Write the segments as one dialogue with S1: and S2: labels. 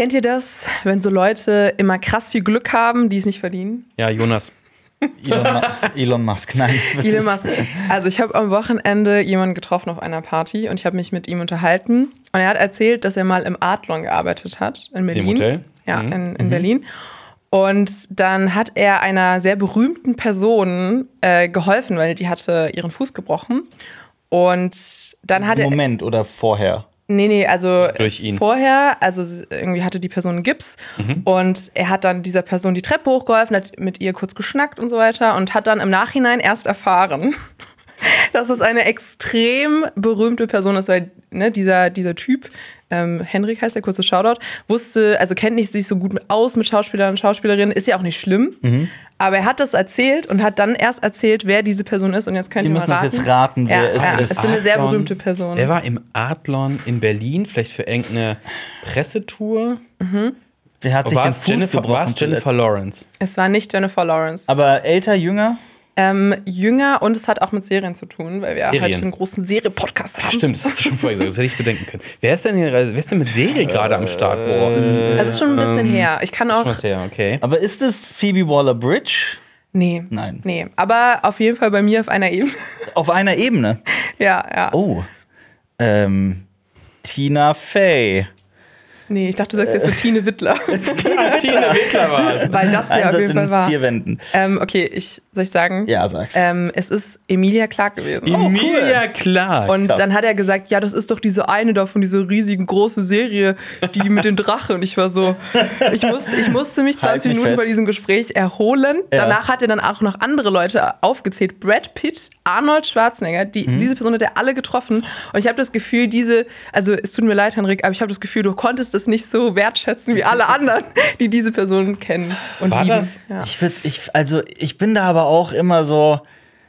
S1: Kennt ihr das, wenn so Leute immer krass viel Glück haben, die es nicht verdienen?
S2: Ja, Jonas.
S3: Elon, Elon Musk, nein.
S1: Elon Musk. Also ich habe am Wochenende jemanden getroffen auf einer Party und ich habe mich mit ihm unterhalten. Und er hat erzählt, dass er mal im Adlon gearbeitet hat in Berlin.
S2: Hotel?
S1: Ja,
S2: Mhm.
S1: in, in Berlin. Und dann hat er einer sehr berühmten Person äh, geholfen, weil die hatte ihren Fuß gebrochen. Und dann hat er.
S3: Moment oder vorher?
S1: Nee, nee, also
S2: Durch ihn.
S1: vorher, also irgendwie hatte die Person einen Gips und er hat dann dieser Person die Treppe hochgeholfen, hat mit ihr kurz geschnackt und so weiter und hat dann im Nachhinein erst erfahren, dass es eine extrem berühmte Person ist, weil ne, dieser, dieser Typ, ähm, Henrik heißt der, kurze Shoutout, wusste, also kennt nicht sich so gut aus mit Schauspielern und Schauspielerinnen, ist ja auch nicht schlimm, aber er hat das erzählt und hat dann erst erzählt, wer diese Person ist und jetzt könnt
S3: Wir
S1: ihr
S3: müssen
S1: mal
S3: das
S1: raten.
S3: jetzt raten, wer
S1: ja,
S3: es
S1: ja,
S3: ist.
S1: Es ist eine sehr berühmte Person.
S2: Er war im Adlon in Berlin, vielleicht für irgendeine Pressetour.
S3: Wer hat sich
S2: War
S3: den
S2: es
S3: Fuß
S2: Jennifer,
S3: gebrochen
S2: war es Jennifer
S3: zuletzt?
S2: Lawrence?
S1: Es war nicht Jennifer Lawrence.
S3: Aber älter, jünger?
S1: Ähm, jünger und es hat auch mit Serien zu tun, weil wir
S2: Serien.
S1: heute einen großen Serie-Podcast haben.
S2: Stimmt, das hast du schon vorher gesagt, das hätte ich bedenken können. Wer ist denn, hier, wer ist denn mit Serie gerade am Start? Boah,
S1: Also es ist schon ein bisschen her. Ich kann auch.
S2: was her, okay.
S3: Aber ist es Phoebe Waller-Bridge?
S1: Nee.
S3: Nein.
S1: Nee. Aber auf jeden Fall bei mir auf einer Ebene.
S3: Auf einer Ebene.
S1: ja, ja.
S3: Oh. Ähm, Tina Fey.
S1: Nee, ich dachte, du sagst jetzt so Tine Wittler.
S2: Tina Wittler war es.
S1: weil das ja auf jeden Fall war.
S3: vier Wänden.
S1: Ähm, okay, ich, soll ich sagen?
S3: Ja, sag's.
S1: Ähm, es ist Emilia Clark gewesen.
S2: Emilia Clark.
S1: Und
S3: krass.
S1: dann hat er gesagt, ja, das ist doch diese eine da von dieser riesigen großen Serie, die mit den Drachen. Und ich war so, ich, musste, ich musste mich 20
S3: Halt mich
S1: Minuten
S3: fest.
S1: bei diesem Gespräch erholen.
S3: Ja.
S1: Danach hat er dann auch noch andere Leute aufgezählt. Brad Pitt, Arnold Schwarzenegger, die,
S3: Mhm.
S1: diese Person hat er alle getroffen. Und ich habe das Gefühl, diese, also es tut mir leid, Henrik, aber ich habe das Gefühl, du konntest es nicht so wertschätzen wie alle anderen, die diese Person kennen und
S2: War
S1: lieben.
S2: das?
S1: Ja.
S3: Ich, ich, also, ich bin da aber auch immer so,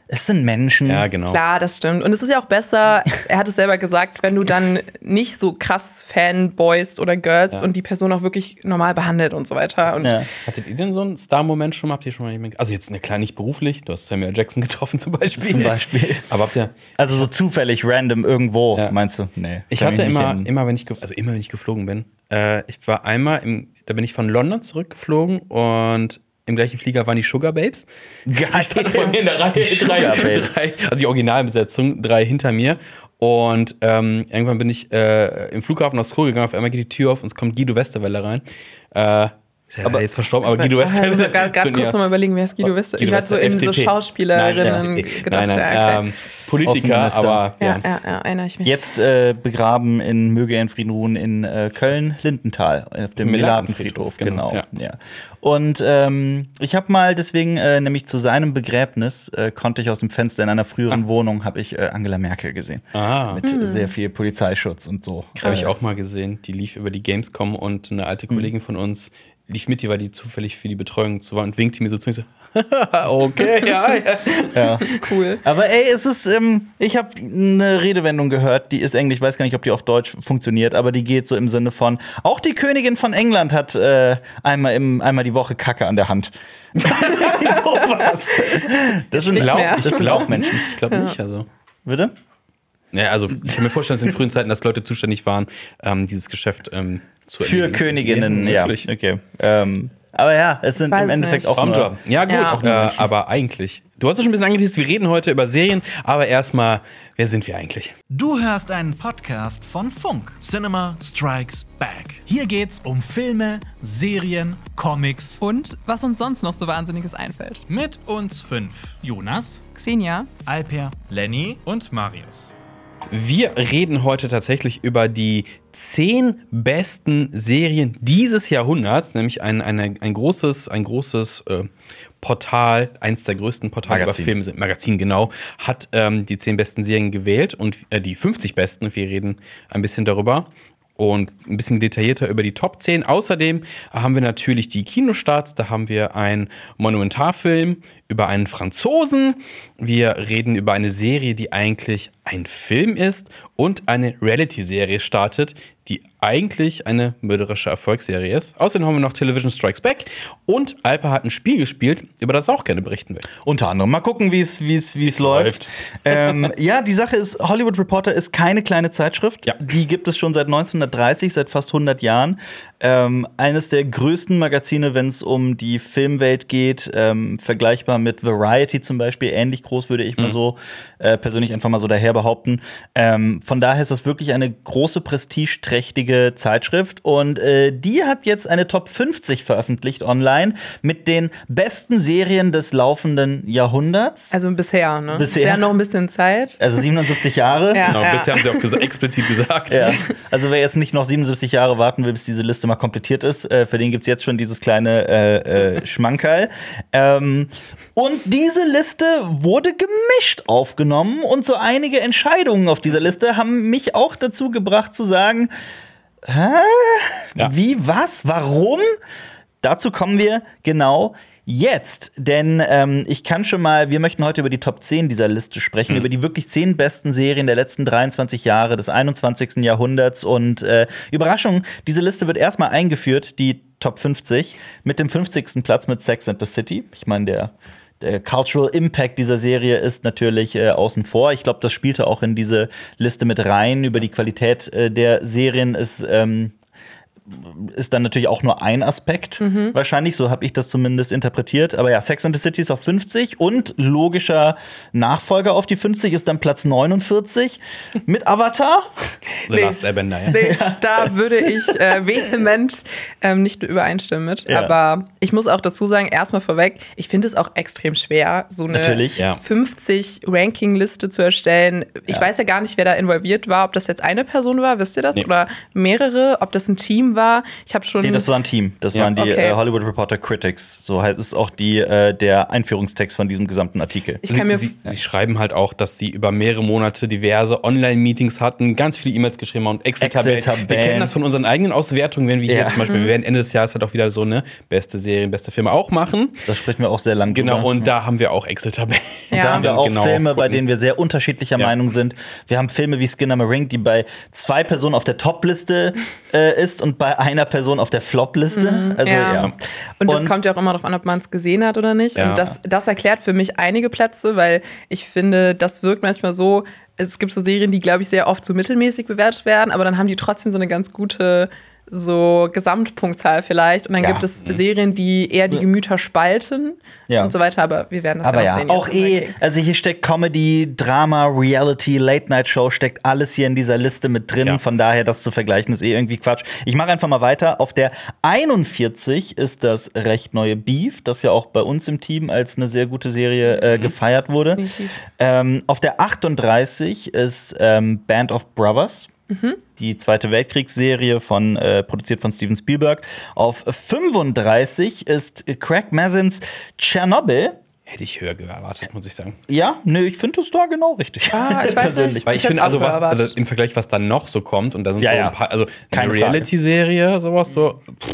S3: es sind Menschen.
S2: ja, genau.
S1: Klar, das stimmt. Und es ist ja auch besser, er hat es selber gesagt, wenn du dann nicht so krass Fanboys oder Girls und die Person auch wirklich normal behandelt und so weiter. Und
S3: Ja.
S2: Hattet ihr denn so einen Star-Moment schon mal? Habt ihr schon mal jemanden, also jetzt, ne, klar, nicht beruflich, du hast Samuel Jackson getroffen zum Beispiel.
S3: Zum Beispiel.
S2: Aber habt ihr,
S3: Also so zufällig, random irgendwo,
S2: Ja.
S3: meinst du? Nee.
S2: ich hatte immer, immer wenn ich, also immer wenn ich geflogen bin, äh, ich war einmal im, da bin ich von London zurückgeflogen und im gleichen Flieger waren die Sugar Babes.
S3: Geil.
S2: Die standen mir in der Reihe, drei, drei, also die Originalbesetzung, drei hinter mir. Und ähm, irgendwann bin ich äh, im Flughafen aufs Klo gegangen, auf einmal geht die Tür auf und es kommt Guido Westerwelle rein. Äh, ist ja jetzt verstorben, aber Guido
S1: Ah, ich
S2: Westerwelle.
S1: muss gerade
S2: Stimmt,
S1: kurz
S2: ja.
S1: noch mal überlegen, wer ist Guido Wester?
S2: Guido
S1: ich hatte so in so. Schauspielerinnen
S2: Nein, FDP.
S1: gedacht.
S2: Nein, nein,
S1: ja, okay.
S2: ähm, Politiker, aber ja.
S1: ja, ja, ja, erinnere ich mich.
S3: Jetzt äh, begraben in Möge in Frieden ruhen in äh, Köln, Lindenthal, auf dem
S2: Melatenfriedhof,
S3: genau.
S2: genau,
S3: Ja. Und ähm, ich habe mal deswegen, äh, nämlich zu seinem Begräbnis, äh, konnte ich aus dem Fenster in einer früheren Wohnung, habe ich äh, Angela Merkel gesehen.
S2: Ah.
S3: Mit äh, sehr viel Polizeischutz und so.
S2: Habe ich auch mal gesehen. Die lief über die Gamescom und eine alte Kollegin von uns lief mit, die war die zufällig für die Betreuung zu war und winkte mir so zu und so, okay, ja, ja.
S3: Ja.
S1: cool.
S3: Aber ey, es ist, ähm, ich habe eine Redewendung gehört, die ist Englisch, ich weiß gar nicht, ob die auf Deutsch funktioniert, aber die geht so im Sinne von, auch die Königin von England hat äh, einmal, im, einmal die Woche Kacke an der Hand. Das sind,
S2: Glaub,
S1: mehr.
S2: ich
S3: das sind
S2: glaube
S3: auch Menschen.
S2: Ich glaube nicht, also.
S3: Bitte?
S2: Ja, also ich kann mir vorstellen, dass in frühen Zeiten, dass Leute zuständig waren, ähm, dieses Geschäft ähm, zu
S3: Für
S2: erledigen.
S3: Königinnen, ja.
S2: möglich.
S3: Okay. Ähm, aber ja, es sind
S1: Weiß
S3: im Endeffekt
S1: nicht.
S3: auch nur,
S2: Traumjob. Ja, gut,
S1: Ja. Auch
S3: nur
S2: äh, aber eigentlich. Du hast es schon ein bisschen angeteased, wir reden heute über Serien, aber erstmal, wer sind wir eigentlich?
S4: Du hörst einen Podcast von Funk. Cinema Strikes Back. Hier geht's um Filme, Serien, Comics.
S5: Und was uns sonst noch so Wahnsinniges einfällt.
S4: Mit uns fünf. Jonas,
S5: Xenia,
S4: Alper, Lenny und Marius.
S2: Wir reden heute tatsächlich über die zehn besten Serien dieses Jahrhunderts, nämlich ein, eine, ein großes, ein großes äh, Portal, eins der größten Portale
S3: Magazin.
S2: über Filme, sind- Magazin genau, hat ähm, die zehn besten Serien gewählt und äh, die 50 besten. Wir reden ein bisschen darüber und ein bisschen detaillierter über die Top 10. Außerdem haben wir natürlich die Kinostarts. Da haben wir einen Monumentarfilm über einen Franzosen. Wir reden über eine Serie, die eigentlich ein Film ist und eine Reality-Serie startet, die eigentlich eine mörderische Erfolgsserie ist. Außerdem haben wir noch Television Strikes Back und Alper hat ein Spiel gespielt, über das er auch gerne berichten will.
S3: Unter anderem. Mal gucken, wie es wie es wie es läuft. ähm, ja, die Sache ist, Hollywood Reporter ist keine kleine Zeitschrift.
S2: Ja.
S3: Die gibt es schon seit 1930, seit fast 100 Jahren. Ähm, eines der größten Magazine, wenn es um die Filmwelt geht, ähm, vergleichbar mit Variety zum Beispiel, ähnlich groß würde ich mal so äh, persönlich einfach mal so daher behaupten. Ähm, von daher ist das wirklich eine große, prestigeträchtige Zeitschrift und äh, die hat jetzt eine Top 50 veröffentlicht online mit den besten Serien des laufenden Jahrhunderts.
S1: Also bisher, ne?
S3: Bisher.
S1: Ja noch ein bisschen Zeit.
S3: Also 77 Jahre.
S1: Ja.
S2: Genau, bisher haben sie auch gesa explizit gesagt.
S3: Ja. Also wer jetzt nicht noch 77 Jahre warten will, bis diese Liste mal komplettiert ist, äh, für den gibt es jetzt schon dieses kleine äh, äh, Schmankerl. Ähm, und diese Liste wurde gemischt aufgenommen und so einige Entscheidungen auf dieser Liste haben mich auch dazu gebracht zu sagen, hä?
S2: Ja.
S3: Wie, was, warum? Dazu kommen wir genau jetzt. Denn ähm, ich kann schon mal, wir möchten heute über die Top 10 dieser Liste sprechen, über die wirklich 10 besten Serien der letzten 23 Jahre des 21. Jahrhunderts. Und äh, Überraschung, diese Liste wird erstmal eingeführt, die Top 50, mit dem 50. Platz mit Sex and the City. Ich meine, der der Cultural Impact dieser Serie ist natürlich äh, außen vor. Ich glaube, das spielte auch in diese Liste mit rein. Über die Qualität äh, der Serien ist, ähm, ist dann natürlich auch nur ein Aspekt. Wahrscheinlich, so habe ich das zumindest interpretiert. Aber ja, Sex and the City ist auf 50 und logischer Nachfolger auf die 50 ist dann Platz 49 mit Avatar.
S2: The
S1: Nee.
S2: Last Airbender, ja.
S1: Nee, da würde ich äh, vehement ähm, nicht übereinstimmen mit.
S3: Ja.
S1: Aber ich muss auch dazu sagen, erstmal vorweg, ich finde es auch extrem schwer, so eine
S3: Natürlich.
S2: Ja.
S1: 50 Ranking-Liste zu erstellen. Ich weiß ja gar nicht, wer da involviert war, ob das jetzt eine Person war, wisst ihr das?
S2: Nee.
S1: Oder mehrere, ob das ein Team war. Ich habe schon.
S3: Nee, das war ein Team. Das
S2: Ja.
S3: waren die
S1: Okay.
S3: äh, Hollywood Reporter Critics. So heißt es auch die, äh, der Einführungstext von diesem gesamten Artikel.
S1: ich kann mir
S2: Sie, sie, sie schreiben halt auch, dass sie über mehrere Monate diverse Online-Meetings hatten, ganz viele E-Mails geschrieben haben und Excel-Tabellen.
S3: Excel-Tabellen.
S2: wir kennen das von unseren eigenen Auswertungen, wenn wir
S3: Ja.
S2: hier zum Beispiel, wir werden Ende des Jahres halt auch wieder so eine beste Serien, beste Filme auch machen.
S3: Da sprechen wir auch sehr lang
S2: Genau,
S3: drüber.
S2: und da haben wir auch Excel-Tabellen.
S1: Ja.
S3: Da haben wir auch
S2: Genau
S3: Filme, bei
S2: gucken.
S3: denen wir sehr unterschiedlicher
S2: Ja.
S3: Meinung sind. Wir haben Filme wie Skinner Ring, die bei zwei Personen auf der Top-Liste äh, ist und bei einer Person auf der Flop-Liste. Also ja.
S1: Ja. Und das kommt ja auch immer darauf an, ob man es gesehen hat oder nicht.
S2: Ja.
S1: Und das, das erklärt für mich einige Plätze, weil ich finde, das wirkt manchmal so. Es gibt so Serien, die, glaube ich, sehr oft so mittelmäßig bewertet werden, aber dann haben die trotzdem so eine ganz gute so Gesamtpunktzahl vielleicht. Und dann
S3: Ja.
S1: gibt es Serien, die eher die Gemüter spalten
S3: Ja.
S1: und so weiter. Aber wir werden das
S3: Aber
S1: ja
S3: ja,
S1: sehen.
S3: auch eh, also hier steckt Comedy, Drama, Reality, Late-Night-Show, steckt alles hier in dieser Liste mit drin.
S2: Ja.
S3: Von daher, das zu vergleichen, ist eh irgendwie Quatsch. Ich mache einfach mal weiter. Auf der 41 ist das recht neue Beef, das ja auch bei uns im Team als eine sehr gute Serie äh, gefeiert wurde. Ähm, auf der 38 ist ähm, Band of Brothers. Die Zweite Weltkriegsserie von äh, produziert von Steven Spielberg. Auf 35 ist Craig Mazins Tschernobyl.
S2: Hätte ich höher erwartet, muss ich sagen.
S3: Ja, nö, ich finde das da genau richtig.
S1: Ah, ich weiß nicht.
S2: Weil ich,
S1: Ich
S2: finde, also, was, also im Vergleich, was dann noch so kommt, und da sind
S3: Ja,
S2: so
S3: ja.
S2: ein paar, also
S3: Keine.
S2: Reality-Serie, sowas so. pff.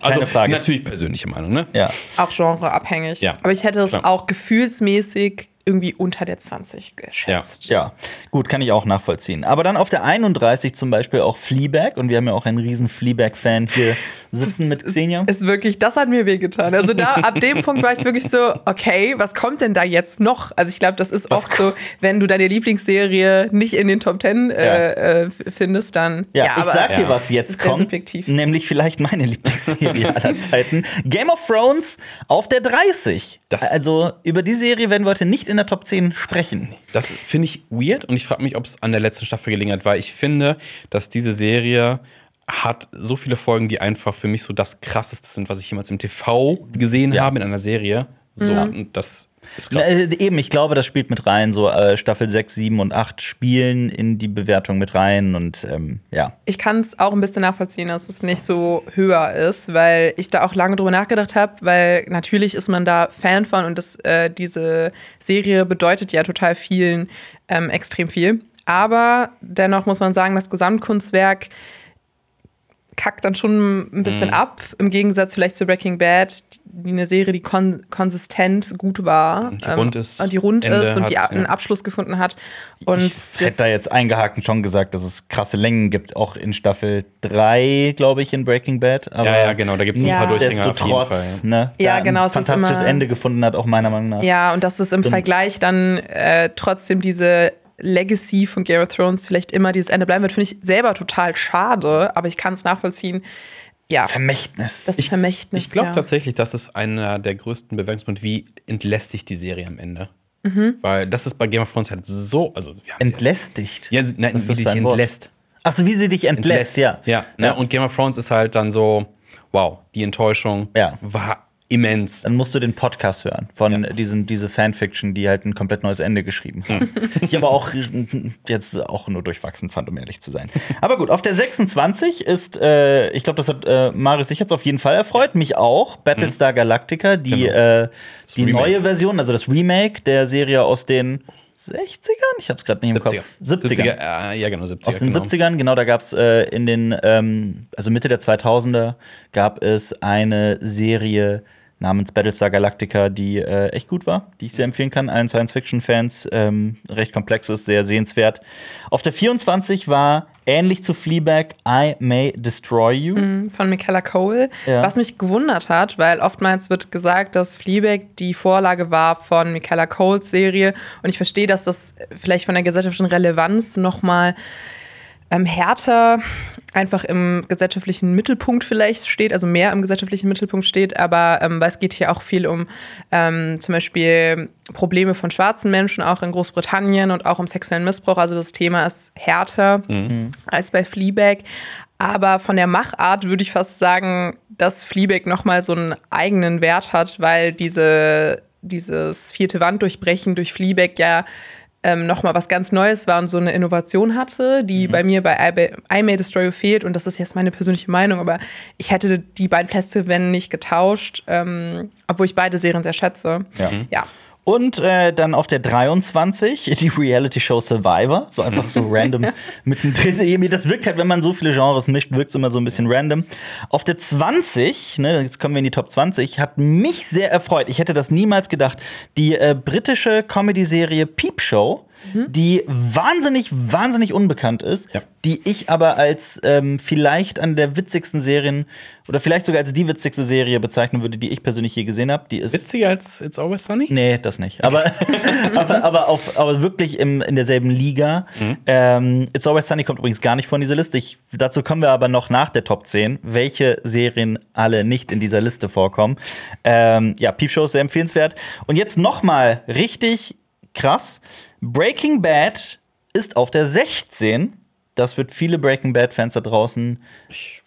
S2: Also
S3: Keine Frage.
S2: natürlich persönliche Meinung, ne?
S3: Ja.
S1: auch genreabhängig.
S2: Ja,
S1: Aber ich hätte es auch gefühlsmäßig irgendwie unter der 20 geschätzt.
S3: Ja, gut, kann ich auch nachvollziehen. Aber dann auf der 31 zum Beispiel auch Fleabag. Und wir haben ja auch einen riesen Fleabag-Fan hier sitzen mit Xenia.
S1: Ist wirklich, das hat mir wehgetan. Also da, ab dem Punkt war ich wirklich so, okay, was kommt denn da jetzt noch? Also ich glaube, das ist
S3: Was
S1: oft so, wenn du deine Lieblingsserie nicht in den Top Ten äh, äh, findest, dann.
S3: Ja, ich
S1: aber-
S3: sag dir,
S2: ja.
S3: was jetzt kommt. Nämlich vielleicht meine Lieblingsserie aller Zeiten. Game of Thrones auf der 30.
S2: Das-
S3: also über die Serie werden wir heute nicht in der Top 10 sprechen.
S2: Das finde ich weird und ich frage mich, ob es an der letzten Staffel gelingen hat, weil ich finde, dass diese Serie hat so viele Folgen, die einfach für mich so das krasseste sind, was ich jemals im TV gesehen
S3: Ja.
S2: habe in einer Serie. So, und das krass.
S3: Äh, eben, ich glaube, das spielt mit rein. So äh, Staffel 6, 7 und 8 spielen in die Bewertung mit rein. Und ähm, ja.
S1: Ich kann es auch ein bisschen nachvollziehen, dass es nicht so höher ist, weil ich da auch lange drüber nachgedacht habe, weil natürlich ist man da Fan von und das, äh, diese Serie bedeutet ja total vielen ähm, extrem viel. Aber dennoch muss man sagen, das Gesamtkunstwerk kackt dann schon ein bisschen
S2: Mhm.
S1: ab, im Gegensatz vielleicht zu Breaking Bad, die eine Serie, die kon konsistent gut war.
S2: Und die rund ist,
S1: Und die rund
S2: Ende
S1: ist und die
S2: hat,
S1: einen
S2: ja.
S1: Abschluss gefunden hat. Und
S3: ich hätte da jetzt eingehakt schon gesagt, dass es krasse Längen gibt, auch in Staffel 3, glaube ich, in Breaking Bad. Aber
S2: ja, ja, genau, da gibt es ein
S1: Ja.
S2: paar Durchhänger auf jeden Fall.
S3: Nichtsdestotrotz, ne,
S1: Ja, genau,
S3: ein
S1: es ist
S3: fantastisches
S1: immer-
S3: Ende gefunden hat, auch meiner Meinung nach.
S1: Ja, und dass es im Vergleich dann äh, trotzdem diese Legacy von Game of Thrones vielleicht immer dieses Ende bleiben wird, finde ich selber total schade, aber ich kann es nachvollziehen. ja,
S3: Vermächtnis.
S1: das Vermächtnis.
S2: Ich glaube
S1: ja.
S2: tatsächlich, das ist einer der größten Bewerbungspunkte, wie entlästigt die Serie am Ende.
S1: Mhm.
S2: Weil das ist bei Game of Thrones halt so, also wir haben sie
S3: Entlästigt.
S2: ja, sie- nein, wie sich
S3: Wort?
S2: entlässt.
S3: Achso, wie sie dich entlässt, ja.
S2: Ja, ne? und Game of Thrones ist halt dann so, wow, die Enttäuschung
S3: Ja.
S2: war immens.
S3: Dann musst du den Podcast hören von diesen, diese Fanfiction, die halt ein komplett neues Ende geschrieben haben. ich aber auch jetzt auch nur durchwachsen fand, um ehrlich zu sein. Aber gut, auf der 26 ist, äh, ich glaube, das hat äh, Marius sich jetzt auf jeden Fall erfreut, mich auch, Battlestar Galactica, die,
S2: Genau.
S3: äh, die
S2: Remake.
S3: neue Version, also das Remake der Serie aus den 60ern? Ich habe es gerade nicht im
S2: 70er.
S3: Kopf. 70er.
S2: äh, ja, genau, 70er.
S3: Aus den
S2: genau.
S3: 70ern, genau, da gab es äh, in den, ähm, also Mitte der 2000er, gab es eine Serie namens Battlestar Galactica, die äh, echt gut war, die ich sehr empfehlen kann, allen Science-Fiction-Fans. Ähm, recht komplex ist, sehr sehenswert. Auf der 24 war ähnlich zu Fleabag, I May Destroy You.
S1: von Michaela Cole,
S3: Ja.
S1: was mich gewundert hat, weil oftmals wird gesagt, dass Fleabag die Vorlage war von Michaela Coles Serie und ich verstehe, dass das vielleicht von der gesellschaftlichen Relevanz noch mal ähm, härter einfach im gesellschaftlichen Mittelpunkt vielleicht steht, also mehr im gesellschaftlichen Mittelpunkt steht, aber ähm, weil es geht hier auch viel um ähm, zum Beispiel Probleme von schwarzen Menschen, auch in Großbritannien und auch um sexuellen Missbrauch. Also das Thema ist härter als bei Fleabag. Aber von der Machart würde ich fast sagen, dass Fleabag nochmal so einen eigenen Wert hat, weil diese, dieses vierte Wand durchbrechen durch Fleabag ja ähm, nochmal was ganz Neues war und so eine Innovation hatte, die bei mir bei I May Destroy You fehlt. Und das ist jetzt meine persönliche Meinung, aber ich hätte die beiden Plätze, wenn nicht getauscht, ähm, obwohl ich beide Serien sehr schätze.
S3: Ja.
S1: ja.
S3: Und äh, dann auf der 23 die Reality-Show Survivor. So einfach so random mittendrin. Irgendwie, Das wirkt halt, wenn man so viele Genres mischt, wirkt es immer so ein bisschen random. Auf der 20, ne, jetzt kommen wir in die Top 20, hat mich sehr erfreut. Ich hätte das niemals gedacht. Die äh, britische Comedy-Serie Peep Show. Die wahnsinnig, wahnsinnig unbekannt ist,
S2: Ja.
S3: die ich aber als ähm, vielleicht an der witzigsten Serien oder vielleicht sogar als die witzigste Serie bezeichnen würde, die ich persönlich je gesehen habe. Die ist
S2: Witziger als It's Always Sunny?
S3: Nee, das nicht. Aber, aber, aber, auf, aber wirklich im, in derselben Liga. Ähm, It's Always Sunny kommt übrigens gar nicht von dieser Liste. Ich, dazu kommen wir aber noch nach der Top 10, welche Serien alle nicht in dieser Liste vorkommen. Ähm, ja, Peep Show ist sehr empfehlenswert. Und jetzt noch mal richtig krass. Breaking Bad ist auf der 16. Das wird viele Breaking Bad-Fans da draußen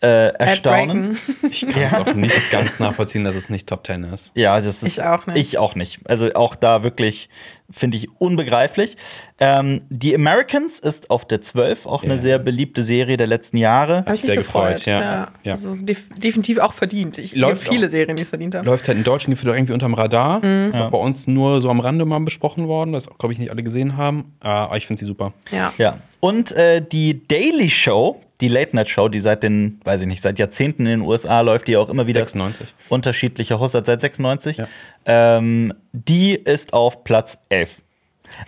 S3: äh, erstaunen.
S2: Ich kann es auch nicht ganz nachvollziehen, dass es nicht Top 10 ist.
S3: Ja, das ist
S1: Ich auch nicht.
S3: Ich auch nicht. Also auch da wirklich finde ich unbegreiflich. Ähm, die Americans ist auf der 12, auch eine
S2: Ja.
S3: sehr beliebte Serie der letzten Jahre.
S1: Hab ich mich
S2: sehr
S1: gefreut.
S2: gefreut, ja. Ja.
S1: Also es ist def definitiv auch verdient. Ich gibt viele
S2: auch.
S1: Serien, die es verdient haben.
S2: Läuft halt in Deutschland gefühlt auch irgendwie unterm Radar.
S1: Mhm.
S2: Ist auch bei uns nur so am Rande mal besprochen worden, das glaube ich nicht alle gesehen haben. Aber ich finde sie super.
S1: Ja.
S3: Ja. Und äh, die Daily Show, die Late Night Show, die seit den, weiß ich nicht, seit Jahrzehnten in den USA läuft, die auch immer wieder
S2: 96.
S3: unterschiedliche Hosts hat, seit 96.
S2: Ja.
S3: Ähm, die ist auf Platz 11.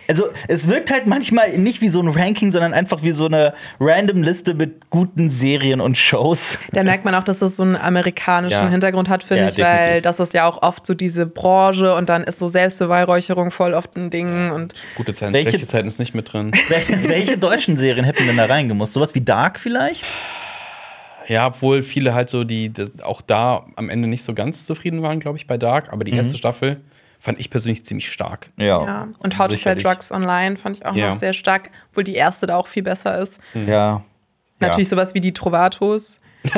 S3: Also, es wirkt halt manchmal nicht wie so ein Ranking, sondern einfach wie so eine random Liste mit guten Serien und Shows.
S1: Da merkt man auch, dass das so einen amerikanischen
S3: Ja.
S1: Hintergrund hat, finde
S3: Ja,
S1: ich, weil
S3: definitiv.
S1: das ist ja auch oft so diese Branche und dann ist so Selbstbeweihräucherung voll oft ein Ding und
S2: Gute Zeiten.
S3: Welche-
S2: Welche, Zeiten ist nicht mit drin?
S3: Welche, welche deutschen Serien hätten denn da reingemusst? Sowas wie Dark vielleicht?
S2: ja, obwohl viele halt so, die das, auch da am Ende nicht so ganz zufrieden waren, glaube ich, bei Dark. Aber die
S3: Mhm.
S2: erste Staffel fand ich persönlich ziemlich stark.
S1: ja. Und How to Sell. Drugs Online fand ich auch
S2: Ja.
S1: noch sehr stark, obwohl die erste da auch viel besser ist.
S3: Ja.
S1: Natürlich sowas wie die Trovatos.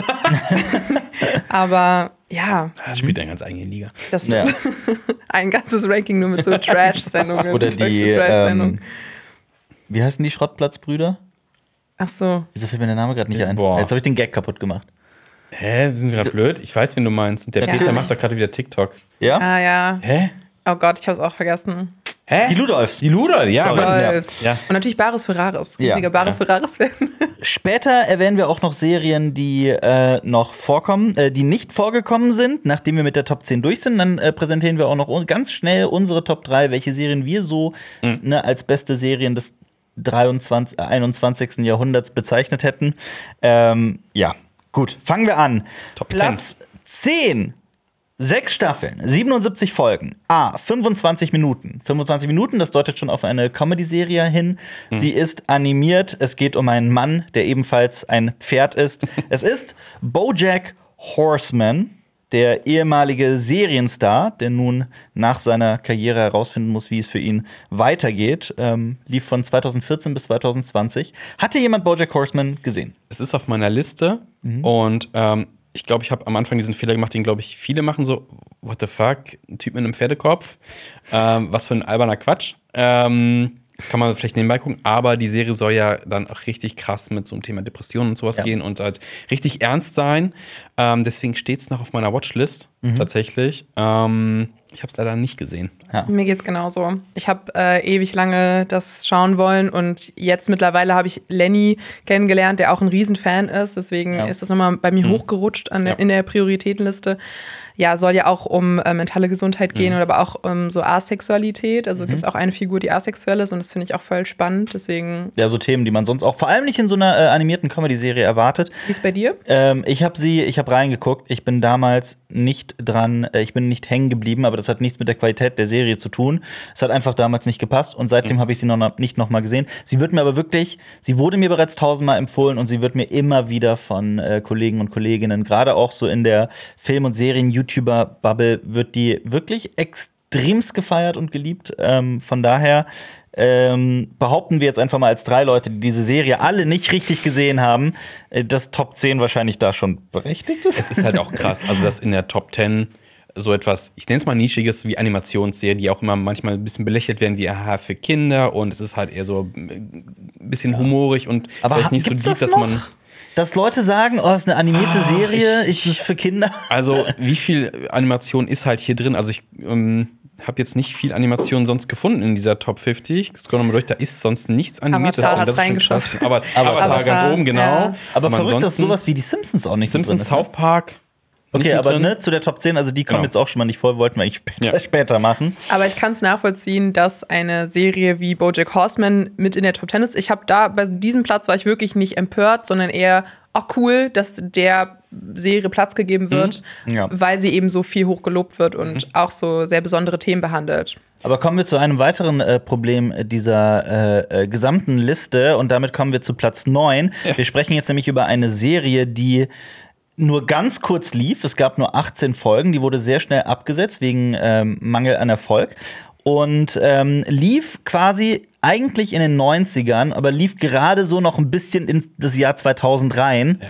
S1: Aber ja,
S2: Das spielt eine ganz eigene Liga.
S1: das
S3: Ja.
S1: Ein ganzes Ranking nur mit so Trash-Sendungen.
S3: Oder die, ähm, wie heißen die Schrottplatzbrüder?
S1: Ach so.
S3: Wieso fällt mir der Name gerade nicht ein?
S2: Boah.
S3: Jetzt habe ich den Gag kaputt gemacht.
S2: Hä, sind wir gerade blöd? Ich weiß, wen du meinst. Der
S1: Ja.
S2: Peter macht doch gerade wieder TikTok.
S3: Ja?
S1: Ah ja.
S2: Hä?
S1: Oh Gott, ich habe es auch vergessen.
S2: Hä?
S3: Die Ludolfs.
S2: Die Luder, ja. Aber-
S3: Ja.
S2: Ja.
S1: Und natürlich Bares für Rares.
S3: Ja.
S1: Riesiger Bares für Rares Fan.
S3: Später erwähnen wir auch noch Serien, die äh, noch vorkommen, äh, die nicht vorgekommen sind. Nachdem wir mit der Top 10 durch sind, dann äh, präsentieren wir auch noch ganz schnell unsere Top 3, welche Serien wir so ne, als beste Serien des 23, äh, 21. Jahrhunderts bezeichnet hätten. Ähm, ja, gut, fangen wir an.
S2: Top
S3: Platz 10. Sechs Staffeln, 77 Folgen, A, 25 Minuten. 25 Minuten, das deutet schon auf eine Comedy-Serie hin. Sie ist animiert. Es geht um einen Mann, der ebenfalls ein Pferd ist. es ist Bojack Horseman, der ehemalige Serienstar, der nun nach seiner Karriere herausfinden muss, wie es für ihn weitergeht, ähm, lief von 2014 bis 2020. Hatte jemand BoJack Horseman gesehen?
S2: Es ist auf meiner Liste
S3: Mhm.
S2: und ähm, ich glaube, ich habe am Anfang diesen Fehler gemacht, den, glaube ich, viele machen so, what the fuck, ein Typ mit einem Pferdekopf, ähm, was für ein alberner Quatsch. Ähm, kann man vielleicht nebenbei gucken, aber die Serie soll ja dann auch richtig krass mit so einem Thema Depressionen und sowas
S3: Ja.
S2: gehen und halt richtig ernst sein. Ähm, deswegen steht es noch auf meiner Watchlist,
S3: Mhm.
S2: tatsächlich. Ähm, ich habe es leider nicht gesehen.
S1: Mir geht's genauso. Ich habe äh, ewig lange das schauen wollen und jetzt mittlerweile habe ich Lenny kennengelernt, der auch ein Riesenfan ist. Deswegen
S3: Ja.
S1: ist das nochmal bei mir hochgerutscht an
S2: Ja.
S1: in der Prioritätenliste. Ja, soll ja auch um äh, mentale Gesundheit gehen oder aber auch um so Asexualität. Also gibt's auch eine Figur, die asexuell ist und das finde ich auch voll spannend. Deswegen,
S3: Ja, so Themen, die man sonst auch vor allem nicht in so einer äh, animierten Comedy-Serie erwartet.
S1: wie ist bei dir?
S3: Ähm, ich habe sie, ich habe reingeguckt. Ich bin damals nicht dran, äh, ich bin nicht hängen geblieben, aber das hat nichts mit der Qualität der Serie zu tun. Es hat einfach damals nicht gepasst und seitdem habe ich sie noch nicht noch mal gesehen. Sie wird mir aber wirklich, sie wurde mir bereits tausendmal empfohlen und sie wird mir immer wieder von äh, Kollegen und Kolleginnen, gerade auch so in der Film- und Serien-YouTuber-Bubble, wird die wirklich extremst gefeiert und geliebt. Ähm, von daher ähm, behaupten wir jetzt einfach mal als drei Leute, die diese Serie alle nicht richtig gesehen haben, äh, dass Top 10 wahrscheinlich da schon berechtigt ist.
S2: Es ist halt auch krass, also dass in der Top 10 so etwas, ich nenne es mal nischiges wie Animationsserien, die auch immer manchmal ein bisschen belächelt werden, wie aha, für Kinder und es ist halt eher so ein bisschen humorig und
S3: Aber
S2: vielleicht nicht so deep,
S3: das
S2: dass man.
S3: Dass Leute sagen, oh, es ist eine animierte
S2: Ah,
S3: Serie,
S2: ich-
S3: ist es für Kinder?
S2: Also, wie viel Animation ist halt hier drin? Also, ich ähm, habe jetzt nicht viel Animation sonst gefunden in dieser Top 50. Ich scroll nochmal durch, da ist sonst nichts animiert.
S1: Avatar
S2: Das- ist schon krass. Aber Avatar,
S3: Avatar.
S2: ganz oben, genau.
S1: Ja.
S3: Aber
S2: Aber
S3: verrückt, dass sowas wie die Simpsons auch nicht
S2: Simpsons,
S3: so drin ist.
S2: South Park.
S3: Okay, aber
S2: drin.
S3: ne, zu der Top 10, also die kommen
S2: Genau.
S3: jetzt auch schon mal nicht vor, wollten wir eigentlich später,
S2: Ja.
S3: später machen.
S1: Aber ich kann es nachvollziehen, dass eine Serie wie BoJack Horseman mit in der Top Ten ist. Ich habe da bei diesem Platz war ich wirklich nicht empört, sondern eher auch cool, dass der Serie Platz gegeben wird,
S3: Mhm. Ja.
S1: weil sie eben so viel hochgelobt wird und
S2: Mhm.
S1: auch so sehr besondere Themen behandelt.
S3: Aber kommen wir zu einem weiteren äh, Problem dieser äh, äh, gesamten Liste und damit kommen wir zu Platz 9. Wir sprechen jetzt nämlich über eine Serie, die nur ganz kurz lief. Es gab nur 18 Folgen, die wurde sehr schnell abgesetzt wegen ähm, Mangel an Erfolg und ähm, lief quasi eigentlich in den 90ern, aber lief gerade so noch ein bisschen in das Jahr 2000 rein.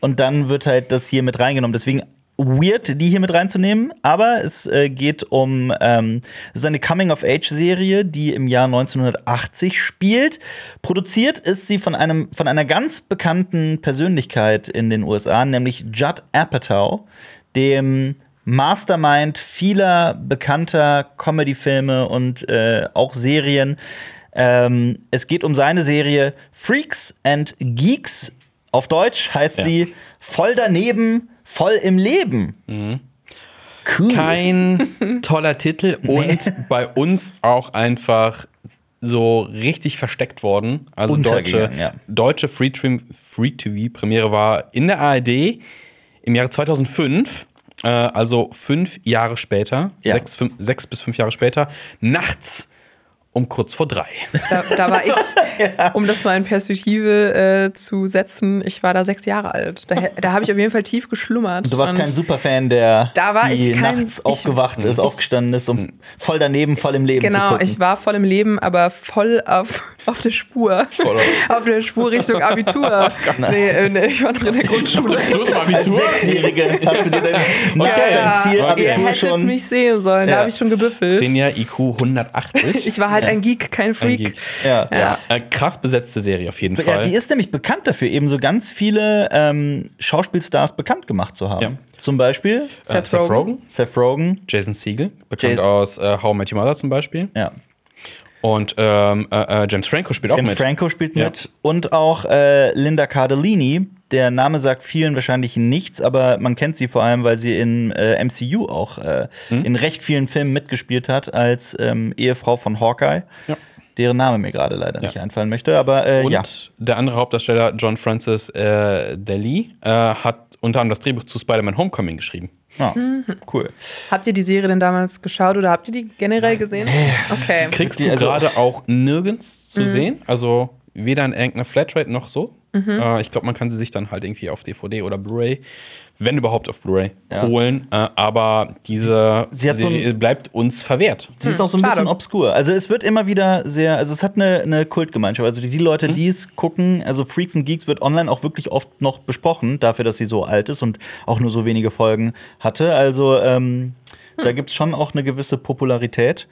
S3: Und dann wird halt das hier mit reingenommen. Deswegen weird, die hier mit reinzunehmen, aber es äh, geht um ähm, es ist eine Coming-of-Age-Serie, die im Jahr 1980 spielt. Produziert ist sie von einem von einer ganz bekannten Persönlichkeit in den USA, nämlich Judd Apatow, dem Mastermind vieler bekannter Comedy-Filme und äh, auch Serien. Ähm, es geht um seine Serie Freaks and Geeks. Auf Deutsch heißt
S2: Ja.
S3: sie Voll daneben, voll im Leben. Cool.
S2: Kein toller Titel und bei uns auch einfach so richtig versteckt worden. Also deutsche,
S3: ja.
S2: deutsche Free-TV-Premiere war in der ARD im Jahre 2005, äh, also fünf Jahre später,
S3: Ja.
S2: sechs, fünf, sechs bis fünf Jahre später, nachts um kurz vor drei.
S1: Da, da war ich, um das mal in Perspektive äh, zu setzen, ich war da sechs Jahre alt. Da, da habe ich auf jeden Fall tief geschlummert.
S3: Du warst
S1: Und
S3: kein Superfan, der
S1: Da war
S3: die
S1: ich kein-
S3: nachts
S1: ich-
S3: aufgewacht ist, aufgestanden ist, um voll daneben, voll im Leben zu
S1: Genau,
S3: gucken.
S1: ich war voll im Leben, aber voll auf, auf der Spur.
S2: Voll auf-
S1: auf der Spur Richtung Abitur. nee, äh, nee, ich war noch in der Grundschule.
S2: Zum
S3: Als
S2: Abitur.
S3: Sechsjährige hast du dir dein,
S2: Okay.
S3: dein Ziel
S2: Okay.
S1: Ihr
S3: Abitur
S1: hättet
S3: schon.
S1: mich sehen sollen,
S3: Ja.
S1: da habe ich schon gebüffelt.
S2: Senior IQ 180.
S1: Ich war halt ein Geek, kein
S2: Ein
S1: Freak.
S2: Geek.
S3: Ja.
S2: Äh, krass besetzte Serie auf jeden
S3: Ja,
S2: Fall.
S3: die ist nämlich bekannt dafür, eben so ganz viele ähm, Schauspielstars bekannt gemacht zu haben.
S2: Ja.
S3: Zum Beispiel
S2: Äh,
S1: Seth
S2: Seth
S1: Rogen.
S2: Rogen,
S3: Seth Rogen.
S2: Jason Segel, bekannt
S3: Jas-
S2: aus äh, How I Met Your Mother zum Beispiel.
S3: Ja.
S2: Und ähm, äh, äh, James Franco spielt auch
S3: James
S2: mit.
S3: Franco spielt
S2: Ja.
S3: mit. Und auch äh, Linda Cardellini. Der Name sagt vielen wahrscheinlich nichts, aber man kennt sie vor allem, weil sie in äh, MCU auch äh,
S2: Hm?
S3: in recht vielen Filmen mitgespielt hat, als ähm, Ehefrau von Hawkeye.
S2: Ja.
S3: Deren Name mir gerade leider
S2: Ja.
S3: nicht einfallen möchte, aber äh,
S2: Und
S3: ja.
S2: der andere Hauptdarsteller, John Francis äh, Daly, hat unter anderem das Drehbuch zu Spider-Man Homecoming geschrieben.
S3: Ja. Cool.
S1: Habt ihr die Serie denn damals geschaut oder habt ihr die generell gesehen? Okay.
S2: Kriegst du
S3: also-
S2: gerade auch nirgends zu sehen. Also weder in irgendeiner Flatrate noch so. Äh, ich glaube, man kann sie sich dann halt irgendwie auf DVD oder Blu-ray wenn überhaupt auf Blu-ray
S3: Ja.
S2: holen. Äh, aber diese
S3: Sie hat so
S2: Serie
S3: ein-
S2: bleibt uns verwehrt.
S3: Sie ist auch so ein
S1: schade.
S3: bisschen obskur. Also es wird immer wieder sehr, also es hat eine, eine Kultgemeinschaft. Also die, die Leute, die es gucken, also Freaks and Geeks wird online auch wirklich oft noch besprochen, dafür, dass sie so alt ist und auch nur so wenige Folgen hatte. Also ähm, da gibt es schon auch eine gewisse Popularität.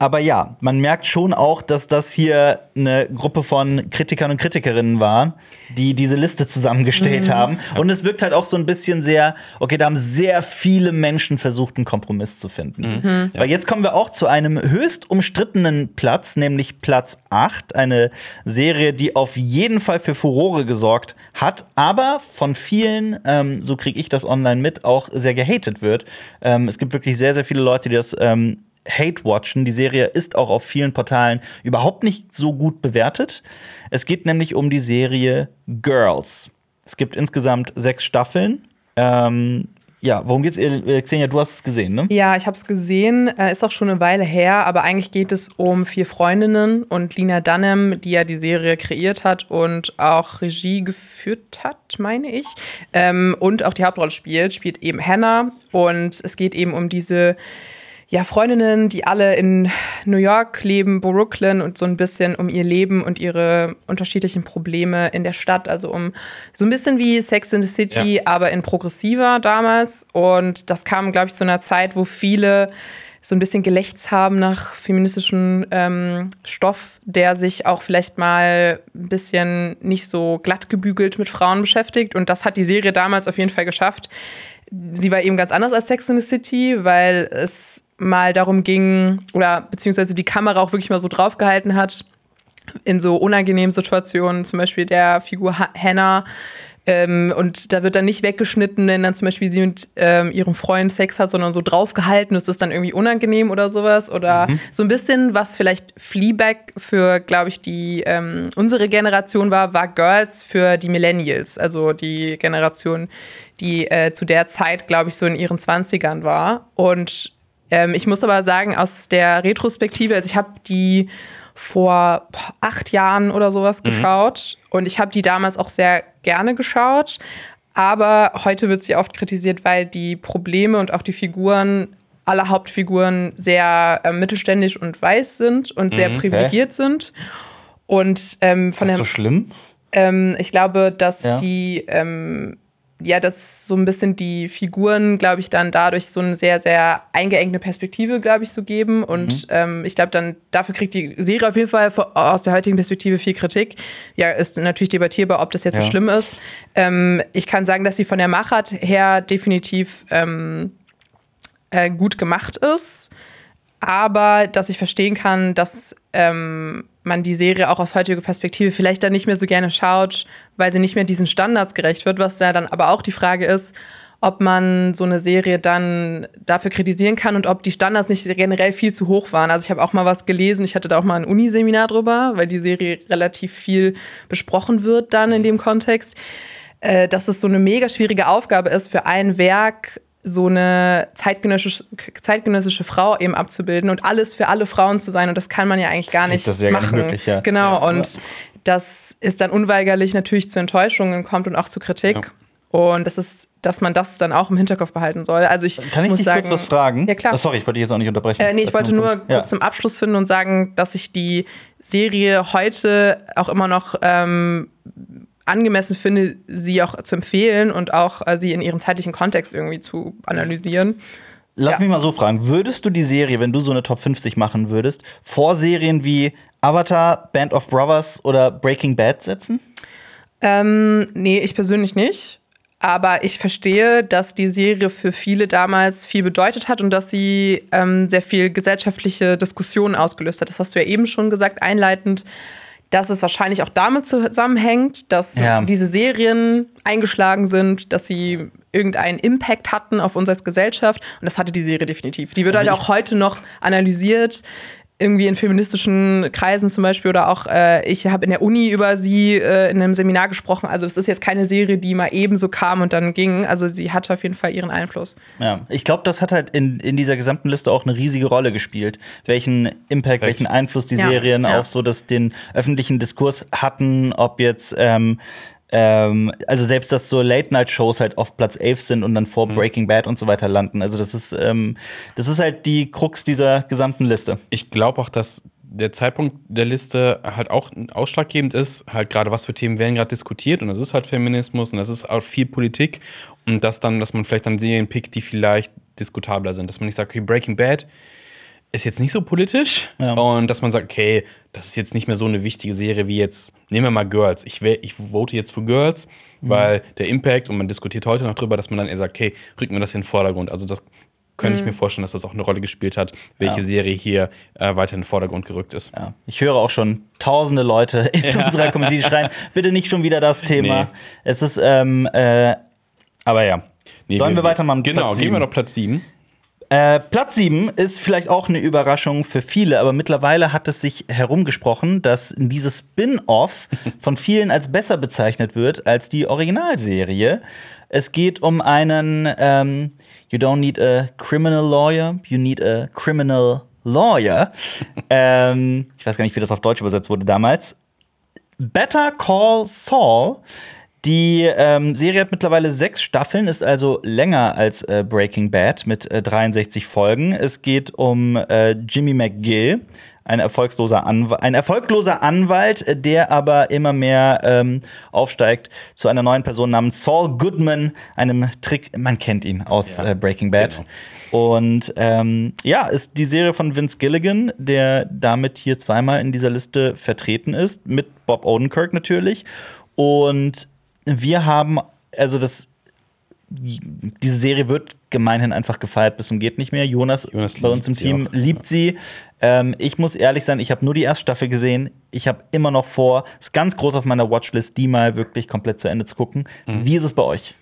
S3: Aber ja, man merkt schon auch, dass das hier eine Gruppe von Kritikern und Kritikerinnen waren, die diese Liste zusammengestellt haben. Und es wirkt halt auch so ein bisschen sehr, okay, da haben sehr viele Menschen versucht, einen Kompromiss zu finden. Weil jetzt kommen wir auch zu einem höchst umstrittenen Platz, nämlich Platz 8, eine Serie, die auf jeden Fall für Furore gesorgt hat, aber von vielen, ähm, so kriege ich das online mit, auch sehr gehatet wird. Ähm, es gibt wirklich sehr, sehr viele Leute, die das ähm, Hate-Watchen. Die Serie ist auch auf vielen Portalen überhaupt nicht so gut bewertet. Es geht nämlich um die Serie Girls. Es gibt insgesamt sechs Staffeln. Ähm, ja, worum geht's? Äh, Xenia, du hast es gesehen, ne?
S1: Ja, ich habe es gesehen. Äh, ist auch schon eine Weile her, aber eigentlich geht es um vier Freundinnen und Lina Dunham, die ja die Serie kreiert hat und auch Regie geführt hat, meine ich. Ähm, und auch die Hauptrolle spielt, spielt eben Hannah. Und es geht eben um diese ja, Freundinnen, die alle in New York leben, Brooklyn und so ein bisschen um ihr Leben und ihre unterschiedlichen Probleme in der Stadt. Also um so ein bisschen wie Sex in the City,
S2: Ja.
S1: aber in progressiver damals. Und das kam, glaube ich, zu einer Zeit, wo viele so ein bisschen gelächzt haben nach feministischen ähm, Stoff, der sich auch vielleicht mal ein bisschen nicht so glatt gebügelt mit Frauen beschäftigt. Und das hat die Serie damals auf jeden Fall geschafft. Sie war eben ganz anders als Sex in the City, weil es mal darum ging, oder beziehungsweise die Kamera auch wirklich mal so draufgehalten hat, in so unangenehmen Situationen, zum Beispiel der Figur Ha- Hannah. Ähm, und da wird dann nicht weggeschnitten, wenn dann zum Beispiel sie mit ähm, ihrem Freund Sex hat, sondern so draufgehalten. Das ist dann irgendwie unangenehm oder sowas. Oder so ein bisschen, was vielleicht Fleabag für, glaube ich, die ähm, unsere Generation war, war Girls für die Millennials. Also die Generation, die äh, zu der Zeit, glaube ich, so in ihren 20ern war. Und ähm, ich muss aber sagen, aus der Retrospektive, also ich habe die vor acht Jahren oder sowas geschaut und ich habe die damals auch sehr gerne geschaut. Aber heute wird sie oft kritisiert, weil die Probleme und auch die Figuren, alle Hauptfiguren sehr äh, mittelständisch und weiß sind und sehr privilegiert sind. Und ähm,
S3: Ist
S1: von
S3: das
S1: der,
S3: so schlimm?
S1: ähm, ich glaube, dass
S3: Ja.
S1: die, ähm, ja, dass so ein bisschen die Figuren, glaube ich, dann dadurch so eine sehr, sehr eingeengte Perspektive, glaube ich, so geben. Und ähm, ich glaube, dann dafür kriegt die Serie auf jeden Fall aus der heutigen Perspektive viel Kritik. Ja, ist natürlich debattierbar, ob das jetzt
S3: Ja.
S1: so schlimm ist. Ähm, ich kann sagen, dass sie von der Machart her definitiv ähm, äh, gut gemacht ist aber dass ich verstehen kann, dass ähm, man die Serie auch aus heutiger Perspektive vielleicht dann nicht mehr so gerne schaut, weil sie nicht mehr diesen Standards gerecht wird, was ja dann aber auch die Frage ist, ob man so eine Serie dann dafür kritisieren kann und ob die Standards nicht generell viel zu hoch waren. Also ich habe auch mal was gelesen, ich hatte da auch mal ein Uniseminar drüber, weil die Serie relativ viel besprochen wird dann in dem Kontext, äh, dass es so eine mega schwierige Aufgabe ist für ein Werk so eine zeitgenössische, zeitgenössische Frau eben abzubilden und alles für alle Frauen zu sein. Und das kann man ja eigentlich gar
S3: geht-
S1: nicht
S3: das ist ja gar nicht möglich, ja.
S1: Genau,
S3: Ja,
S1: und das ist dann unweigerlich natürlich zu Enttäuschungen kommt und auch zu Kritik. Und das ist, dass man das dann auch im Hinterkopf behalten soll. Also ich
S3: Kann ich
S1: muss
S3: dich
S1: sagen,
S3: kurz was fragen?
S1: Ja, klar.
S3: Oh, sorry, ich wollte dich jetzt auch nicht unterbrechen.
S1: Äh, nee, ich wollte nur
S3: Ja.
S1: kurz zum Abschluss finden und sagen, dass ich die Serie heute auch immer noch ähm, angemessen finde, sie auch zu empfehlen und auch äh, sie in ihrem zeitlichen Kontext irgendwie zu analysieren.
S3: Lass
S1: Ja.
S3: mich mal so fragen. Würdest du die Serie, wenn du so eine Top 50 machen würdest, vor Serien wie Avatar, Band of Brothers oder Breaking Bad setzen?
S1: Ähm, nee, ich persönlich nicht. Aber ich verstehe, dass die Serie für viele damals viel bedeutet hat und dass sie ähm, sehr viel gesellschaftliche Diskussionen ausgelöst hat. Das hast du ja eben schon gesagt, einleitend, dass es wahrscheinlich auch damit zusammenhängt, dass
S3: Ja.
S1: diese Serien eingeschlagen sind, dass sie irgendeinen Impact hatten auf uns als Gesellschaft. Und das hatte die Serie definitiv. Die wird
S3: Also
S1: halt auch heute noch analysiert. Irgendwie in feministischen Kreisen zum Beispiel oder auch, äh, ich habe in der Uni über sie äh, in einem Seminar gesprochen. Also, das ist jetzt keine Serie, die mal eben so kam und dann ging. Also, sie hatte auf jeden Fall ihren Einfluss.
S3: Ja, ich glaube, das hat halt in, in dieser gesamten Liste auch eine riesige Rolle gespielt. Welchen Impact, welchen Einfluss die
S1: Ja,
S3: Serien
S1: ja.
S3: auf so das, den öffentlichen Diskurs hatten, ob jetzt ähm, Ähm, also selbst, dass so Late-Night-Shows halt auf Platz 11 sind und dann vor
S2: Mhm.
S3: Breaking Bad und so weiter landen. Also das ist, ähm, das ist halt die Krux dieser gesamten Liste.
S2: Ich glaube auch, dass der Zeitpunkt der Liste halt auch ausschlaggebend ist, halt gerade was für Themen werden gerade diskutiert und das ist halt Feminismus und das ist auch viel Politik und das dann, dass man vielleicht dann Serien pickt, die vielleicht diskutabler sind, dass man nicht sagt, okay, Breaking Bad ist jetzt nicht so politisch
S3: Ja.
S2: und dass man sagt, okay, das ist jetzt nicht mehr so eine wichtige Serie wie jetzt, nehmen wir mal Girls. Ich, wär, ich vote jetzt für Girls, weil der Impact und man diskutiert heute noch drüber, dass man dann eher sagt, okay, rücken wir das in den Vordergrund. Also das könnte ich mir vorstellen, dass das auch eine Rolle gespielt hat, welche
S3: Ja.
S2: Serie hier äh, weiter in den Vordergrund gerückt ist.
S3: Ja. Ich höre auch schon tausende Leute in unserer Community schreien, bitte nicht schon wieder das Thema.
S2: Nee.
S3: Es ist, ähm, äh, aber ja.
S2: Nee,
S3: Sollen wir, weitermachen?
S2: Genau,
S3: Platz
S2: gehen wir noch Platz 7.
S3: Äh, Platz 7 ist vielleicht auch eine Überraschung für viele, aber mittlerweile hat es sich herumgesprochen, dass dieses Spin-off von vielen als besser bezeichnet wird als die Originalserie. Es geht um einen ähm, You don't need a criminal lawyer, you need a criminal lawyer. ähm, ich weiß gar nicht, wie das auf Deutsch übersetzt wurde damals. Better Call Saul. Die ähm, Serie hat mittlerweile sechs Staffeln, ist also länger als äh, Breaking Bad mit äh, 63 Folgen. Es geht um äh, Jimmy McGill, ein erfolgloser, Anw ein erfolgloser Anwalt, äh, der aber immer mehr ähm, aufsteigt zu einer neuen Person namens Saul Goodman, einem Trick, man kennt ihn aus
S2: Ja,
S3: äh, Breaking Bad.
S2: genau.
S3: Und ähm, ja, ist die Serie von Vince Gilligan, der damit hier zweimal in dieser Liste vertreten ist, mit Bob Odenkirk natürlich. Und wir haben, also das, diese Serie wird gemeinhin einfach gefeiert bis zum geht nicht mehr. Jonas,
S2: Jonas
S3: bei uns im Team
S2: auch,
S3: liebt sie. Ähm, ich muss ehrlich sein, ich habe nur die erste Staffel gesehen. Ich habe immer noch vor, ist ganz groß auf meiner Watchlist, die mal wirklich komplett zu Ende zu gucken.
S2: Mhm.
S3: Wie ist es bei euch?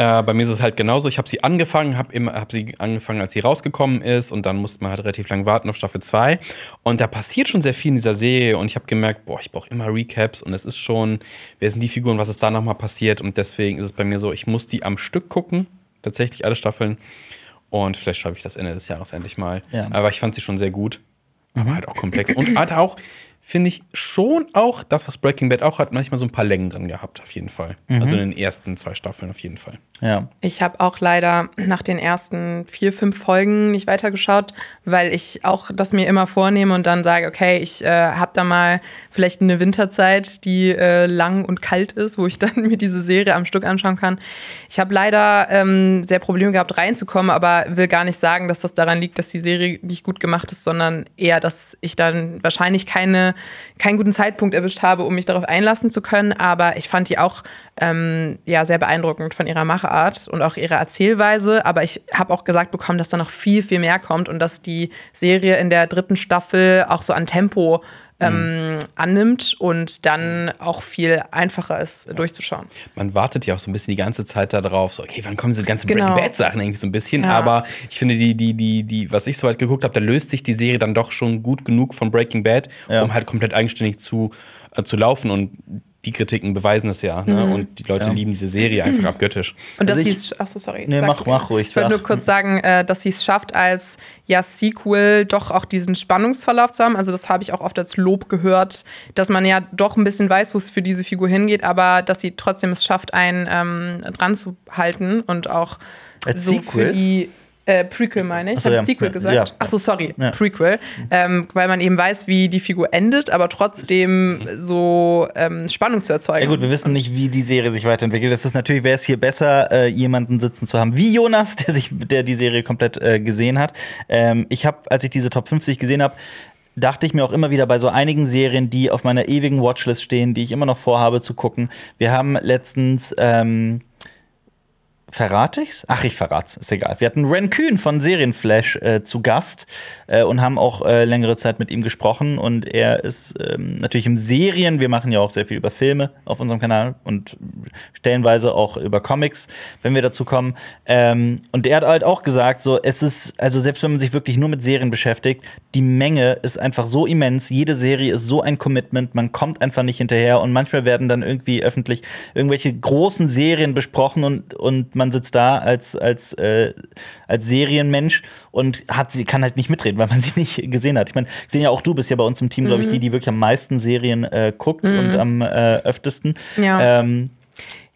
S2: Äh, bei mir ist es halt genauso. Ich habe sie angefangen, habe immer hab sie angefangen, als sie rausgekommen ist. Und dann musste man halt relativ lang warten auf Staffel 2 und da passiert schon sehr viel in dieser Serie. Und ich habe gemerkt, boah, ich brauche immer Recaps. Und es ist schon, wer sind die Figuren, was ist da nochmal passiert? Und deswegen ist es bei mir so, ich muss die am Stück gucken, tatsächlich alle Staffeln. Und vielleicht schaffe ich das Ende des Jahres endlich mal.
S3: Ja.
S2: Aber ich fand sie schon sehr gut, aber halt auch komplex. Und hat auch finde ich schon auch das, was Breaking Bad auch hat, manchmal so ein paar Längen drin gehabt, auf jeden Fall. Also in den ersten zwei Staffeln auf jeden Fall.
S3: Ja.
S1: Ich habe auch leider nach den ersten vier, fünf Folgen nicht weitergeschaut, weil ich auch das mir immer vornehme und dann sage, okay, ich äh, habe da mal vielleicht eine Winterzeit, die äh, lang und kalt ist, wo ich dann mir diese Serie am Stück anschauen kann. Ich habe leider ähm, sehr Probleme gehabt, reinzukommen, aber will gar nicht sagen, dass das daran liegt, dass die Serie nicht gut gemacht ist, sondern eher, dass ich dann wahrscheinlich keine, keinen guten Zeitpunkt erwischt habe, um mich darauf einlassen zu können. Aber ich fand die auch ähm, ja, sehr beeindruckend von ihrer Machart und auch ihrer Erzählweise. Aber ich habe auch gesagt bekommen, dass da noch viel, viel mehr kommt und dass die Serie in der dritten Staffel auch so an Tempo ähm, annimmt und dann auch viel einfacher ist, durchzuschauen.
S2: man wartet ja auch so ein bisschen die ganze Zeit darauf, so, okay, wann kommen diese ganzen
S1: Genau.
S2: Breaking Bad Sachen irgendwie so ein bisschen,
S1: Ja.
S2: aber ich finde, die, die, die, die, was ich soweit geguckt habe, da löst sich die Serie dann doch schon gut genug von Breaking Bad,
S3: Ja.
S2: um halt komplett eigenständig zu, äh, zu laufen und die Kritiken beweisen es ja, ne? und die Leute
S3: Ja.
S2: lieben diese Serie einfach abgöttisch.
S1: Und dass
S3: Also
S1: sie es, achso, sorry.
S3: Nee,
S1: sag
S3: mach- mach ruhig,
S1: Ich wollte nur kurz sagen, äh, dass sie es schafft, als ja, Sequel doch auch diesen Spannungsverlauf zu haben. Also, das habe ich auch oft als Lob gehört, dass man ja doch ein bisschen weiß, wo es für diese Figur hingeht, aber dass sie trotzdem es schafft, einen ähm, dran zu halten und auch
S3: Als
S1: so
S3: Sequel?
S1: für die. Äh, Prequel meine ich.
S3: Ach so,
S1: Habe ich
S3: ja.
S1: Sequel gesagt?
S3: ja.
S1: Ach so, sorry.
S3: Ja.
S1: Prequel. Ähm, weil man eben weiß, wie die Figur endet, aber trotzdem so ähm, Spannung zu erzeugen.
S3: Ja gut, wir wissen nicht, wie die Serie sich weiterentwickelt. Das ist natürlich, wäre es hier besser, äh, jemanden sitzen zu haben wie Jonas, der sich, der die Serie komplett äh, gesehen hat. Ähm, ich habe, als ich diese Top 50 gesehen habe, dachte ich mir auch immer wieder bei so einigen Serien, die auf meiner ewigen Watchlist stehen, die ich immer noch vorhabe zu gucken. Wir haben letztens ähm, Verrate ich's? Ach, ich verrat's, ist egal. Wir hatten Ren Kühn von Serienflash äh, zu Gast äh, und haben auch äh, längere Zeit mit ihm gesprochen. Und er ist ähm, natürlich im Serien, wir machen ja auch sehr viel über Filme auf unserem Kanal und stellenweise auch über Comics, wenn wir dazu kommen. Ähm, und er hat halt auch gesagt, so, es ist, also selbst wenn man sich wirklich nur mit Serien beschäftigt, die Menge ist einfach so immens. Jede Serie ist so ein Commitment, man kommt einfach nicht hinterher. Und manchmal werden dann irgendwie öffentlich irgendwelche großen Serien besprochen und, und man sitzt da als, als, äh, als Serienmensch und hat sie, kann halt nicht mitreden, weil man sie nicht gesehen hat. Ich meine, sehen ja auch du bist ja bei uns im Team, glaube ich, die, die wirklich am meisten Serien äh, guckt und am äh, öftesten.
S1: Ja.
S3: Ähm,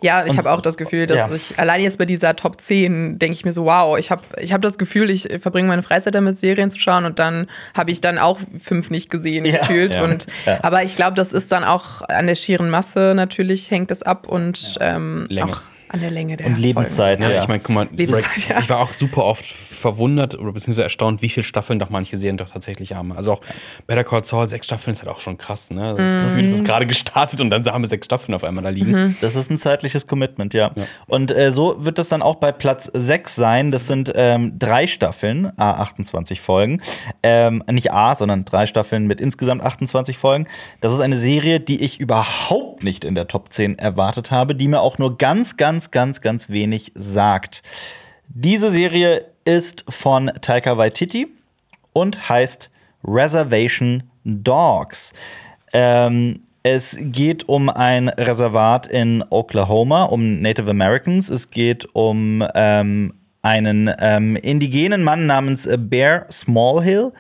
S1: Ja, ich habe auch das Gefühl, dass
S3: ja.
S1: ich allein jetzt bei dieser Top 10 denke ich mir so, wow, ich habe ich hab das Gefühl, ich verbringe meine Freizeit damit, Serien zu schauen und dann habe ich dann auch fünf nicht gesehen
S3: Ja.
S1: gefühlt.
S2: Ja.
S1: Und. Aber ich glaube, das ist dann auch an der schieren Masse natürlich hängt es ab und ähm, auch an der Länge der
S3: und Lebenszeit,
S2: Ja,
S3: ja.
S2: ich meine, guck mal,
S1: Lebenszeit,
S2: Break,
S1: ja.
S2: ich war auch super oft verwundert oder beziehungsweise erstaunt, wie viele Staffeln doch manche Serien doch tatsächlich haben. Also auch Better Call Saul, sechs Staffeln ist halt auch schon krass, ne? Das,
S1: Mhm.
S2: das ist gerade gestartet und dann haben wir sechs Staffeln auf einmal da liegen.
S3: Das ist ein zeitliches Commitment, ja. Und äh, so wird das dann auch bei Platz 6 sein. Das sind ähm, drei Staffeln, A 28 Folgen. Ähm, nicht A, sondern drei Staffeln mit insgesamt 28 Folgen. Das ist eine Serie, die ich überhaupt nicht in der Top 10 erwartet habe, die mir auch nur ganz, ganz, ganz, ganz wenig sagt. Diese Serie ist von Taika Waititi und heißt Reservation Dogs. Ähm, es geht um ein Reservat in Oklahoma, um Native Americans. Es geht um ähm, einen ähm, indigenen Mann namens Bear Smallhill.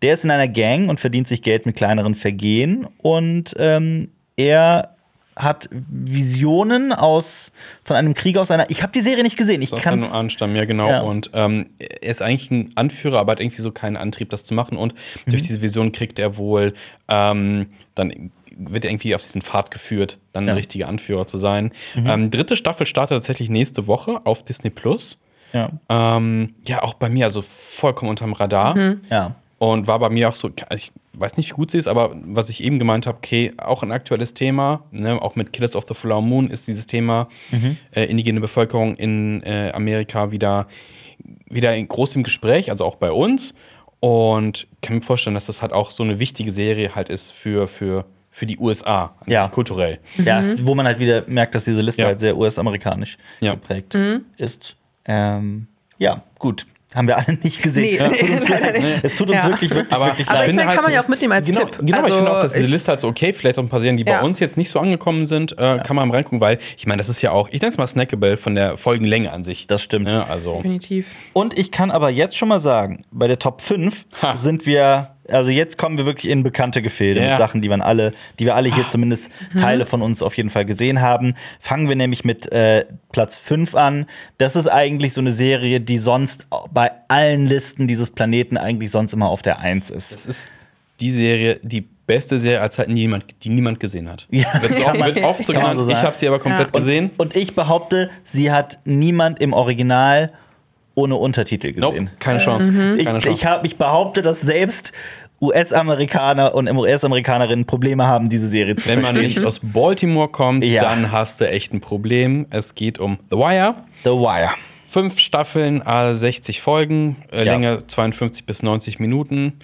S3: Der ist in einer Gang und verdient sich Geld mit kleineren Vergehen. Und ähm, er hat Visionen aus von einem Krieg aus einer. Ich habe die Serie nicht gesehen. Ich kann
S2: kann anstammen, ja genau.
S3: Ja.
S2: Und ähm, er ist eigentlich ein Anführer, aber hat irgendwie so keinen Antrieb, das zu machen. Und
S3: Mhm.
S2: durch diese Vision kriegt er wohl ähm, dann wird er irgendwie auf diesen Pfad geführt, dann
S3: Ja.
S2: ein richtiger Anführer zu sein.
S3: Mhm.
S2: Ähm, dritte Staffel startet tatsächlich nächste Woche auf Disney Plus.
S3: Ja.
S2: Ähm, ja, auch bei mir, also vollkommen unterm Radar.
S3: ja.
S2: Und war bei mir auch so, also ich weiß nicht, wie gut sie ist, aber was ich eben gemeint habe, okay, auch ein aktuelles Thema, ne, auch mit Killers of the Flower Moon ist dieses Thema äh, indigene Bevölkerung in äh, Amerika wieder, wieder in groß im Gespräch, also auch bei uns. Und kann mir vorstellen, dass das halt auch so eine wichtige Serie halt ist für, für, für die USA,
S3: Ja.
S2: kulturell.
S3: Ja, wo man halt wieder merkt, dass diese Liste
S2: Ja.
S3: halt sehr US-amerikanisch
S2: Ja.
S3: geprägt ist. Ähm, ja, gut. Haben wir alle nicht gesehen.
S1: Nee,
S3: es tut uns,
S1: leider
S3: leid.
S1: nicht.
S3: Es tut uns
S1: Ja.
S3: wirklich, wirklich,
S2: Aber
S3: wirklich
S2: ich
S1: Aber ich
S3: leid.
S1: meine, kann man ja auch mitnehmen als
S2: genau,
S1: Tipp.
S2: Genau, ich
S1: Also,
S2: finde auch, dass diese
S1: ich-
S2: Liste halt so okay, vielleicht auch ein paar Serien, die
S1: Ja.
S2: bei uns jetzt nicht so angekommen sind, äh, kann man mal reingucken, weil ich meine, das ist ja auch, ich nenne es mal snackable von der Folgenlänge an sich.
S3: Das stimmt.
S2: Ja, also.
S1: Definitiv.
S3: Und ich kann aber jetzt schon mal sagen, bei der Top 5
S2: Ha.
S3: sind wir, also jetzt kommen wir wirklich in bekannte Gefilde
S2: Ja.
S3: mit Sachen, die man alle, die wir alle hier zumindest Teile von uns auf jeden Fall gesehen haben. Fangen wir nämlich mit äh, Platz 5 an. Das ist eigentlich so eine Serie, die sonst bei allen Listen dieses Planeten eigentlich sonst immer auf der 1 ist.
S2: Es ist die Serie, die beste Serie Zeiten, die niemand, die niemand gesehen hat.
S3: Ja,
S2: wird, so oft, wird oft so genannt.
S3: so
S2: ich habe sie aber komplett
S1: Ja.
S2: gesehen.
S3: Und ich behaupte, sie hat niemand im Original ohne Untertitel gesehen.
S2: Nope, keine Chance.
S3: Ich,
S2: Keine Chance.
S3: ich, hab, ich behaupte, dass selbst US-Amerikaner und US-Amerikanerinnen Probleme haben, diese Serie zu
S2: Wenn man
S3: verstehen.
S2: nicht aus Baltimore kommt,
S3: Ja.
S2: dann hast du echt ein Problem. Es geht um The Wire.
S3: The Wire.
S2: Fünf Staffeln, äh, 60 Folgen, äh,
S3: Ja.
S2: Länge 52 bis 90 Minuten.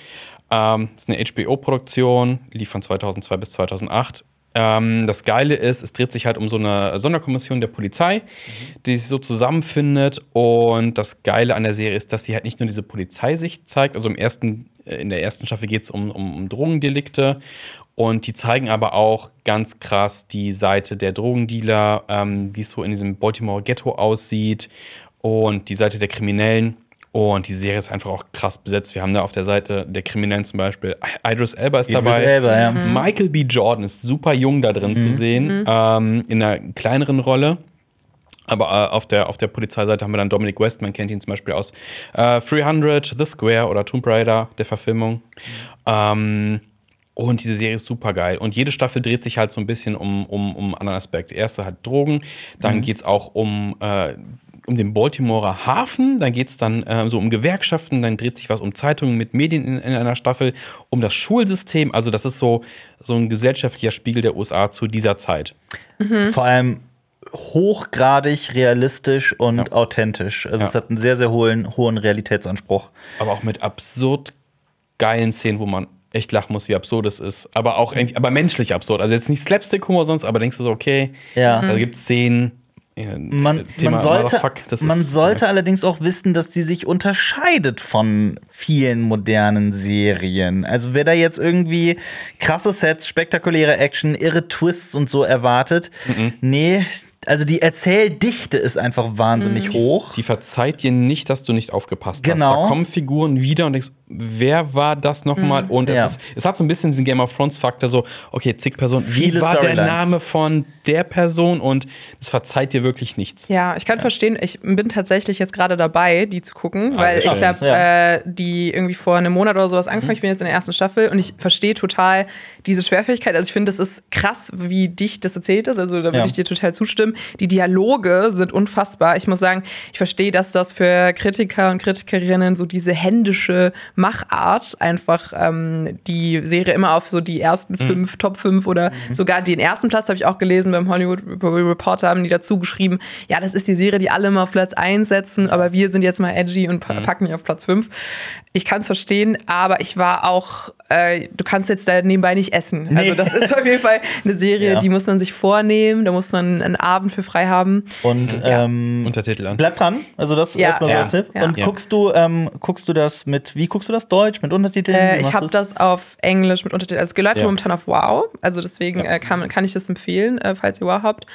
S2: Ähm, ist eine HBO-Produktion, lief von 2002 bis 2008. Ähm, das Geile ist, es dreht sich halt um so eine Sonderkommission der Polizei, die sich so zusammenfindet. Und das Geile an der Serie ist, dass sie halt nicht nur diese Polizeisicht zeigt. Also im ersten, äh, in der ersten Staffel geht es um, um, um Drogendelikte. Und die zeigen aber auch ganz krass die Seite der Drogendealer, ähm, wie es so in diesem Baltimore Ghetto aussieht und die Seite der Kriminellen. Und die Serie ist einfach auch krass besetzt. Wir haben da auf der Seite der Kriminellen zum Beispiel Idris Elba ist
S3: Idris
S2: dabei.
S3: Elba, ja.
S2: Michael B. Jordan ist super jung da drin zu sehen, ähm, in einer kleineren Rolle. Aber äh, auf, der, auf der Polizeiseite haben wir dann Dominic West, man kennt ihn zum Beispiel aus äh, 300, The Square oder Tomb Raider, der Verfilmung. Ähm, und diese Serie ist super geil. Und jede Staffel dreht sich halt so ein bisschen um, um, um einen anderen Aspekt. Die erste halt Drogen, dann geht es auch um, äh, um den Baltimorer Hafen, dann geht es dann äh, so um Gewerkschaften, dann dreht sich was um Zeitungen mit Medien in, in einer Staffel, um das Schulsystem. Also, das ist so, so ein gesellschaftlicher Spiegel der USA zu dieser Zeit.
S3: Vor allem hochgradig realistisch und authentisch. Also es
S2: Ja.
S3: hat einen sehr, sehr hohen, hohen Realitätsanspruch.
S2: aber auch mit absurd geilen Szenen, wo man echt lachen muss, wie absurd es ist. Aber auch irgendwie, aber menschlich absurd. Also jetzt nicht Slapstick-Humor sonst, aber denkst du so, okay,
S3: Ja.
S2: da gibt es Szenen. Äh,
S3: Man, man sollte,
S2: das
S3: man
S2: ist-
S3: sollte allerdings auch wissen, dass die sich unterscheidet von vielen modernen Serien. Also wer da jetzt irgendwie krasse Sets, spektakuläre Action, irre Twists und so erwartet,
S2: Mhm.
S3: nee, also die Erzähldichte ist einfach wahnsinnig
S1: Mhm.
S3: hoch.
S2: Die verzeiht dir nicht, dass du nicht aufgepasst
S3: Genau.
S2: hast. Da kommen Figuren wieder und denkst, wer war das nochmal? Und es,
S3: Ja.
S2: ist, es hat so ein bisschen diesen Game of Thrones-Faktor, so, okay, zig Personen,
S3: Viele
S2: wie war der
S3: Storylines.
S2: Name von der Person? Und es verzeiht dir wirklich nichts.
S1: Ja, ich kann verstehen, ich bin tatsächlich jetzt gerade dabei, die zu gucken, weil ich habe
S3: Ja.
S1: äh, die irgendwie vor einem Monat oder sowas angefangen. Ich bin jetzt in der ersten Staffel und ich verstehe total diese Schwerfähigkeit. Also ich finde, das ist krass, wie dicht das erzählt ist. Also da würde
S3: Ja.
S1: ich dir total zustimmen. Die Dialoge sind unfassbar. Ich muss sagen, ich verstehe, dass das für Kritiker und Kritikerinnen so diese händische Machart einfach ähm, die Serie immer auf so die ersten fünf, Top 5 oder sogar den ersten Platz habe ich auch gelesen beim Hollywood Reporter, haben die dazu geschrieben, ja, das ist die Serie, die alle mal auf Platz 1 setzen, aber wir sind jetzt mal edgy und pa packen die auf Platz 5. Ich kann es verstehen, aber ich war auch, äh, du kannst jetzt da nebenbei nicht essen. Also
S3: Nee.
S1: das ist auf jeden Fall eine Serie,
S3: Ja.
S1: die muss man sich vornehmen, da muss man einen Abend für frei haben.
S3: Und ähm,
S2: Untertitel an.
S3: bleib dran. Also das
S1: Ja,
S3: erstmal so
S1: ja,
S3: als Tipp.
S1: ja.
S3: Und
S2: Ja.
S3: guckst du, ähm, guckst du das mit, wie guckst du das Deutsch? Mit Untertiteln?
S1: Äh, ich habe das auf Englisch mit Untertiteln. Also es läuft
S2: Ja.
S1: momentan auf Wow. Also deswegen äh, kann, kann ich das empfehlen, äh, falls ihr Wow habt.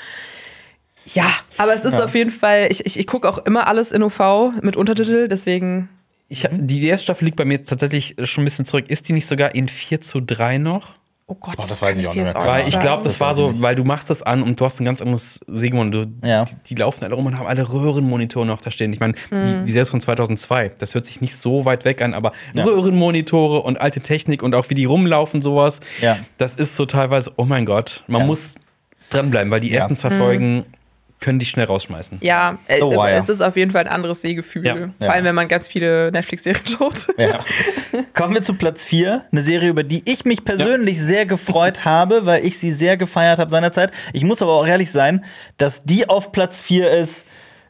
S1: Ja, aber es ist auf jeden Fall, ich, ich, ich gucke auch immer alles in OV mit Untertitel, deswegen.
S2: Ich hab, die erste Staffel liegt bei mir tatsächlich schon ein bisschen zurück. Ist die nicht sogar in 4 zu 3 noch?
S1: Oh Gott,
S3: das
S1: das,
S3: weiß ich auch nicht
S1: jetzt
S3: mehr.
S1: auch
S2: Weil ich glaube, das
S3: Das
S2: war so,
S3: nicht.
S2: weil du machst das an und du hast ein ganz anderes Sigmund. Du,
S3: Ja.
S2: die, die laufen alle rum und haben alle Röhrenmonitore noch da stehen. Ich meine, die, die Serie ist von 2002. Das hört sich nicht so weit weg an, aber
S3: Ja.
S2: Röhrenmonitore und alte Technik und auch wie die rumlaufen, sowas.
S3: Ja.
S2: Das ist so teilweise, oh mein Gott, man
S3: Ja.
S2: muss dranbleiben, weil die
S3: Ja.
S2: ersten zwei Folgen können dich schnell rausschmeißen.
S1: Ja, äh,
S3: The Wire.
S1: es ist auf jeden Fall ein anderes Sehgefühl.
S2: Ja.
S1: Vor
S3: Ja.
S1: allem, wenn man ganz viele Netflix-Serien schaut.
S3: Ja. Kommen wir zu Platz 4, eine Serie, über die ich mich persönlich sehr gefreut habe, weil ich sie sehr gefeiert habe seinerzeit. Ich muss aber auch ehrlich sein, dass die auf Platz 4 ist,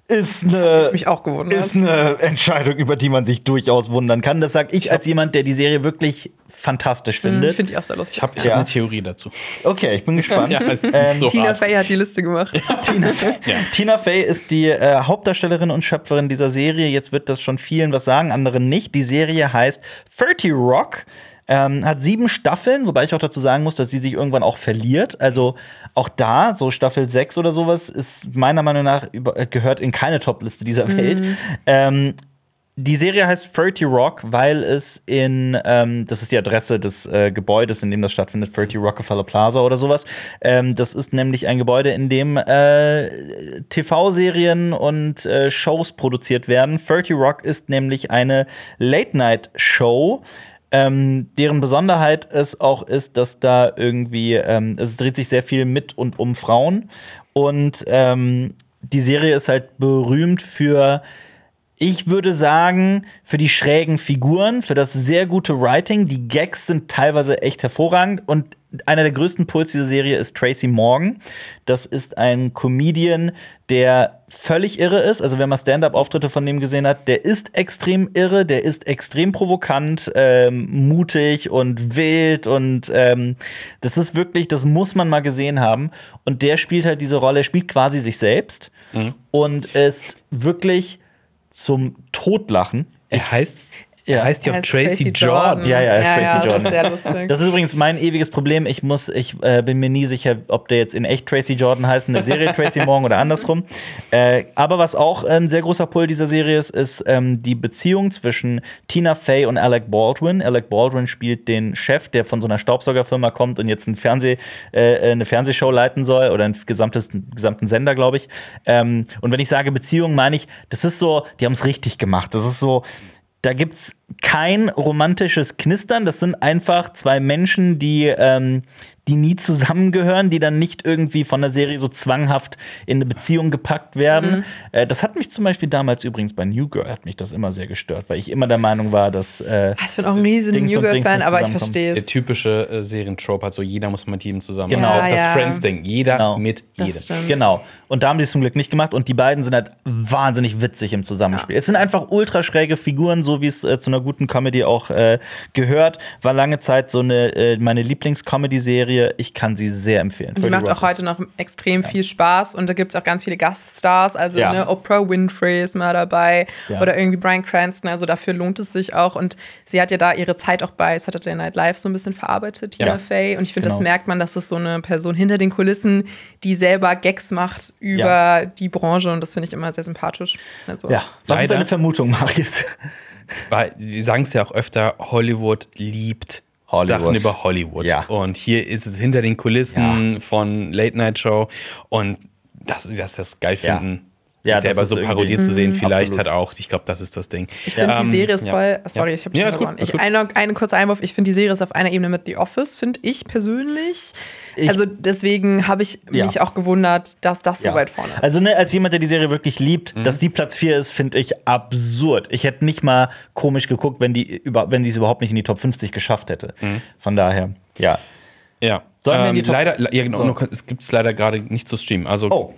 S3: ist eine,
S1: Mich auch gewundert.
S3: ist eine Entscheidung, über die man sich durchaus wundern kann. Das sage ich als jemand, der die Serie wirklich fantastisch
S1: Ich
S3: findet.
S1: finde ich auch sehr lustig.
S2: Ich habe
S3: Ja.
S2: hab eine Theorie dazu.
S3: Okay, ich bin gespannt.
S2: Ja,
S3: Ähm,
S2: so
S1: Tina. Fey hat die Liste gemacht.
S3: Tina, Fey. Tina Fey ist die äh, Hauptdarstellerin und Schöpferin dieser Serie. Jetzt wird das schon vielen was sagen, anderen nicht. Die Serie heißt 30 Rock. Ähm, hat sieben Staffeln, wobei ich auch dazu sagen muss, dass sie sich irgendwann auch verliert. Also auch da, so Staffel 6 oder sowas, ist meiner Meinung nach über, äh, gehört in keine Topliste dieser Welt. Ähm, die Serie heißt 30 Rock, weil es in, ähm, das ist die Adresse des äh, Gebäudes, in dem das stattfindet, 30 Rockefeller Plaza oder sowas. Ähm, das ist nämlich ein Gebäude, in dem äh, TV-Serien und äh, Shows produziert werden. 30 Rock ist nämlich eine Late-Night-Show. Ähm, deren Besonderheit es auch ist, dass da irgendwie, ähm, es dreht sich sehr viel mit und um Frauen. Und ähm, die Serie ist halt berühmt für ich würde sagen, für die schrägen Figuren, für das sehr gute Writing. Die Gags sind teilweise echt hervorragend. Und einer der größten Puls dieser Serie ist Tracy Morgan. Das ist ein Comedian, der völlig irre ist. Also, wenn man Stand-up-Auftritte von dem gesehen hat, der ist extrem irre, der ist extrem provokant, ähm, mutig und wild. Und ähm, das ist wirklich, das muss man mal gesehen haben. Und der spielt halt diese Rolle, spielt quasi sich selbst und ist wirklich zum Totlachen.
S2: Er heißt,
S3: Ja.
S2: er heißt ja auch
S1: heißt
S2: Tracy, Jordan.
S3: Ja, ja, er ist
S1: ja,
S3: Tracy
S1: ja,
S3: Jordan.
S1: Das ist sehr lustig.
S3: Das ist übrigens mein ewiges Problem. Ich muss, ich äh, bin mir nie sicher, ob der jetzt in echt Tracy Jordan heißt, in der Serie Tracy Morgan oder andersrum. Äh, aber was auch ein sehr großer Pull dieser Serie ist, ist ähm, die Beziehung zwischen Tina Fey und Alec Baldwin. Alec Baldwin spielt den Chef, der von so einer Staubsaugerfirma kommt und jetzt ein Fernseh, äh, eine Fernsehshow leiten soll oder ein gesamtes, einen gesamten Sender, glaube ich. Ähm, und wenn ich sage Beziehung, meine ich, das ist so, die haben es richtig gemacht. Das ist so, da gibt's kein romantisches Knistern. Das sind einfach zwei Menschen, die, ähm, die nie zusammengehören, die dann nicht irgendwie von der Serie so zwanghaft in eine Beziehung gepackt werden. Äh, das hat mich zum Beispiel damals übrigens bei New Girl hat mich das immer sehr gestört, weil ich immer der Meinung war, dass äh,
S1: ich bin auch ein riesen
S3: Dings
S1: New Girl-Fan,
S3: nicht
S1: aber ich verstehe
S2: Der
S1: es.
S2: typische äh, Serientrope hat so, jeder muss mit jedem zusammen.
S3: Genau.
S2: Das, ist das
S1: Ja, ja.
S2: Friends-Ding. Jeder
S3: Genau.
S2: mit jedem.
S3: Genau. Und da haben sie es zum Glück nicht gemacht. Und die beiden sind halt wahnsinnig witzig im Zusammenspiel. Es sind einfach ultra schräge Figuren, so wie es äh, zu einer guten Comedy auch äh, gehört. War lange Zeit so eine äh, meine Lieblings-Comedy-Serie. Serie, ich kann sie sehr empfehlen.
S1: Die
S3: 30
S1: macht auch heute noch extrem viel Spaß und da gibt es auch ganz viele Gaststars. Also
S3: Ja.
S1: ne, Oprah Winfrey ist mal dabei
S3: Ja.
S1: oder irgendwie Brian Cranston. Also dafür lohnt es sich auch. Und sie hat ja da ihre Zeit auch bei Saturday Night Live so ein bisschen verarbeitet, Tina
S3: Ja.
S1: Fey. Und ich finde,
S3: Genau.
S1: das merkt man, dass es so eine Person hinter den Kulissen, die selber Gags macht über
S3: Ja.
S1: die Branche. Und das finde ich immer sehr sympathisch. Also,
S3: Ja, was ist
S2: Leider.
S3: deine Vermutung, Marius?
S2: Weil wir sagen es ja auch öfter, Hollywood liebt
S3: Hollywood.
S2: Sachen über Hollywood.
S3: Ja.
S2: Und hier ist es hinter den Kulissen von Late Night Show und dass sie das geil
S3: Ja.
S2: finden.
S3: Ja,
S2: sich selber so parodiert zu sehen, vielleicht
S3: Absolut.
S2: halt auch. Ich glaube, das ist das Ding.
S1: Ich finde,
S2: Ähm,
S1: die Serie ist
S2: ja.
S1: voll. Sorry,
S2: Ja.
S1: ich habe
S2: Ja, gut,
S1: Ich,
S2: gut.
S1: eine, eine kurze Einwurf. Ich finde, die Serie ist auf einer Ebene mit The Office, finde ich persönlich.
S3: Ich-
S1: also deswegen habe ich
S3: Ja.
S1: mich auch gewundert, dass das
S3: Ja.
S1: so weit vorne ist.
S3: Also, ne, als jemand, der die Serie wirklich liebt,
S2: Mhm.
S3: dass die Platz 4 ist, finde ich absurd. Ich hätte nicht mal komisch geguckt, wenn die über, wenn die es überhaupt nicht in die Top 50 geschafft hätte.
S2: Mhm.
S3: Von daher, ja.
S2: Ja.
S3: Sollen wir in die
S2: ähm,
S3: Top-
S2: leider, ja, genau,
S3: So.
S2: nur- es gibt es leider gerade nicht zu streamen. Also
S3: Oh.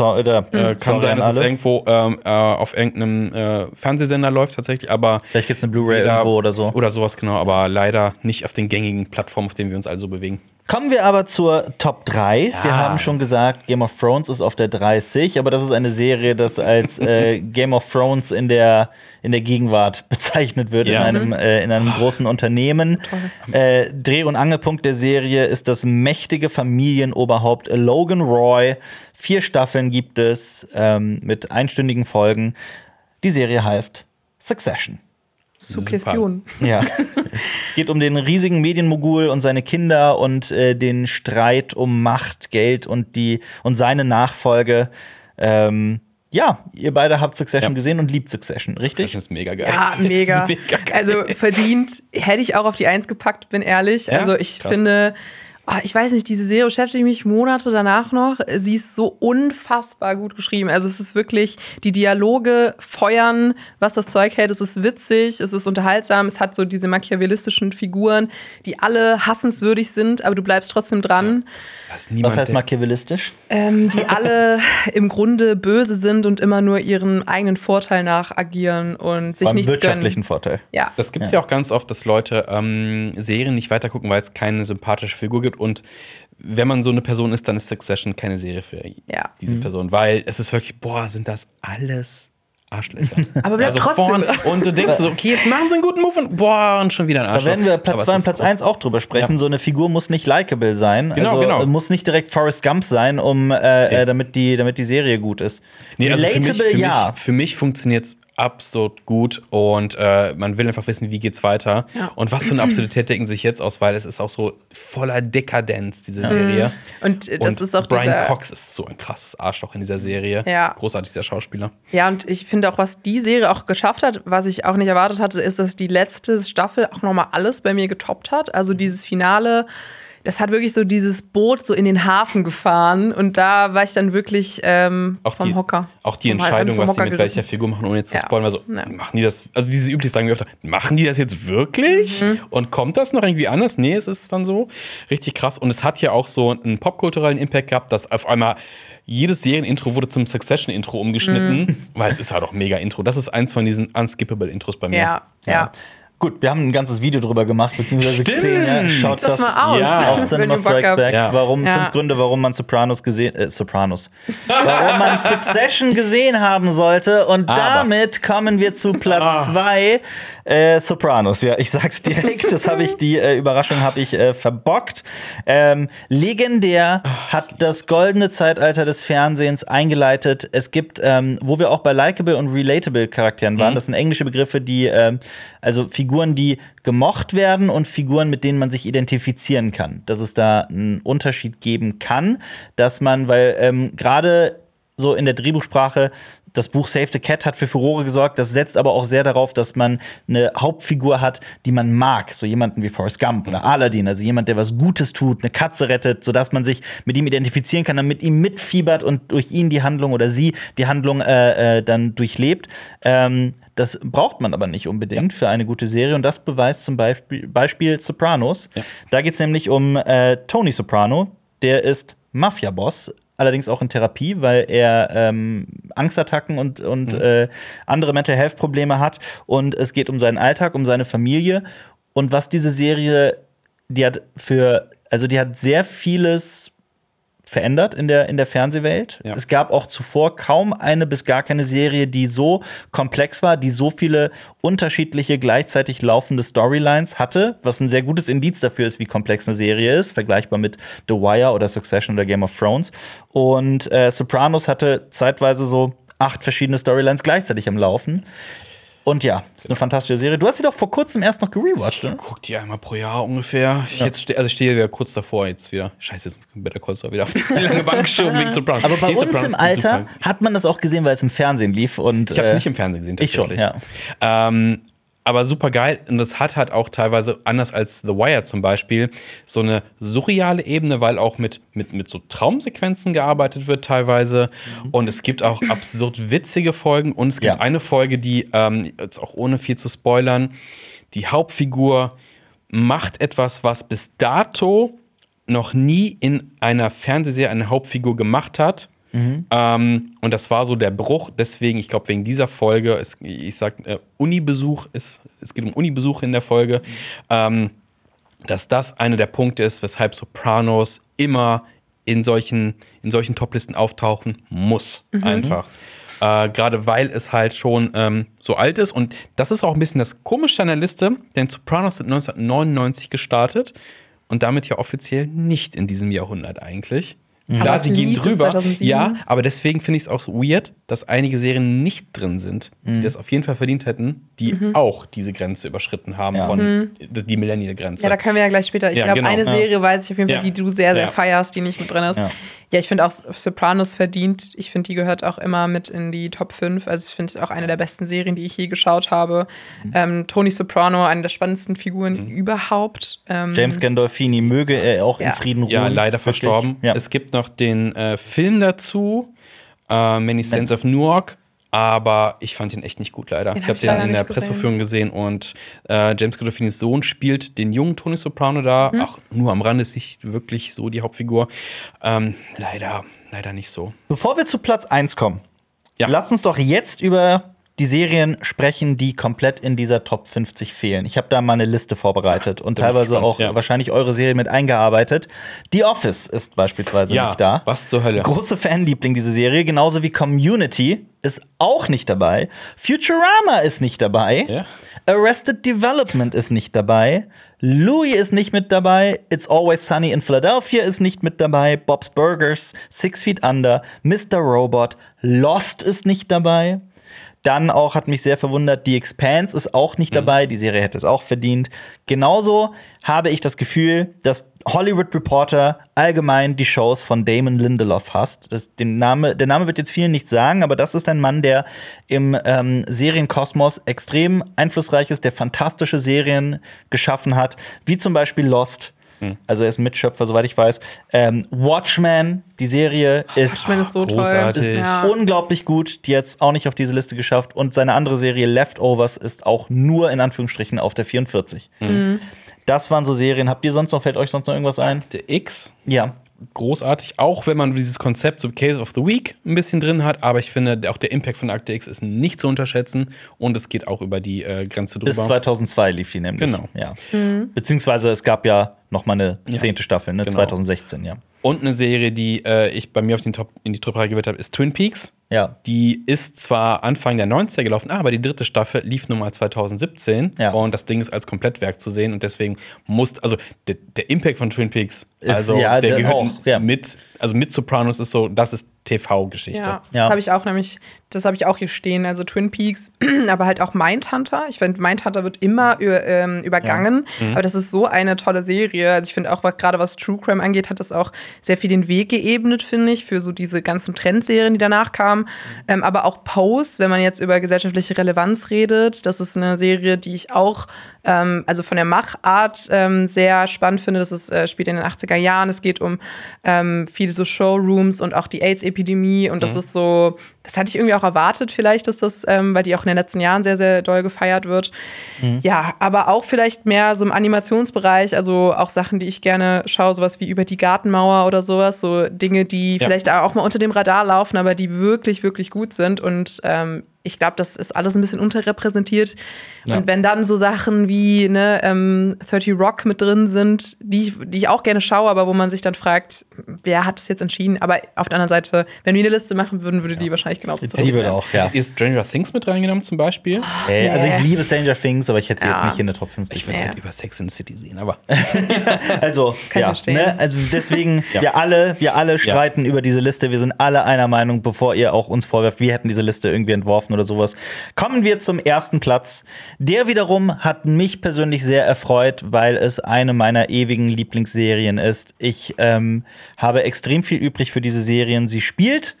S3: Äh, da,
S2: äh, kann
S3: sorry
S2: sein, dass es
S3: alle.
S2: irgendwo ähm, äh, auf irgendeinem äh, Fernsehsender läuft tatsächlich, aber
S3: Vielleicht gibt es eine Blu-ray irgendwo oder so.
S2: Oder sowas, genau, aber leider nicht auf den gängigen Plattformen, auf denen wir uns also bewegen.
S3: Kommen wir aber zur Top 3. Wir
S2: Ja.
S3: haben schon gesagt, Game of Thrones ist auf der 30, aber das ist eine Serie, das als äh, Game of Thrones in der, in der Gegenwart bezeichnet wird,
S2: Ja.
S3: in, einem, äh, in einem großen Unternehmen. Äh, Dreh- und Angelpunkt der Serie ist das mächtige Familienoberhaupt Logan Roy. Vier Staffeln gibt es ähm, mit einstündigen Folgen. Die Serie heißt Succession.
S1: Sukzession.
S3: Ja. es geht um den riesigen Medienmogul und seine Kinder und äh, den Streit um Macht, Geld und die und seine Nachfolge. Ähm, ja, ihr beide habt Succession
S2: Ja.
S3: gesehen und liebt Succession, richtig?
S2: Das ist mega geil.
S1: Ja, mega.
S2: Mega geil.
S1: Also verdient hätte ich auch auf die Eins gepackt, bin ehrlich.
S2: Ja?
S1: Also ich
S2: Krass.
S1: finde, ah, ich weiß nicht, diese Serie beschäftigt mich Monate danach noch. Sie ist so unfassbar gut geschrieben. Also es ist wirklich, die Dialoge feuern, was das Zeug hält. Es ist witzig, es ist unterhaltsam, es hat so diese machiavellistischen Figuren, die alle hassenswürdig sind, aber du bleibst trotzdem dran.
S2: Was, niemand,
S3: Was heißt machiavellistisch?
S1: Ähm, die alle im Grunde böse sind und immer nur ihren eigenen Vorteil nach agieren und sich
S3: Beim
S1: nichts
S3: wirtschaftlichen
S1: gönnen.
S3: Vorteil.
S1: Ja.
S2: Das gibt es ja. auch ganz oft, dass Leute ähm, Serien nicht weitergucken, weil es keine sympathische Figur gibt. Und wenn man so eine Person ist, dann ist Succession keine Serie für
S1: Ja.
S2: diese Person. Weil es ist wirklich, boah, sind das alles Arschlöcher.
S1: Aber bleibt trotzdem
S2: vorn-
S1: dran.
S2: Und du denkst so, okay, jetzt machen sie einen guten Move und boah, und schon wieder ein
S3: Da
S2: Arschloch.
S3: werden wir Platz
S2: Aber
S3: 2
S2: es
S3: und Platz
S2: groß.
S3: 1 auch drüber sprechen.
S2: Ja.
S3: So eine Figur muss nicht likable sein.
S2: Genau,
S3: also
S2: genau.
S3: muss nicht direkt Forrest Gump sein, um äh, äh, damit, die, damit die Serie gut ist.
S2: Nee, also für mich,
S3: Relatable,
S2: für
S3: ja.
S2: Mich, für mich funktioniert es absolut gut und äh, man will einfach wissen, wie geht's weiter.
S1: Ja.
S2: Und was für eine Absurdität denken sich jetzt aus, weil es ist auch so voller Dekadenz, diese Serie.
S1: Und äh, das
S2: und
S1: ist auch
S2: Brian Cox ist so ein krasses Arschloch in dieser Serie.
S1: Ja.
S2: Großartig, Schauspieler.
S1: Ja, und ich finde auch, was die Serie auch geschafft hat, was ich auch nicht erwartet hatte, ist, dass die letzte Staffel auch nochmal alles bei mir getoppt hat. Also dieses Finale, das hat wirklich so dieses Boot so in den Hafen gefahren und da war ich dann wirklich ähm,
S2: Auch
S1: vom
S2: die,
S1: Hocker.
S2: Auch die Entscheidung, was sie
S1: Hocker
S2: mit
S1: gerissen.
S2: welcher Figur machen, ohne jetzt zu
S1: Ja.
S2: spoilern. Also,
S1: Ja.
S2: machen die das, also diese üblich sagen wir öfter, machen die das jetzt wirklich?
S1: Mhm.
S2: Und kommt das noch irgendwie anders? Nee, es ist dann so. Richtig krass. Und es hat ja auch so einen popkulturellen Impact gehabt, dass auf einmal jedes Serienintro wurde zum Succession-Intro umgeschnitten,
S1: Mhm.
S2: weil es ist halt auch mega Intro. Das ist eins von diesen unskippable Intros bei mir.
S1: Ja, ja.
S3: Gut, wir haben ein ganzes Video drüber gemacht, beziehungsweise gesehen. Ja, schaut
S1: Das
S3: das,
S1: mal aus.
S2: Ja.
S3: auf Cinema Strikes. Back.
S2: Ja.
S3: Warum
S1: Ja.
S3: fünf Gründe, warum man Sopranos gesehen, äh, Sopranos, warum man Succession gesehen haben sollte. Und
S2: Aber.
S3: damit kommen wir zu Platz zwei, äh, Sopranos. Ja, ich sag's direkt. Das habe ich die äh, Überraschung habe ich äh, verbockt. Ähm, legendär hat das goldene Zeitalter des Fernsehens eingeleitet. Es gibt, ähm, wo wir auch bei likable und relatable Charakteren waren. Das sind englische Begriffe, die ähm, also Figuren, die gemocht werden und Figuren, mit denen man sich identifizieren kann. Dass es da einen Unterschied geben kann, dass man, weil ähm, gerade so in der Drehbuchsprache das Buch Save the Cat hat für Furore gesorgt. Das setzt aber auch sehr darauf, dass man eine Hauptfigur hat, die man mag. So jemanden wie Forrest Gump oder Aladdin. Also jemand, der was Gutes tut, eine Katze rettet, sodass man sich mit ihm identifizieren kann, dann mit ihm mitfiebert und durch ihn die Handlung oder sie die Handlung äh, äh, dann durchlebt. Ähm, das braucht man aber nicht unbedingt für eine gute Serie. Und das beweist zum Beispiel, Beispiel Sopranos. Da geht es nämlich um äh, Tony Soprano. Der ist Mafia-Boss, allerdings auch in Therapie, weil er ähm, Angstattacken und, und äh, andere Mental Health Probleme hat. Und es geht um seinen Alltag, um seine Familie. Und was diese Serie, die hat für also die hat sehr vieles verändert in der, in der Fernsehwelt.
S2: Ja.
S3: Es gab auch zuvor kaum eine bis gar keine Serie, die so komplex war, die so viele unterschiedliche gleichzeitig laufende Storylines hatte, was ein sehr gutes Indiz dafür ist, wie komplex eine Serie ist, vergleichbar mit The Wire oder Succession oder Game of Thrones. Und äh, Sopranos hatte zeitweise so acht verschiedene Storylines gleichzeitig am Laufen. Und ja, ist eine fantastische Serie. Du hast sie doch vor kurzem erst noch gerewatcht, ne?
S2: Guck die einmal pro Jahr ungefähr. Ich Jetzt ste also ich stehe wieder kurz davor jetzt wieder. Scheiße, jetzt Better Call Saul wieder auf die lange Bank geschoben wegen Sopranos.
S3: Aber bei
S2: Nee,
S3: uns
S2: Sopranos
S3: im Alter hat man das auch gesehen, weil es im Fernsehen lief. Und,
S2: Ich habe es
S3: äh,
S2: nicht im Fernsehen gesehen,
S3: ich schon,
S2: tatsächlich. Ähm, aber super geil. Und das hat halt auch teilweise, anders als The Wire zum Beispiel, so eine surreale Ebene, weil auch mit, mit, mit so Traumsequenzen gearbeitet wird teilweise. Und es gibt auch absurd witzige Folgen. Und es gibt
S3: Ja.
S2: eine Folge, die, ähm, jetzt auch ohne viel zu spoilern, die Hauptfigur macht etwas, was bis dato noch nie in einer Fernsehserie eine Hauptfigur gemacht hat. Ähm, und das war so der Bruch. Deswegen, ich glaube, wegen dieser Folge, es, ich sag, äh, Unibesuch ist, es geht um Unibesuche in der Folge, ähm, dass das einer der Punkte ist, weshalb Sopranos immer in solchen, in solchen Toplisten auftauchen muss. Einfach. Äh, Gerade weil es halt schon ähm, so alt ist. Und das ist auch ein bisschen das Komische an der Liste, denn Sopranos sind 1999 gestartet und damit ja offiziell nicht in diesem Jahrhundert eigentlich. Klar,
S1: Aber
S2: sie gehen drüber.
S1: 2007.
S2: Ja, aber deswegen finde ich es auch weird, dass einige Serien nicht drin sind, die das auf jeden Fall verdient hätten, die auch diese Grenze überschritten haben
S3: Ja.
S2: von die Millennial-Grenze.
S1: Ja, da können wir ja gleich später. Ich
S2: Ja,
S1: glaube,
S2: genau.
S1: eine
S2: Ja.
S1: Serie weiß ich auf jeden Fall,
S2: Ja.
S1: die du sehr, sehr
S2: Ja.
S1: feierst, die nicht mit drin ist.
S3: Ja.
S1: Ja, ich finde auch Sopranos verdient. Ich finde, die gehört auch immer mit in die Top 5. Also ich finde es auch eine der besten Serien, die ich je geschaut habe.
S2: Mhm.
S1: Ähm, Tony Soprano, eine der spannendsten Figuren überhaupt. Ähm,
S3: James Gandolfini möge er auch in. Frieden ruhen.
S2: Ja, leider verstorben.
S3: Ja.
S2: Es gibt noch den äh, Film dazu, äh, Many Saints of Newark, aber ich fand ihn echt nicht gut, leider.
S1: Den
S2: ich
S1: hab
S2: habe
S1: ich
S2: den in der
S1: gesehen.
S2: Presseverführung gesehen und äh, James Gandolfinis Sohn spielt den jungen Tony Soprano da.
S1: Mhm.
S2: Ach, nur am Rande ist nicht wirklich so die Hauptfigur. Ähm, leider, leider nicht so.
S3: Bevor wir zu Platz 1 kommen,
S2: Ja.
S3: lass uns doch jetzt über die Serien sprechen, die komplett in dieser Top 50 fehlen. Ich habe da mal eine Liste vorbereitet und
S2: bin ich
S3: teilweise auch
S2: ja.
S3: wahrscheinlich eure Serie mit eingearbeitet. The Office ist beispielsweise
S2: Ja,
S3: nicht da.
S2: was zur Hölle?
S3: Große Fanliebling diese Serie, genauso wie Community ist auch nicht dabei. Futurama ist nicht dabei.
S2: Ja.
S3: Arrested Development ist nicht dabei. Louis ist nicht mit dabei. It's Always Sunny in Philadelphia ist nicht mit dabei. Bob's Burgers, Six Feet Under, Mr. Robot, Lost ist nicht dabei. Dann auch hat mich sehr verwundert, The Expanse ist auch nicht dabei. Die Serie hätte es auch verdient. Genauso habe ich das Gefühl, dass Hollywood Reporter allgemein die Shows von Damon Lindelof hasst. Das, den Name, der Name wird jetzt vielen nicht sagen, aber das ist ein Mann, der im ähm, Serienkosmos extrem einflussreich ist, der fantastische Serien geschaffen hat, wie zum Beispiel Lost. Also er ist Mitschöpfer, soweit ich weiß. Ähm, Watchmen, die Serie ist
S1: Watchmen ist so
S2: großartig.
S1: toll.
S3: ist
S1: Ja.
S3: unglaublich gut, die jetzt auch nicht auf diese Liste geschafft. Und seine andere Serie Leftovers ist auch nur in Anführungsstrichen auf der 44.
S1: Mhm.
S3: Das waren so Serien. Habt ihr sonst noch, fällt euch sonst noch irgendwas ein?
S2: Der X
S3: Ja.
S2: Großartig, auch wenn man dieses Konzept so Case of the Week ein bisschen drin hat, aber ich finde, auch der Impact von Akte X ist nicht zu unterschätzen und es geht auch über die äh, Grenze drüber.
S3: Bis 2002 lief die nämlich.
S2: Genau.
S3: Ja.
S1: Mhm.
S3: Beziehungsweise es gab ja noch mal eine
S2: Ja.
S3: zehnte Staffel, ne?
S2: Genau.
S3: 2016, ja.
S2: Und eine Serie, die äh, ich bei mir auf den Top, in die Top 3 gewählt habe, ist Twin Peaks.
S3: Ja.
S2: Die ist zwar Anfang der 90er gelaufen, aber die dritte Staffel lief nun mal 2017
S3: Ja.
S2: und das Ding ist als Komplettwerk zu sehen und deswegen muss, also der, der Impact von Twin Peaks,
S3: Ist-
S2: also
S3: ja,
S2: der
S3: der
S2: gehört
S3: auch, ja.
S2: mit, also mit Sopranos ist so, das ist TV-Geschichte.
S1: Ja,
S3: Ja.
S1: das habe ich auch nämlich, das habe ich auch hier stehen. Also Twin Peaks, aber halt auch Mindhunter. Ich finde, Mindhunter wird immer über, ähm, übergangen, aber das ist so eine tolle Serie. Also ich finde auch, was, gerade was True Crime angeht, hat das auch sehr viel den Weg geebnet, finde ich, für so diese ganzen Trendserien, die danach kamen. Ähm, aber auch Pose, wenn man jetzt über gesellschaftliche Relevanz redet, das ist eine Serie, die ich auch, ähm, also von der Machart ähm, sehr spannend finde. Das ist, äh, spielt in den 80er Jahren. Es geht um ähm, viele so Showrooms und auch die AIDS-Epidemie. Und das ist so, das hatte ich irgendwie auch erwartet, vielleicht, dass das, ähm, weil die auch in den letzten Jahren sehr, sehr doll gefeiert wird. Ja, aber auch vielleicht mehr so im Animationsbereich, also auch Sachen, die ich gerne schaue, sowas wie über die Gartenmauer oder sowas, so Dinge, die
S2: Ja.
S1: vielleicht auch mal unter dem Radar laufen, aber die wirklich, wirklich gut sind. Und ähm, ich glaube, das ist alles ein bisschen unterrepräsentiert.
S3: Ja.
S1: Und wenn dann so Sachen wie ne, ähm, 30 Rock mit drin sind, die, ich- die ich auch gerne schaue, aber wo man sich dann fragt, wer hat es jetzt entschieden? Aber auf der anderen Seite, wenn wir eine Liste machen würden, würde die wahrscheinlich genauso
S3: Die würde auch, ja.
S2: Habt ihr Stranger Things mit reingenommen zum Beispiel?
S3: Ey, also ich
S1: Nee.
S3: liebe Stranger Things, aber ich hätte sie
S1: Ja.
S3: jetzt nicht in der Top 50.
S2: Ich will es
S1: Ja.
S2: halt über Sex in the City sehen, aber
S3: Also,
S1: Kann ich
S3: ja,
S1: verstehen.
S3: ne? also deswegen,
S2: Ja.
S3: wir alle, wir alle streiten über diese Liste. Wir sind alle einer Meinung, bevor ihr auch uns vorwerft, wir hätten diese Liste irgendwie entworfen oder sowas. Kommen wir zum ersten Platz. Der wiederum hat mich persönlich sehr erfreut, weil es eine meiner ewigen Lieblingsserien ist. Ich ähm, habe extrem viel übrig für diese Serien. Sie spielt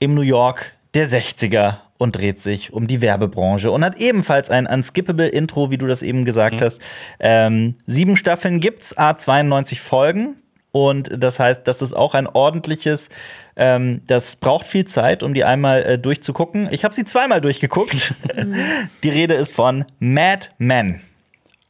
S3: im New York der 60er und dreht sich um die Werbebranche und hat ebenfalls ein unskippable Intro, wie du das eben gesagt hast. Ähm, sieben Staffeln gibt's, a 92 Folgen. Und das heißt, das ist auch ein ordentliches, ähm, das braucht viel Zeit, um die einmal äh, durchzugucken. Ich habe sie zweimal durchgeguckt. die Rede ist von Mad Men.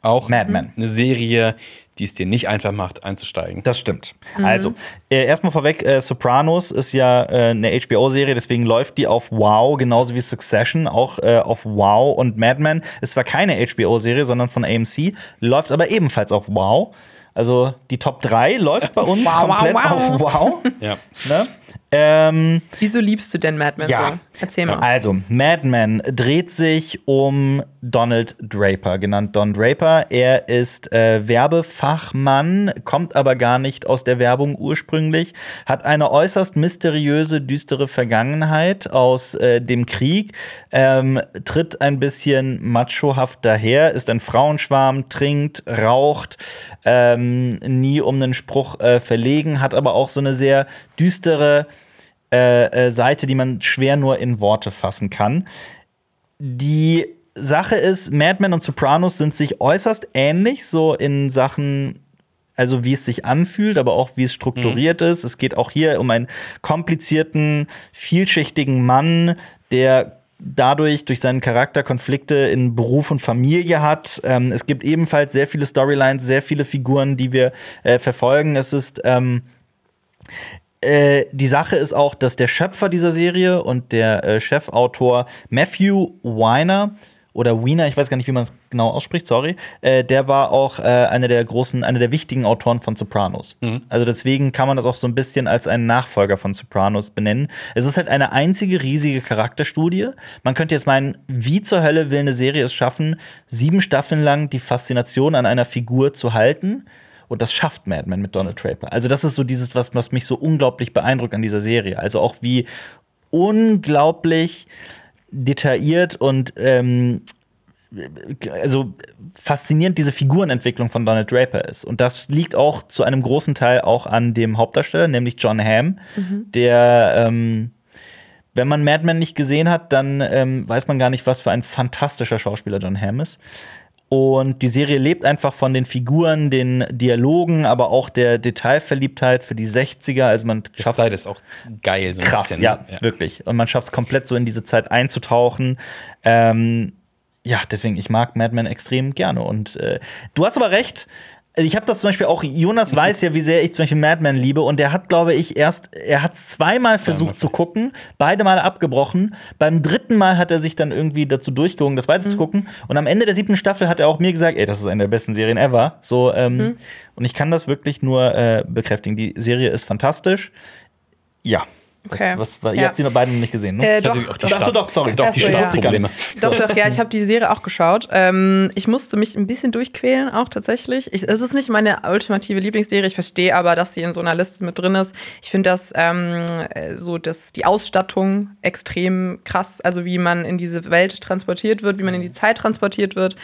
S2: auch
S3: Mad Men.
S2: eine Serie, die es dir nicht einfach macht, einzusteigen.
S3: Das stimmt. Also, äh, erstmal vorweg, äh, Sopranos ist ja äh, eine HBO-Serie, deswegen läuft die auf Wow, genauso wie Succession, auch äh, auf Wow. Und Mad Men ist zwar keine HBO-Serie, sondern von AMC, läuft aber ebenfalls auf Wow. Also die Top 3 läuft bei uns
S1: Wow, wow,
S3: komplett
S1: wow.
S3: auf Wow.
S2: Ja.
S3: ne? Ähm,
S1: Wieso liebst du denn Mad Men
S3: Ja.
S1: so? Erzähl mal.
S3: also, Mad Men dreht sich um Donald Draper, genannt Don Draper. Er ist äh, Werbefachmann, kommt aber gar nicht aus der Werbung ursprünglich, hat eine äußerst mysteriöse, düstere Vergangenheit aus äh, dem Krieg, ähm, tritt ein bisschen machohaft daher, ist ein Frauenschwarm, trinkt, raucht, ähm, nie um einen Spruch äh, verlegen, hat aber auch so eine sehr düstere äh, äh, Seite, die man schwer nur in Worte fassen kann. Die Sache ist, Mad Men und Sopranos sind sich äußerst ähnlich, so in Sachen, also wie es sich anfühlt, aber auch wie es strukturiert ist. Es geht auch hier um einen komplizierten, vielschichtigen Mann, der dadurch durch seinen Charakter Konflikte in Beruf und Familie hat. Ähm, es gibt ebenfalls sehr viele Storylines, sehr viele Figuren, die wir äh, verfolgen. Es ist ähm, äh, die Sache ist auch, dass der Schöpfer dieser Serie und der äh, Chefautor Matthew Weiner oder Wiener, ich weiß gar nicht, wie man es genau ausspricht, sorry, äh, der war auch äh, einer der großen, einer der wichtigen Autoren von Sopranos. Also deswegen kann man das auch so ein bisschen als einen Nachfolger von Sopranos benennen. Es ist halt eine einzige riesige Charakterstudie. Man könnte jetzt meinen, wie zur Hölle will eine Serie es schaffen, sieben Staffeln lang die Faszination an einer Figur zu halten? Und das schafft Mad Men mit Donald Draper. Also, das ist so dieses, was, was mich so unglaublich beeindruckt an dieser Serie. Also auch wie unglaublich detailliert und ähm, also faszinierend diese Figurenentwicklung von Donald Draper ist. Und das liegt auch zu einem großen Teil auch an dem Hauptdarsteller, nämlich John Hamm, der ähm, wenn man Mad Men nicht gesehen hat, dann ähm, weiß man gar nicht, was für ein fantastischer Schauspieler John Hamm ist. Und die Serie lebt einfach von den Figuren, den Dialogen, aber auch der Detailverliebtheit für die 60er. Also man schafft
S2: Style ist auch geil. So ein
S3: krass,
S2: bisschen,
S3: ja,
S2: ne?
S3: wirklich. Und man schafft es komplett so in diese Zeit einzutauchen. Ähm, ja, deswegen, ich mag Mad Men extrem gerne. Und äh, du hast aber recht. Ich habe das zum Beispiel auch, Jonas weiß ja, wie sehr ich zum Beispiel Mad Men liebe. Und der hat, glaube ich, erst, er hat zweimal versucht zu gucken, beide Male abgebrochen. Beim dritten Mal hat er sich dann irgendwie dazu durchgerungen, das weiter zu gucken. Und am Ende der siebten Staffel hat er auch mir gesagt, ey, das ist eine der besten Serien ever. So, ähm, Und ich kann das wirklich nur äh, bekräftigen. Die Serie ist fantastisch. Ja.
S1: Okay.
S3: Was, was, ihr
S1: Ja.
S3: habt sie noch beide noch nicht gesehen, ne?
S1: Äh,
S2: Ich hatte
S1: doch,
S2: auch die
S3: Ach so, doch, sorry.
S2: Doch, die
S1: Ach so, ja. Doch, doch, ja, ich habe die Serie auch geschaut. Ähm, ich musste mich ein bisschen durchquälen, auch tatsächlich. Ich, es ist nicht meine ultimative Lieblingsserie. Ich verstehe aber, dass sie in so einer Liste mit drin ist. Ich finde das ähm, äh, so, dass die Ausstattung extrem krass, also wie man in diese Welt transportiert wird, wie man in die Zeit transportiert wird.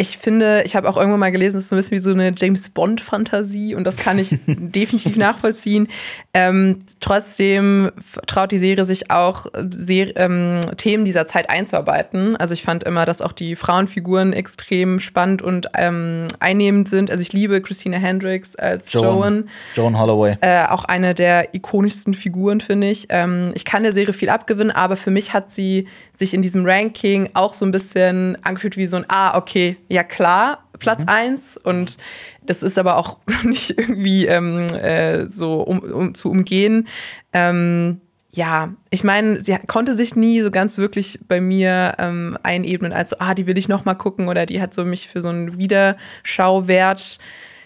S1: Ich finde, ich habe auch irgendwann mal gelesen, es ist so ein bisschen wie so eine James Bond-Fantasie und das kann ich definitiv nachvollziehen. Ähm, trotzdem traut die Serie sich auch, sehr, ähm, Themen dieser Zeit einzuarbeiten. Also ich fand immer, dass auch die Frauenfiguren extrem spannend und ähm, einnehmend sind. Also ich liebe Christina Hendricks als Joan.
S3: Joan Holloway.
S1: Äh, auch eine der ikonischsten Figuren, finde ich. Ähm, ich kann der Serie viel abgewinnen, aber für mich hat sie sich in diesem Ranking auch so ein bisschen angefühlt wie so ein, ah, okay, ja klar, Platz eins Und das ist aber auch nicht irgendwie ähm, äh, so um, um, zu umgehen. Ähm, ja, ich meine, sie konnte sich nie so ganz wirklich bei mir ähm, einebnen, als so, ah, die will ich noch mal gucken oder die hat so mich für so einen Wiederschauwert.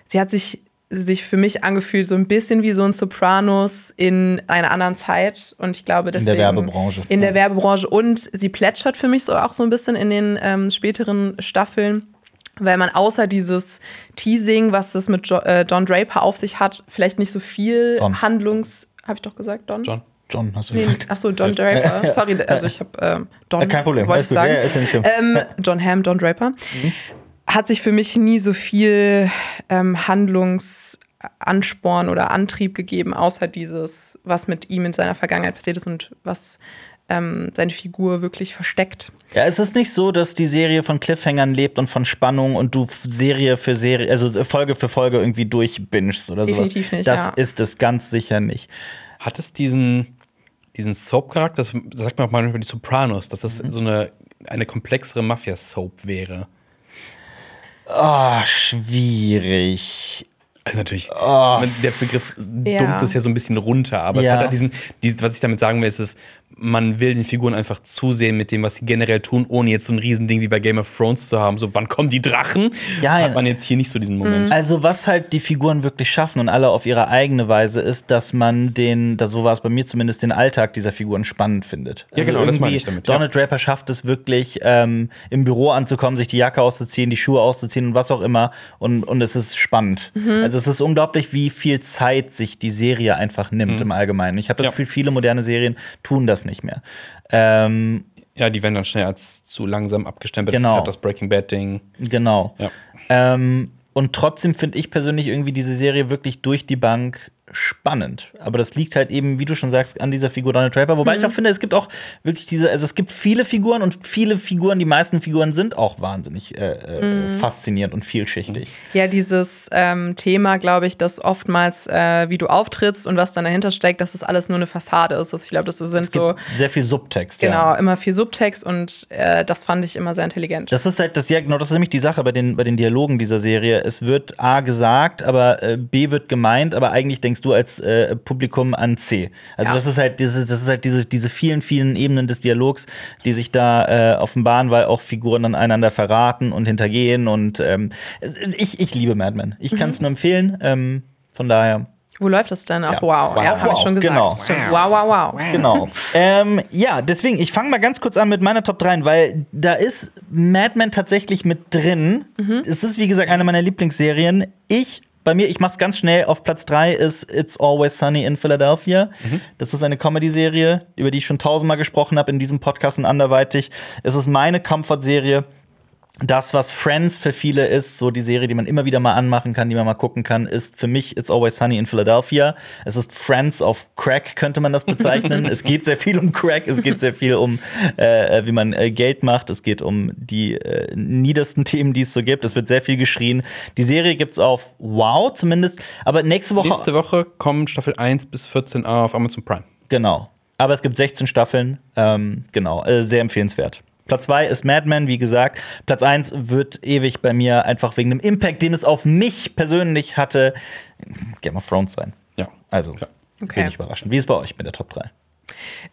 S1: Sie hat sich sich für mich angefühlt so ein bisschen wie so ein Sopranos in einer anderen Zeit und ich glaube deswegen
S3: Werbebranche.
S1: in der Werbebranche und sie plätschert für mich so auch so ein bisschen in den ähm, späteren Staffeln weil man außer dieses Teasing, was das mit jo äh, Don Draper auf sich hat, vielleicht nicht so viel
S3: Don.
S1: Handlungs habe ich doch gesagt, Don?
S2: John.
S3: John, hast du
S1: Nee,
S3: gesagt?
S1: Achso, Don Draper. Sorry, also ich habe ähm, Don.
S3: Äh, kein Problem,
S1: wollte ich sagen.
S3: Ja, ja, ist ja nicht
S1: ähm, John Hamm, Don Draper. Hat sich für mich nie so viel ähm, Handlungsansporn oder Antrieb gegeben, außer dieses, was mit ihm in seiner Vergangenheit passiert ist und was ähm, seine Figur wirklich versteckt.
S3: Ja, es ist nicht so, dass die Serie von Cliffhangern lebt und von Spannung und du Serie für Serie, also Folge für Folge irgendwie durchbingst oder
S1: Definitiv
S3: sowas.
S1: nicht,
S3: das
S1: ja.
S3: ist es ganz sicher nicht.
S2: Hat es diesen, diesen Soap-Charakter, das sagt man auch mal über die Sopranos, dass das so eine, eine komplexere Mafia-Soap wäre?
S3: Ah, schwierig.
S2: Also natürlich, der Begriff
S1: Ja.
S2: dummt es ja so ein bisschen runter, aber es
S3: Ja.
S2: hat halt diesen, diesen, was ich damit sagen will, ist es, man will den Figuren einfach zusehen mit dem, was sie generell tun, ohne jetzt so ein Riesending wie bei Game of Thrones zu haben. So, wann kommen die Drachen?
S3: Ja, ja.
S2: Hat man jetzt hier nicht so diesen Moment.
S3: Also, was halt die Figuren wirklich schaffen und alle auf ihre eigene Weise ist, dass man den, da so war es bei mir zumindest, den Alltag dieser Figuren spannend findet.
S2: Ja, genau, das meine
S3: irgendwie
S2: ich damit, ja.
S3: Donald Draper schafft es wirklich, ähm, im Büro anzukommen, sich die Jacke auszuziehen, die Schuhe auszuziehen und was auch immer. Und, und es ist spannend.
S1: Mhm.
S3: Also, es ist unglaublich, wie viel Zeit sich die Serie einfach nimmt
S2: Mhm.
S3: im Allgemeinen. Ich habe das
S2: Ja.
S3: Gefühl, viele moderne Serien tun das nicht mehr. Ähm,
S2: Ja, die werden dann schnell als zu langsam abgestempelt. Das
S3: Genau.
S2: ist halt das Breaking Bad-Ding.
S3: Genau.
S2: Ja.
S3: Ähm, und trotzdem finde ich persönlich irgendwie diese Serie wirklich durch die Bank spannend. Aber das liegt halt eben, wie du schon sagst, an dieser Figur Donald Draper. Wobei ich auch finde, es gibt auch wirklich diese, also es gibt viele Figuren und viele Figuren, die meisten Figuren sind auch wahnsinnig äh, äh, faszinierend und vielschichtig.
S1: Ja, dieses ähm, Thema, glaube ich, dass oftmals, äh, wie du auftrittst und was dann dahinter steckt, dass das alles nur eine Fassade ist. Also ich glaube, das sind so,
S3: sehr viel Subtext.
S1: genau,
S3: Ja.
S1: immer viel Subtext und äh, das fand ich immer sehr intelligent.
S3: Das ist halt das, ja, genau, das ist nämlich die Sache bei den, bei den Dialogen dieser Serie. Es wird A gesagt, aber äh, B wird gemeint, aber eigentlich denkst du als äh, Publikum an C. Also
S1: Ja.
S3: das ist halt diese, das ist halt diese, diese vielen, vielen Ebenen des Dialogs, die sich da äh, offenbaren, weil auch Figuren dann einander verraten und hintergehen. Und ähm, ich, ich liebe Mad Men. Ich kann es nur empfehlen. Ähm, von daher.
S1: Wo läuft das denn? Auf
S3: Ja.
S1: Wow,
S3: Wow,
S1: ja, habe ich
S3: wow,
S1: schon gesagt.
S3: genau.
S1: Stimmt. Wow, wow, wow.
S3: Genau. ähm, ja, deswegen, ich fange mal ganz kurz an mit meiner Top 3, weil da ist Mad Men tatsächlich mit drin. Es ist, wie gesagt, eine meiner Lieblingsserien. Ich, bei mir, ich mach's ganz schnell, auf Platz 3 ist It's Always Sunny in Philadelphia. Das ist eine Comedy-Serie, über die ich schon tausendmal gesprochen habe in diesem Podcast und anderweitig. Es ist meine Comfort-Serie. Das, was Friends für viele ist, so die Serie, die man immer wieder mal anmachen kann, die man mal gucken kann, ist für mich It's Always Sunny in Philadelphia. Es ist Friends auf Crack, könnte man das bezeichnen. es geht sehr viel um Crack, es geht sehr viel um, äh, wie man äh, Geld macht, es geht um die äh, niedersten Themen, die es so gibt. Es wird sehr viel geschrien. Die Serie gibt's auf Wow zumindest, aber nächste Woche.
S2: Nächste Woche kommen Staffel 1 bis 14 auf Amazon Prime.
S3: Genau. Aber es gibt 16 Staffeln. Ähm, genau, äh, sehr empfehlenswert. Platz 2 ist Mad Men, wie gesagt. Platz 1 wird ewig bei mir einfach wegen dem Impact, den es auf mich persönlich hatte, Game of Thrones sein.
S2: Ja.
S3: Also,
S2: Klar.
S1: Okay.
S3: wenig überraschend. Wie ist es bei euch mit der Top 3?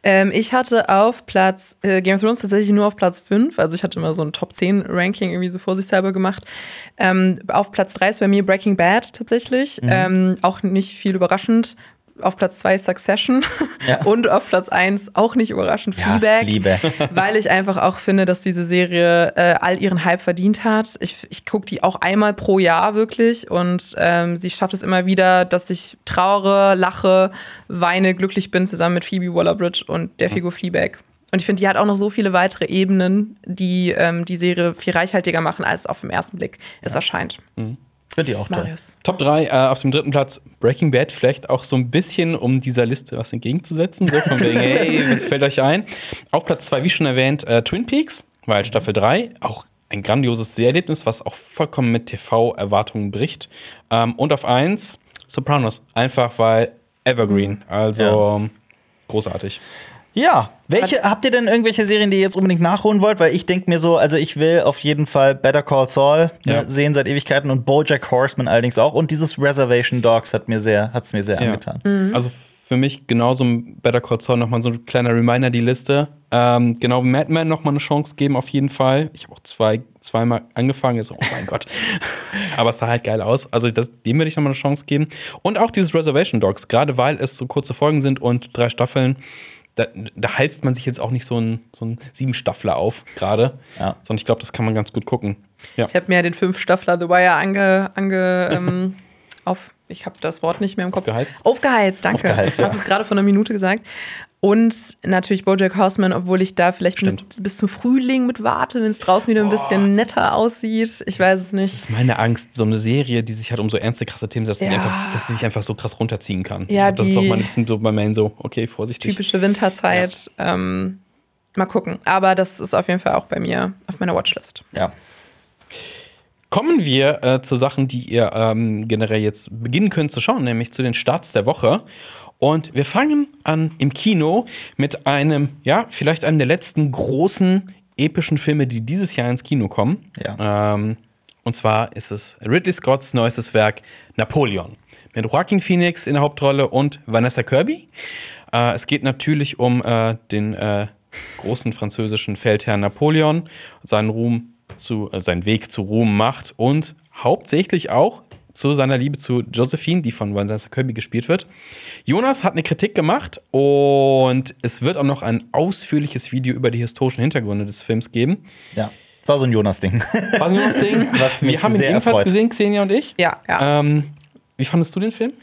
S1: Ähm, ich hatte auf Platz, äh, Game of Thrones tatsächlich nur auf Platz 5. Also ich hatte immer so ein Top 10 Ranking irgendwie so vorsichtshalber gemacht. Ähm, auf Platz 3 ist bei mir Breaking Bad tatsächlich. Ähm, auch nicht viel überraschend. Auf Platz 2 Succession.
S3: Ja.
S1: Und auf Platz 1 auch nicht überraschend Fleabag.
S3: Fleabag.
S1: weil ich einfach auch finde, dass diese Serie äh, all ihren Hype verdient hat. Ich, ich gucke die auch einmal pro Jahr wirklich und ähm, sie schafft es immer wieder, dass ich trauere, lache, weine, glücklich bin zusammen mit Phoebe Waller-Bridge und der Figur Fleabag. Und ich finde, die hat auch noch so viele weitere Ebenen, die ähm, die Serie viel reichhaltiger machen, als auf den ersten Blick es erscheint.
S3: Finde ich auch toll.
S1: Marius.
S2: Top 3, äh, auf dem dritten Platz Breaking Bad, vielleicht auch so ein bisschen, um dieser Liste was entgegenzusetzen. So von wegen, hey, was fällt euch ein? Auf Platz 2, wie schon erwähnt, äh, Twin Peaks, weil Staffel 3 auch ein grandioses Seherlebnis, was auch vollkommen mit TV-Erwartungen bricht. Ähm, und auf 1, Sopranos, einfach weil Evergreen, also großartig.
S3: Ja, welche habt ihr denn irgendwelche Serien, die ihr jetzt unbedingt nachholen wollt? Weil ich denke mir so, also ich will auf jeden Fall Better Call Saul ne,
S2: Ja.
S3: sehen seit Ewigkeiten und BoJack Horseman allerdings auch und dieses Reservation Dogs hat mir sehr, hat's mir sehr
S2: Ja.
S3: angetan.
S2: Also für mich genauso ein Better Call Saul nochmal so ein kleiner Reminder, die Liste. Ähm, genau Mad Men nochmal eine Chance geben, auf jeden Fall. Ich habe auch zwei, zweimal angefangen, ist, oh mein Gott. Aber es sah halt geil aus. Also das, dem würde ich nochmal eine Chance geben. Und auch dieses Reservation Dogs, gerade weil es so kurze Folgen sind und drei Staffeln. Da, da heizt man sich jetzt auch nicht so ein, so ein Siebenstaffler auf, gerade.
S3: Ja.
S2: Sondern ich glaube, das kann man ganz gut gucken. Ja.
S1: Ich habe mir den Fünf-Staffler The Wire ange, ange ähm, auf, ich habe das Wort nicht mehr im Kopf.
S2: Aufgeheizt?
S1: Aufgeheizt, danke.
S3: Aufgeheizt,
S1: du hast
S3: ja.
S1: es gerade vor einer Minute gesagt. Und natürlich Bojack Horseman, obwohl ich da vielleicht mit, bis zum Frühling mit warte, wenn es draußen wieder ein bisschen netter aussieht. Ich weiß es
S2: Das
S1: nicht.
S2: ist meine Angst, so eine Serie, die sich halt um so ernste, krasse Themen setzt, dass, sie
S1: Ja.
S2: einfach, dass sie sich einfach so krass runterziehen kann.
S1: Ja,
S2: ich das ist auch mal ein bisschen so bei Main so, okay, vorsichtig.
S1: Typische Winterzeit. Ähm, mal gucken. Aber das ist auf jeden Fall auch bei mir auf meiner Watchlist.
S3: Ja.
S2: Kommen wir äh, zu Sachen, die ihr ähm, generell jetzt beginnen könnt zu schauen, nämlich zu den Starts der Woche. Und wir fangen an im Kino mit einem, ja, vielleicht einem der letzten großen epischen Filme, die dieses Jahr ins Kino kommen.
S3: Ja.
S2: Ähm, und zwar ist es Ridley Scotts neuestes Werk Napoleon. Mit Joaquin Phoenix in der Hauptrolle und Vanessa Kirby. Äh, es geht natürlich um äh, den äh, großen französischen Feldherrn Napoleon, seinen Ruhm zu, äh, seinen Weg zu Ruhm macht und hauptsächlich auch zu seiner Liebe zu Josephine, die von Vanessa Kirby gespielt wird. Jonas hat eine Kritik gemacht und es wird auch noch ein ausführliches Video über die historischen Hintergründe des Films geben.
S3: Ja. War so ein Jonas-Ding.
S2: Was ist das Ding?
S3: Was mich
S2: Wir haben ihn ebenfalls
S3: erfreut.
S2: gesehen, Xenia und ich.
S1: Ja, ja.
S2: Ähm, wie fandest du den Film?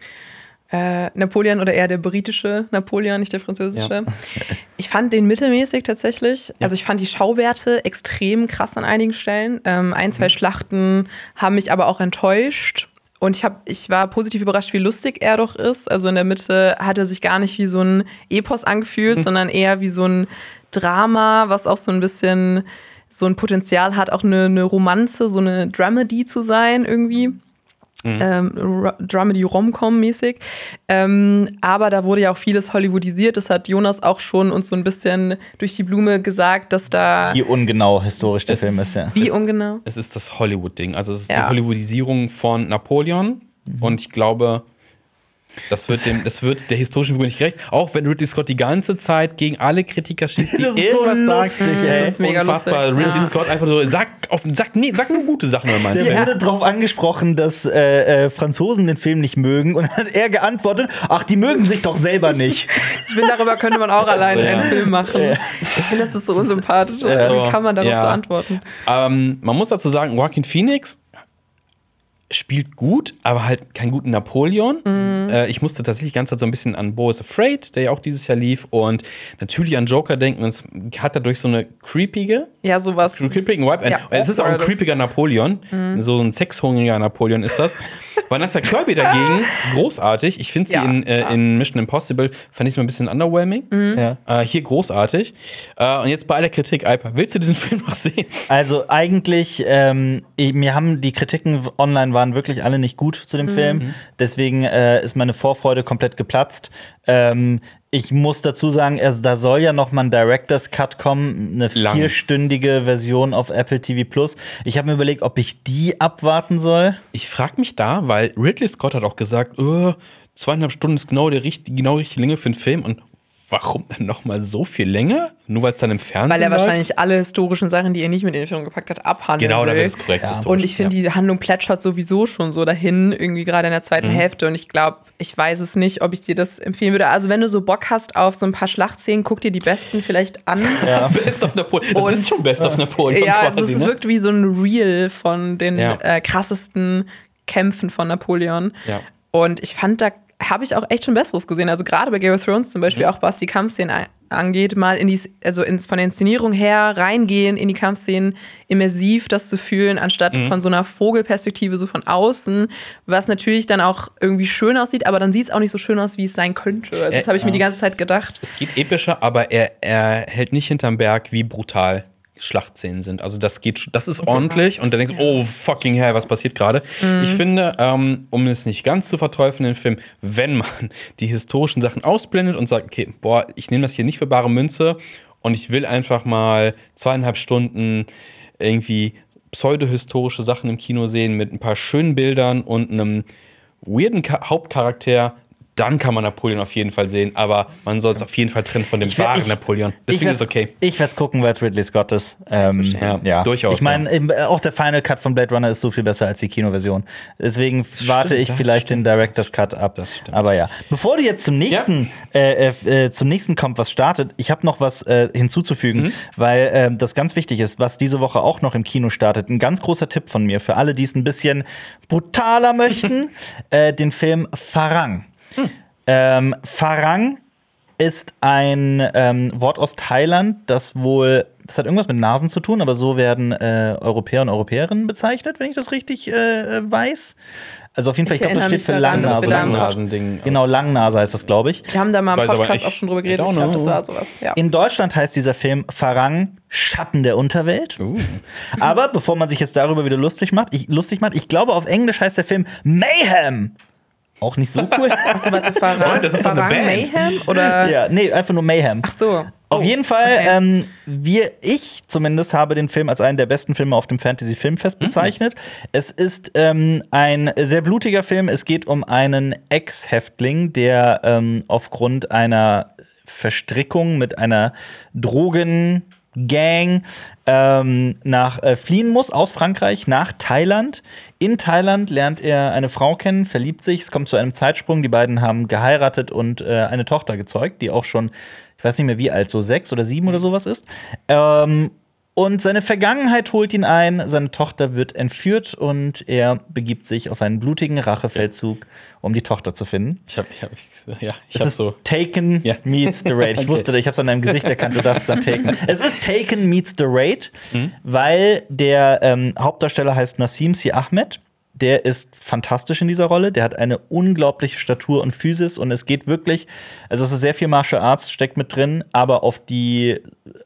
S1: Äh, Napoleon oder eher der britische Napoleon, nicht der französische.
S2: Ja.
S1: Ich fand den mittelmäßig tatsächlich. Also ich fand die Schauwerte extrem krass an einigen Stellen. Ähm, ein,
S2: Mhm.
S1: zwei Schlachten haben mich aber auch enttäuscht. Und ich, hab, ich war positiv überrascht, wie lustig er doch ist. Also in der Mitte hat er sich gar nicht wie so ein Epos
S2: Mhm.
S1: angefühlt, sondern eher wie so ein Drama, was auch so ein bisschen so ein Potenzial hat, auch eine, eine Romanze, so eine Dramedy zu sein irgendwie ähm, Ro- Dramedy Romcom mäßig. Ähm, aber da wurde ja auch vieles Hollywoodisiert. Das hat Jonas auch schon uns so ein bisschen durch die Blume gesagt, dass da
S3: Wie ungenau historisch der
S2: Es-
S3: Film ist, ja.
S1: wie ungenau.
S2: Es ist das Hollywood-Ding. Also es ist
S1: Ja.
S2: die Hollywoodisierung von Napoleon. Und ich glaube, das wird, dem, das wird der historischen Figur nicht gerecht. Auch wenn Ridley Scott die ganze Zeit gegen alle Kritiker schießt, die
S3: Das ist so
S2: irgendwas sagen.
S3: lustig, ey.
S2: Das ist
S1: mega
S2: unfassbar.
S1: lustig.
S2: Ridley
S1: Ja.
S2: Scott einfach so, sag, auf, sag, nee, sag nur gute Sachen
S3: Der
S2: Film.
S3: wurde darauf angesprochen, dass äh, äh, Franzosen den Film nicht mögen und dann hat er geantwortet, ach, die mögen sich doch selber nicht.
S1: Ich finde, darüber könnte man auch alleine
S2: Ja.
S1: einen Film machen. Ich finde, das ist so unsympathisch.
S2: Ja.
S1: Wie kann man darauf
S2: Ja.
S1: so antworten?
S2: Ähm, man muss dazu sagen, Joaquin Phoenix spielt gut, aber halt keinen guten Napoleon.
S1: Mhm.
S2: Äh, ich musste tatsächlich die ganze Zeit so ein bisschen an Bo is Afraid, der ja auch dieses Jahr lief, und natürlich an Joker denken. Und es hat dadurch so eine creepige,
S1: Ja, sowas.
S2: creepigen Vibe.
S1: Ja,
S2: es ist auch ein creepiger Napoleon.
S1: Mhm.
S2: So ein sexhungriger Napoleon ist das. Vanessa Kirby dagegen, großartig. Ich finde sie
S1: Ja,
S2: in, äh,
S1: ja.
S2: in Mission Impossible, fand ich es mal ein bisschen underwhelming.
S1: Mhm.
S3: Ja.
S2: Äh, hier großartig. Äh, und jetzt bei aller Kritik, Alper, willst du diesen Film noch sehen?
S3: Also eigentlich, ähm, ich- mir haben die Kritiken online waren wirklich alle nicht gut zu dem Film. Deswegen äh, ist meine Vorfreude komplett geplatzt. Ähm, ich muss dazu sagen, er, da soll ja noch mal ein Director's Cut kommen, eine
S2: Lang.
S3: vierstündige Version auf Apple TV Plus. Ich habe mir überlegt, ob ich die abwarten soll.
S2: Ich frage mich da, weil Ridley Scott hat auch gesagt, äh, zweieinhalb Stunden ist genau die, richt- die genau richtige Länge für einen Film. Und warum dann noch mal so viel länger? Nur weil es dann im Fernsehen
S1: Weil er
S2: läuft?
S1: wahrscheinlich alle historischen Sachen, die er nicht mit in den Film gepackt hat, abhandeln
S2: Genau, da
S1: will.
S2: wäre es korrekt.
S3: Ja.
S2: historisch,
S1: Und ich finde,
S2: ja.
S1: die Handlung plätschert sowieso schon so dahin, irgendwie gerade in der
S2: Mhm.
S1: zweiten Hälfte. Und ich glaube, ich weiß es nicht, ob ich dir das empfehlen würde. Also, wenn du so Bock hast auf so ein paar Schlachtszenen, guck dir die besten vielleicht an. Ja,
S2: Best of Napoleon. Das
S1: Und-
S2: ist schon Best of Napoleon
S1: also
S2: quasi,
S1: es
S2: ne?
S1: wirkt wie so ein Reel von den
S2: Ja.
S1: äh, krassesten Kämpfen von Napoleon.
S2: Ja.
S1: Und ich fand, da habe ich auch echt schon Besseres gesehen. Also gerade bei Game of Thrones zum Beispiel, auch was die Kampfszenen angeht, mal in die, also ins, von der Inszenierung her reingehen in die Kampfszenen, immersiv das zu fühlen, anstatt von so einer Vogelperspektive so von außen, was natürlich dann auch irgendwie schön aussieht, aber dann sieht es auch nicht so schön aus, wie es sein könnte. Also das
S2: Äh,
S1: habe ich mir die ganze Zeit gedacht.
S2: Es geht epischer, aber er, er hält nicht hinterm Berg, wie brutal Schlachtszenen sind. Also das geht, das ist ordentlich und dann denkst du, oh fucking hell, was passiert gerade? Ich finde, ähm, um es nicht ganz zu verteufeln, den Film, wenn man die historischen Sachen ausblendet und sagt, okay, boah, ich nehme das hier nicht für bare Münze und ich will einfach mal zweieinhalb Stunden irgendwie pseudohistorische Sachen im Kino sehen mit ein paar schönen Bildern und einem weirden Ka Hauptcharakter, dann kann man Napoleon auf jeden Fall sehen. Aber man soll es auf jeden Fall trennen von dem
S3: Ich
S2: wahren
S3: ich-
S2: Napoleon. Deswegen ist es okay.
S3: Ich werde es gucken, weil es Ridley Scott ist. Ähm,
S2: Ja,
S3: ja,
S2: durchaus,
S3: Ich meine, im- äh, auch der Final Cut von Blade Runner ist so viel besser als die Kinoversion. Deswegen warte ich vielleicht den Director's Cut ab.
S2: Das stimmt.
S3: Aber ja. Bevor du jetzt zum nächsten, äh, äh, äh, zum nächsten kommt, was startet, ich habe noch was äh, hinzuzufügen,
S2: Mhm.
S3: weil äh, das ganz wichtig ist, was diese Woche auch noch im Kino startet. Ein ganz großer Tipp von mir für alle, die es ein bisschen brutaler möchten: äh, den Film Farang.
S2: Hm.
S3: Ähm, Farang ist ein ähm, Wort aus Thailand, das wohl, das hat irgendwas mit Nasen zu tun, aber so werden äh, Europäer und Europäerinnen bezeichnet, wenn ich das richtig äh, weiß. Also auf jeden Fall, ich,
S1: Ich
S3: glaube, das steht für Langnase.
S1: wir da
S3: oder
S1: im-
S3: sowas.
S2: Nasending.
S3: Genau, Langnase heißt das, glaube ich.
S1: Wir haben da mal im Podcast auch schon drüber geredet. Ich glaube, das war sowas. Ja.
S3: In Deutschland heißt dieser Film Farang, Schatten der Unterwelt.
S2: Uh.
S3: Aber bevor man sich jetzt darüber wieder lustig macht, ich, lustig macht, ich glaube, auf Englisch heißt der Film Mayhem. Auch nicht so cool.
S1: Achso, warte, Farang,
S2: Moment, das ist doch eine
S1: Farang
S2: Band.
S1: Mayhem? Oder?
S3: ja, nee, einfach nur Mayhem.
S1: Ach so.
S3: Auf
S1: Oh,
S3: jeden Fall,
S1: okay.
S3: ähm, wir, ich zumindest habe den Film als einen der besten Filme auf dem Fantasy Filmfest bezeichnet. Es ist ähm, ein sehr blutiger Film. Es geht um einen Ex-Häftling, der ähm, aufgrund einer Verstrickung mit einer Drogengang ähm, nach äh, fliehen muss aus Frankreich nach Thailand. In Thailand lernt er eine Frau kennen, verliebt sich. Es kommt zu einem Zeitsprung. Die beiden haben geheiratet und äh, eine Tochter gezeugt, die auch schon, ich weiß nicht mehr wie alt, so sechs oder sieben oder sowas ist. Ähm, und seine Vergangenheit holt ihn ein, seine Tochter wird entführt und er begibt sich auf einen blutigen Rachefeldzug, um die Tochter zu finden.
S2: Ich hab, ich hab, ja, ich
S3: Es
S2: hab
S3: ist
S2: so.
S3: Taken
S2: Ja.
S3: meets the Raid. Ich
S2: Okay.
S3: wusste, ich habe es an deinem Gesicht erkannt, du darfst dann Taken. Es ist Taken meets the Raid,
S2: Mhm.
S3: weil der ähm, Hauptdarsteller heißt Nassim Si Ahmed. Der ist fantastisch in dieser Rolle. Der hat eine unglaubliche Statur und Physis und es geht wirklich, also es ist sehr viel Martial Arts steckt mit drin, aber auf die,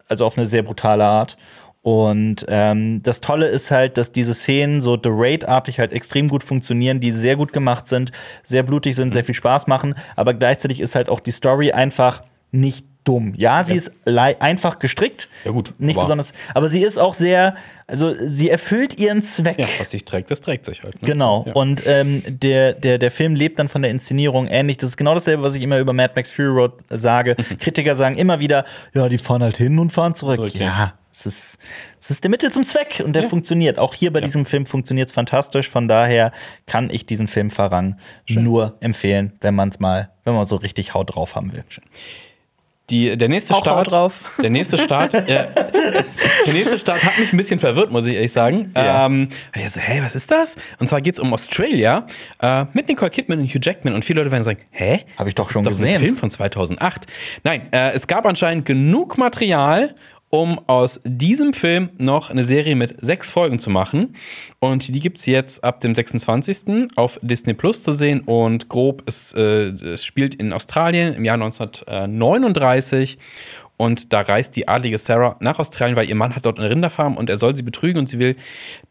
S3: also auf eine sehr brutale Art. Und ähm, das Tolle ist halt, dass diese Szenen so The Raid-artig halt extrem gut funktionieren, die sehr gut gemacht sind, sehr blutig sind, sehr viel Spaß machen, aber gleichzeitig ist halt auch die Story einfach nicht dumm. Ja, sie ist lei- einfach gestrickt.
S2: Ja, gut,
S3: Nicht
S2: aber-
S3: besonders. Aber sie ist auch sehr, also sie erfüllt ihren Zweck.
S2: Ja, was sich trägt, das trägt sich halt. Ne?
S3: Genau.
S2: Ja.
S3: Und ähm, der, der, der Film lebt dann von der Inszenierung ähnlich. Das ist genau dasselbe, was ich immer über Mad Max Fury Road sage. Kritiker sagen immer wieder, ja, die fahren halt hin und fahren zurück.
S2: Okay.
S3: Ja, es ist, es ist der Mittel zum Zweck und der funktioniert. Auch hier bei diesem Film funktioniert es fantastisch. Von daher kann ich diesen Film Farang nur empfehlen, wenn man es mal, wenn man so richtig Haut drauf haben will.
S2: Die, der nächste
S1: Auch
S2: Start. Der nächste Start. äh, der nächste Start hat mich ein bisschen verwirrt, muss ich ehrlich sagen.
S3: Ja.
S2: Ähm, ich so, hä, was ist das? Und zwar geht es um Australia äh, mit Nicole Kidman und Hugh Jackman. Und viele Leute werden sagen, hä?
S3: Hab ich doch
S2: das
S3: schon
S2: ist doch
S3: gesehen.
S2: Ein Film von 2008. Nein, äh, es gab anscheinend genug Material, um aus diesem Film noch eine Serie mit sechs Folgen zu machen. Und die gibt es jetzt ab dem 26. auf Disney Plus zu sehen. Und grob, es, äh, es spielt in Australien im Jahr 1939. Und da reist die adlige Sarah nach Australien, weil ihr Mann hat dort eine Rinderfarm und er soll sie betrügen und sie will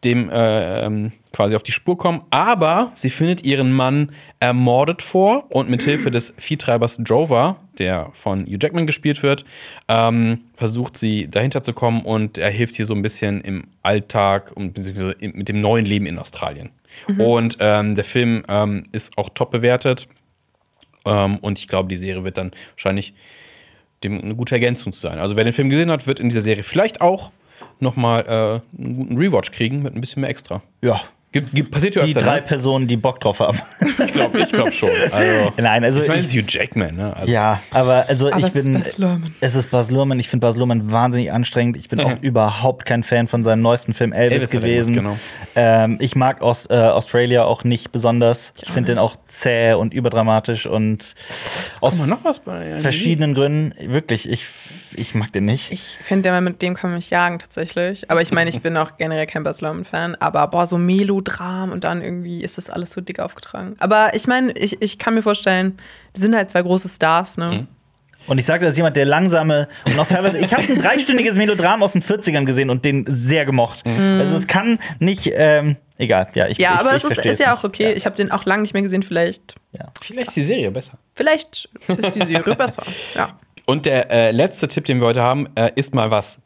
S2: dem äh, ähm, quasi auf die Spur kommen. Aber sie findet ihren Mann ermordet vor und mit Hilfe des Viehtreibers Drover, der von Hugh Jackman gespielt wird, ähm, versucht sie dahinter zu kommen und er hilft ihr so ein bisschen im Alltag und beziehungsweise mit dem neuen Leben in Australien. Und ähm, der Film ähm, ist auch top bewertet. Ähm, und ich glaube, die Serie wird dann wahrscheinlich dem eine gute Ergänzung zu sein. Also wer den Film gesehen hat, wird in dieser Serie vielleicht auch noch mal äh, einen guten Rewatch kriegen mit ein bisschen mehr extra.
S3: Ja.
S2: Gibt, gibt, passiert ja
S3: Die
S2: öfter,
S3: drei
S2: ne?
S3: Personen, die Bock drauf haben.
S2: Ich glaube ich glaub schon. Also,
S3: Nein, also
S2: ich meine, es
S3: ich-
S2: ist Hugh Jackman. Ne? Also,
S3: Ja, aber also
S1: Aber
S3: ich
S1: es ist
S3: bin.
S1: Baz Luhrmann.
S3: Es ist Baz Luhrmann. Ich finde Baz Luhrmann wahnsinnig anstrengend. Ich bin auch überhaupt kein Fan von seinem neuesten Film Elvis,
S2: Elvis
S3: gewesen.
S2: gemacht,
S3: ähm, ich mag Aust äh, Australia auch nicht besonders. Ich finde den auch zäh und überdramatisch und aus
S2: Guck mal, noch was bei IMDb?
S3: verschiedenen Gründen. Wirklich, ich, ich mag den nicht.
S1: Ich finde, mit dem kann man mich jagen tatsächlich. Aber ich meine, ich bin auch generell kein Baz Luhrmann-Fan. Aber boah, so Melodram und dann irgendwie ist das alles so dick aufgetragen. Aber ich meine, ich, ich kann mir vorstellen, die sind halt zwei große Stars, ne?
S3: Und ich sage das jemand, der langsame und auch teilweise. ich habe ein dreistündiges Melodram aus den 40ern gesehen und den sehr gemocht. Also es kann nicht. Ähm, egal, ja, ich
S1: Ja,
S3: ich,
S1: aber
S3: ich
S1: es ist, ist ja auch okay. Ich habe den auch lange nicht mehr gesehen. Vielleicht,
S2: Vielleicht ist die Serie besser.
S1: vielleicht ist die Serie besser. Ja.
S2: Und der äh, letzte Tipp, den wir heute haben, äh, ist mal was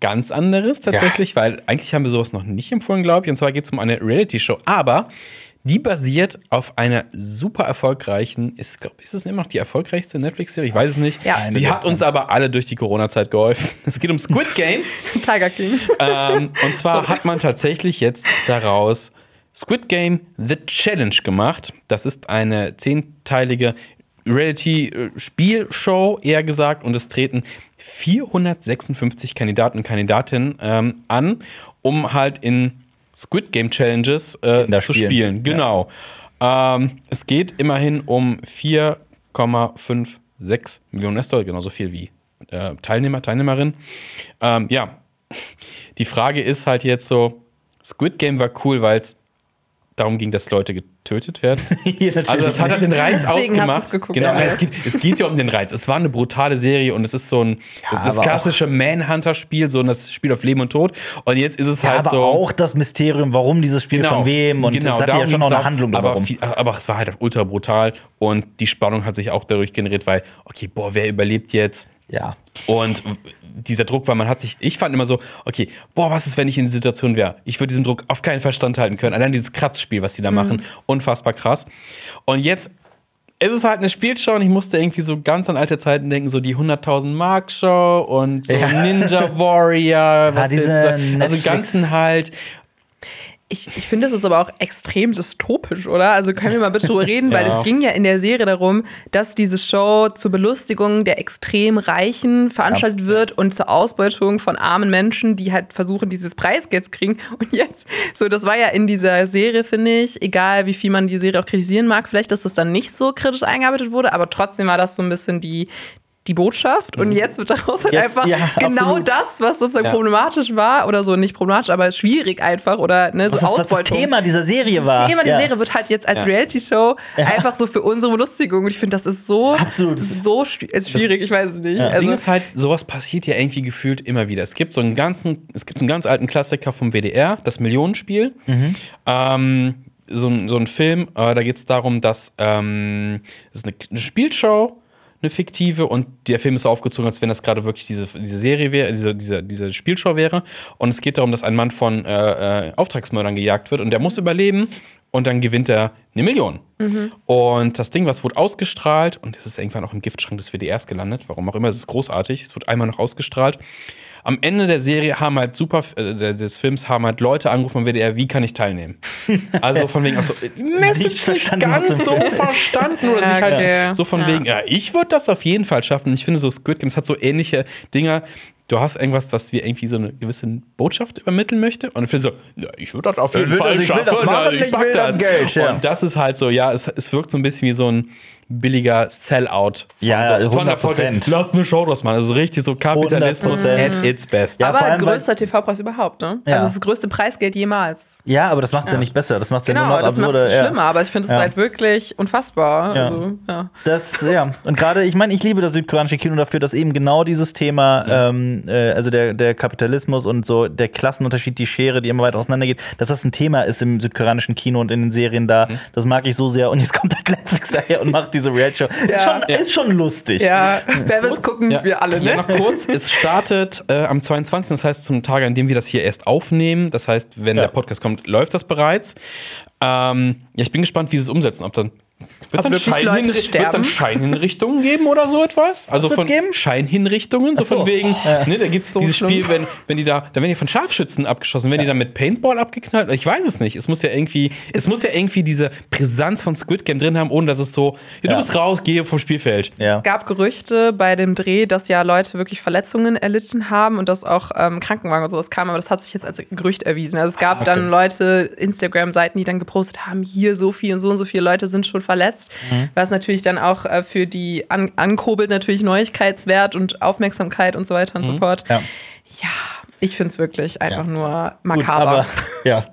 S2: ganz anderes tatsächlich, weil eigentlich haben wir sowas noch nicht empfohlen, glaube ich. Und zwar geht es um eine Reality-Show, aber Die basiert auf einer super erfolgreichen, ist, glaube ist es immer noch die erfolgreichste Netflix-Serie? Ich weiß es nicht.
S1: Ja.
S2: Sie hat uns aber alle durch die Corona-Zeit geholfen. Es geht um Squid Game.
S1: Tiger King.
S2: ähm, und zwar hat man tatsächlich jetzt daraus Squid Game The Challenge gemacht. Das ist eine zehnteilige Reality-Spielshow, eher gesagt, und es treten 456 Kandidaten und Kandidatinnen ähm, an, um halt in Squid Game Challenges äh, zu
S3: spielen.
S2: spielen. Genau. Ähm, es geht immerhin um 4,56 Millionen US-Dollar, genauso viel wie äh, Teilnehmer, Teilnehmerinnen. Ähm, ja, die Frage ist halt jetzt so: Squid Game war cool, weil es darum ging, dass Leute getötet werden.
S3: Natürlich
S2: Also das hat halt den Reiz
S1: Deswegen
S2: ausgemacht.
S1: geguckt,
S2: genau,
S1: ja.
S2: es, geht, es geht ja um den Reiz. Es war eine brutale Serie und es ist so ein das, das
S3: aber
S2: klassische Manhunter-Spiel, so das Spiel auf Leben und Tod. Und jetzt ist es
S3: Ja,
S2: halt
S3: aber
S2: so.
S3: auch das Mysterium, warum dieses Spiel von wem und
S2: genau,
S3: das hat ja schon noch eine Handlung
S2: aber, viel, aber es war halt ultra brutal und die Spannung hat sich auch dadurch generiert, weil, okay, boah, wer überlebt jetzt?
S3: Ja.
S2: Und dieser Druck, weil man hat sich, ich fand immer so, okay, boah, was ist, wenn ich in der Situation wäre? Ich würde diesem Druck auf keinen Fall standhalten können. Allein dieses Kratzspiel, was die da machen, unfassbar krass. Und jetzt ist es halt eine Spielshow und ich musste irgendwie so ganz an alte Zeiten denken, so die 100.000 Mark Show und so
S3: Ja.
S2: Ninja Warrior, was
S3: diese
S2: jetzt, da- also ganzen halt,
S1: Ich, ich finde, es ist aber auch extrem dystopisch, oder? Also können wir mal bitte drüber reden, weil
S2: Ja.
S1: es ging ja in der Serie darum, dass diese Show zur Belustigung der extrem Reichen veranstaltet wird und zur Ausbeutung von armen Menschen, die halt versuchen, dieses Preisgeld zu kriegen. Und jetzt, so, das war ja in dieser Serie, finde ich, egal wie viel man die Serie auch kritisieren mag, vielleicht, dass das dann nicht so kritisch eingearbeitet wurde, aber trotzdem war das so ein bisschen die die Botschaft und jetzt wird daraus halt
S3: Jetzt-
S1: einfach
S3: ja,
S1: genau
S3: absolut.
S1: das, was sozusagen
S2: Ja.
S1: problematisch war oder so nicht problematisch, aber schwierig einfach oder ne, so
S3: Was, ist, was das
S1: Ausbeutung.
S3: Thema dieser Serie war.
S1: Thema der
S3: ja.
S1: Serie wird halt jetzt als
S2: Ja.
S1: Reality-Show einfach so für unsere Belustigung. Und ich finde, das ist so,
S3: Absolut.
S1: so ist schwierig, ich weiß es nicht.
S2: Das Ding
S1: Also,
S2: ist halt, sowas passiert ja irgendwie gefühlt immer wieder. Es gibt so einen ganzen, es gibt so einen ganz alten Klassiker vom WDR, das Millionenspiel. Ähm, so, ein- so ein Film, äh, da geht es darum, dass ähm, es ist eine, eine Spielshow, eine fiktive, und der Film ist so aufgezogen, als wenn das gerade wirklich diese, diese Serie wäre, diese, diese, diese Spielshow wäre. Und es geht darum, dass ein Mann von äh, äh, Auftragsmördern gejagt wird und der muss überleben und dann gewinnt er eine Million. Und das Ding, was wurde ausgestrahlt, und es ist irgendwann auch im Giftschrank des WDRs gelandet, warum auch immer, es ist großartig, es wird einmal noch ausgestrahlt. Am Ende der Serie haben halt super, äh, des Films haben halt Leute angerufen vom WDR, wie kann ich teilnehmen? Also von wegen, also, die Message nicht ganz so verstanden oder
S1: Ja,
S2: sich halt
S1: okay.
S2: so von
S1: Ja.
S2: wegen, ja, ich würde das auf jeden Fall schaffen. Ich finde so Squid Games hat so ähnliche Dinge. Du hast irgendwas, was dir irgendwie so eine gewisse Botschaft übermitteln möchte. Und ich finde so, ja, ich würde das auf jeden
S3: will
S2: Fall
S3: das- ich will
S2: schaffen.
S3: das machen,
S2: also
S3: ich will das Geld, ja.
S2: Und das ist halt so, ja, es, es wirkt so ein bisschen wie so ein billiger Sellout.
S3: Ja,
S2: so, von der
S3: 100%.
S2: Folge, Lass eine Show draus machen. Also richtig so Kapitalismus
S3: 100%.
S2: at its best.
S3: Ja,
S1: aber
S3: allem, weil-
S1: größter TV-Preis überhaupt, ne?
S3: Ja.
S1: Also es ist das größte Preisgeld jemals.
S3: Ja, aber das macht es ja. nicht besser. Das macht es ja
S1: Genau,
S3: nur noch
S1: das macht
S3: absurder.
S1: es
S3: ja.
S1: schlimmer, aber ich finde es
S3: Ja.
S1: halt wirklich unfassbar.
S3: Ja.
S1: Also, ja.
S3: Das, ja. Und gerade, ich meine, ich liebe das südkoreanische Kino dafür, dass eben genau dieses Thema, ähm, äh, also der, der Kapitalismus und so der Klassenunterschied, die Schere, die immer weiter auseinandergeht, dass das ein Thema ist im südkoreanischen Kino und in den Serien da. Das mag ich so sehr. Und jetzt kommt halt Netflix daher und macht diese Reality-Show. Ist,
S1: Ja.
S3: schon, ist schon lustig.
S1: Ja, wer will's gucken? Wir alle,
S2: Ja,
S1: ne?
S2: noch kurz, es startet äh, am 22., das heißt zum Tage, an dem wir das hier erst aufnehmen. Das heißt, wenn
S3: Ja.
S2: der Podcast kommt, läuft das bereits. Ähm, ja, ich bin gespannt, wie sie es umsetzen. Ob dann wird es dann, Scheinhinrichtungen geben oder so etwas? Also von
S3: geben?
S2: Scheinhinrichtungen, so,
S3: so.
S2: von wegen,
S3: Ja.
S2: ne, da gibt es
S1: so
S2: dieses
S1: schlimm.
S2: Spiel, wenn, wenn die da, da werden die von Scharfschützen abgeschossen, werden die dann mit Paintball abgeknallt? Ich weiß es nicht. Es muss ja irgendwie, es muss ja irgendwie diese Brisanz von Squid Game drin haben, ohne dass es so, ja, du
S3: Ja.
S2: bist raus, gehe vom Spielfeld.
S3: Ja.
S1: Es gab Gerüchte bei dem Dreh, dass ja Leute wirklich Verletzungen erlitten haben und dass auch ähm, Krankenwagen und sowas kamen, aber das hat sich jetzt als Gerücht erwiesen. Also es gab dann Leute, Instagram-Seiten, die dann gepostet haben, hier so viel und so und so viele Leute sind schon verletzt, was natürlich dann auch äh, für die an ankurbelt natürlich Neuigkeitswert und Aufmerksamkeit und so weiter und so fort.
S3: Ja.
S1: Ja, ich finde es wirklich einfach
S3: Ja.
S1: nur
S3: Gut,
S1: makaber.
S3: aber ja.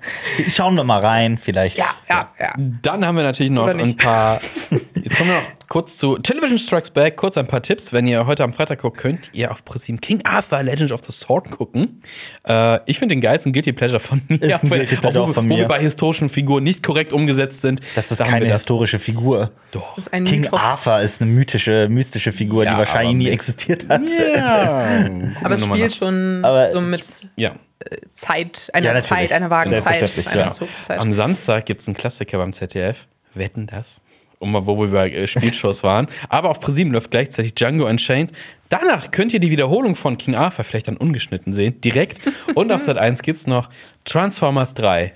S3: Schauen wir mal rein, vielleicht.
S1: ja, ja, ja.
S2: Dann haben wir natürlich noch ein paar. Jetzt kommen wir noch kurz zu Television Strikes Back. Kurz ein paar Tipps. Wenn ihr heute am Freitag guckt, könnt ihr auf ProSieben King Arthur Legend of the Sword gucken. Äh, ich finde den geilsten Guilty Pleasure von mir.
S3: Ist ein Guilty Pleasure
S2: wo,
S3: auch von
S2: Wo
S3: mir.
S2: wir bei historischen Figuren nicht korrekt umgesetzt sind.
S3: Das ist keine
S2: das.
S3: historische Figur.
S2: Doch.
S1: Das ist ein
S3: King
S1: Mythos.
S3: Arthur ist eine mythische, mystische Figur,
S2: Ja,
S3: die wahrscheinlich nie existiert hat.
S2: Ja.
S1: Aber es spielt schon
S3: Aber
S1: so
S3: ich-
S1: mit
S2: Ja.
S1: äh, Zeit, einer
S3: Ja.
S1: Zeit, einer vagen Zeit,
S3: Selbstverständlich,
S1: einer
S3: ja.
S1: Zukunftszeit.
S2: Am Samstag gibt es einen Klassiker beim ZDF. Wetten das? Um mal, wo wir bei äh, Spielshows waren. Aber auf ProSieben läuft gleichzeitig Django Unchained. Danach könnt ihr die Wiederholung von King Arthur vielleicht dann ungeschnitten sehen, direkt. Und auf Sat 1 gibt es noch Transformers 3.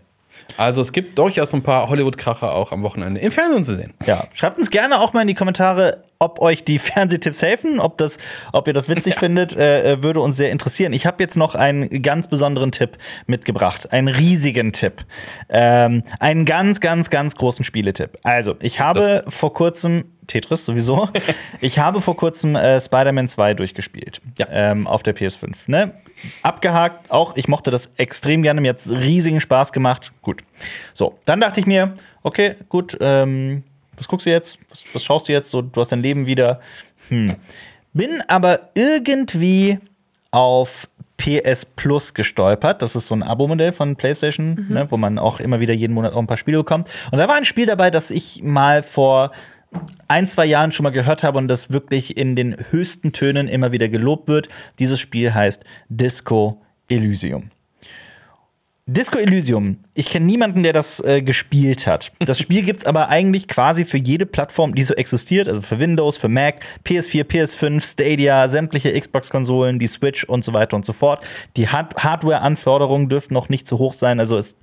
S2: Also es gibt durchaus ein paar Hollywood-Kracher auch am Wochenende im Fernsehen zu sehen.
S3: Ja, schreibt uns gerne auch mal in die Kommentare, ob euch die Fernsehtipps helfen, ob, das, ob ihr das witzig findet, äh, äh, würde uns sehr interessieren. Ich habe jetzt noch einen ganz besonderen Tipp mitgebracht, einen riesigen Tipp, ähm, einen ganz, ganz, ganz großen Spieletipp. Also, ich habe vor kurzem Tetris sowieso. ich habe vor kurzem äh, Spider-Man 2 durchgespielt.
S2: Ja.
S3: Ähm, auf der PS5. Ne? Abgehakt, auch ich mochte das extrem gerne, mir hat es riesigen Spaß gemacht. Gut. So, dann dachte ich mir, okay, gut, ähm, was guckst du jetzt? Was, was schaust du jetzt? So, du hast dein Leben wieder. Hm. Bin aber irgendwie auf PS Plus gestolpert. Das ist so ein Abo-Modell von PlayStation, ne, wo man auch immer wieder jeden Monat auch ein paar Spiele bekommt. Und da war ein Spiel dabei, das ich mal vor ein, zwei Jahren schon mal gehört habe und das wirklich in den höchsten Tönen immer wieder gelobt wird. Dieses Spiel heißt Disco Elysium. Disco Elysium. Ich kenne niemanden, der das äh, gespielt hat. Das Spiel gibt's aber eigentlich quasi für jede Plattform, die so existiert. Also für Windows, für Mac, PS4, PS5, Stadia, sämtliche Xbox-Konsolen, die Switch und so weiter und so fort. Die Hard Hardware-Anforderungen dürften noch nicht zu hoch sein. Also es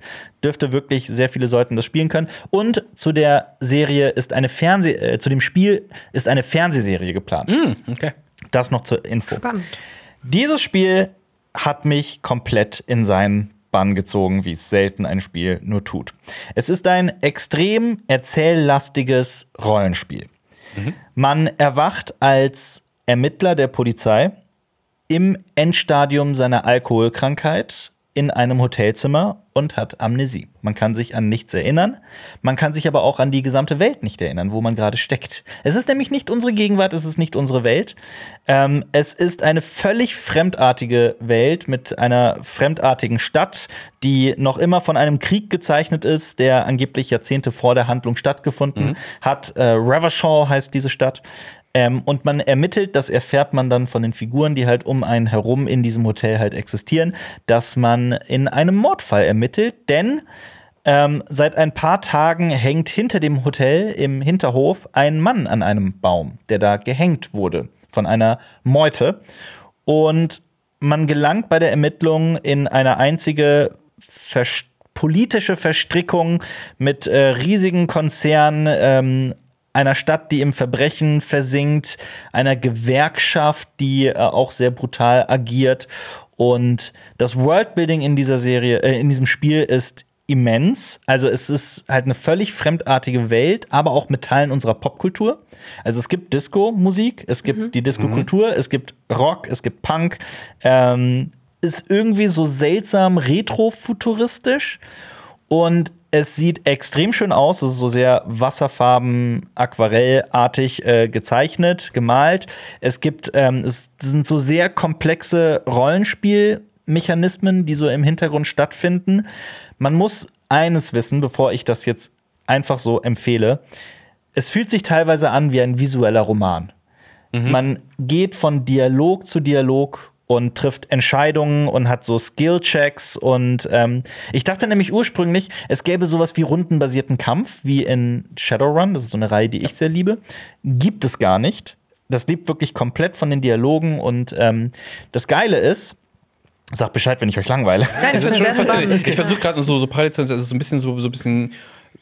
S3: dürfte wirklich sehr viele sollten das spielen können. Und zu der Serie ist eine Fernseh äh, zu dem Spiel ist eine Fernsehserie geplant.
S2: Okay.
S3: Das noch zur Info.
S1: Spannend.
S3: Dieses Spiel hat mich komplett in seinen Bann gezogen, wie es selten ein Spiel nur tut. Es ist ein extrem erzähllastiges Rollenspiel. Man erwacht als Ermittler der Polizei im Endstadium seiner Alkoholkrankheit in einem Hotelzimmer und hat Amnesie. Man kann sich an nichts erinnern, man kann sich aber auch an die gesamte Welt nicht erinnern, wo man gerade steckt. Es ist nämlich nicht unsere Gegenwart, es ist nicht unsere Welt. Ähm, es ist eine völlig fremdartige Welt mit einer fremdartigen Stadt, die noch immer von einem Krieg gezeichnet ist, der angeblich Jahrzehnte vor der Handlung stattgefunden hat. Äh, Ravachol heißt diese Stadt. Ähm, und man ermittelt, das erfährt man dann von den Figuren, die halt um einen herum in diesem Hotel halt existieren, dass man in einem Mordfall ermittelt, denn ähm, seit ein paar Tagen hängt hinter dem Hotel im Hinterhof ein Mann an einem Baum, der da gehängt wurde von einer Meute. Und man gelangt bei der Ermittlung in eine einzige Vers politische Verstrickung mit äh, riesigen Konzernen, ähm, einer Stadt, die im Verbrechen versinkt, einer Gewerkschaft, die äh, auch sehr brutal agiert. Und das Worldbuilding in dieser Serie, äh, in diesem Spiel ist immens. Also es ist halt eine völlig fremdartige Welt, aber auch mit Teilen unserer Popkultur. Also es gibt Disco-Musik, es gibt die Disco-Kultur, es gibt Rock, es gibt Punk. Ähm, ist irgendwie so seltsam retro-futuristisch und es sieht extrem schön aus. Es ist so sehr wasserfarben, aquarellartig äh, gezeichnet, gemalt. Es gibt, ähm, es sind so sehr komplexe Rollenspielmechanismen, die so im Hintergrund stattfinden. Man muss eines wissen, bevor ich das jetzt einfach so empfehle. Es fühlt sich teilweise an wie ein visueller Roman. Man geht von Dialog zu Dialog und trifft Entscheidungen und hat so Skill-Checks. Und ähm, ich dachte nämlich ursprünglich, es gäbe sowas wie rundenbasierten Kampf, wie in Shadowrun. Das ist so eine Reihe, die ich sehr liebe. Gibt es gar nicht. Das lebt wirklich komplett von den Dialogen. Und ähm, das Geile ist, sagt Bescheid, wenn ich euch langweile.
S1: Nein, das
S2: ist schon faszinierend. Ich versuche gerade so, so parallel zu es ist so ein bisschen so, so ein bisschen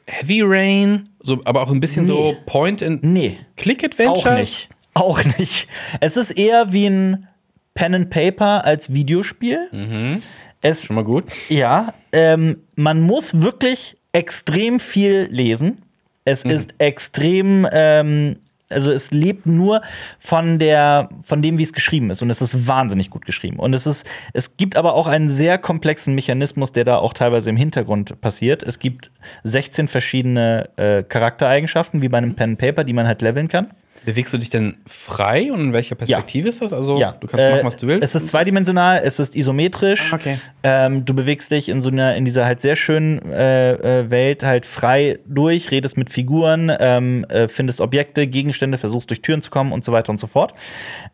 S2: Heavy Rain, so, aber auch ein bisschen so
S3: Nee.
S2: Point and
S3: Nee.
S2: Click Adventure.
S3: Auch nicht. Auch nicht. Es ist eher wie ein Pen and Paper als Videospiel. Es,
S2: Schon mal gut.
S3: ja, ähm, man muss wirklich extrem viel lesen. Es ist extrem, ähm, also es lebt nur von der, von dem, wie es geschrieben ist. Und es ist wahnsinnig gut geschrieben. Und es ist, es gibt aber auch einen sehr komplexen Mechanismus, der da auch teilweise im Hintergrund passiert. Es gibt 16 verschiedene äh, Charaktereigenschaften, wie bei einem Pen and Paper, die man halt leveln kann.
S2: Bewegst du dich denn frei und in welcher Perspektive ist das? Also
S3: Ja,
S2: du kannst
S3: äh,
S2: machen, was du willst.
S3: Es ist zweidimensional, es ist isometrisch.
S2: Ah, okay.
S3: Ähm, du bewegst dich in so einer, in dieser halt sehr schönen äh, äh, Welt halt frei durch, redest mit Figuren, ähm, äh, findest Objekte, Gegenstände, versuchst durch Türen zu kommen und so weiter und so fort.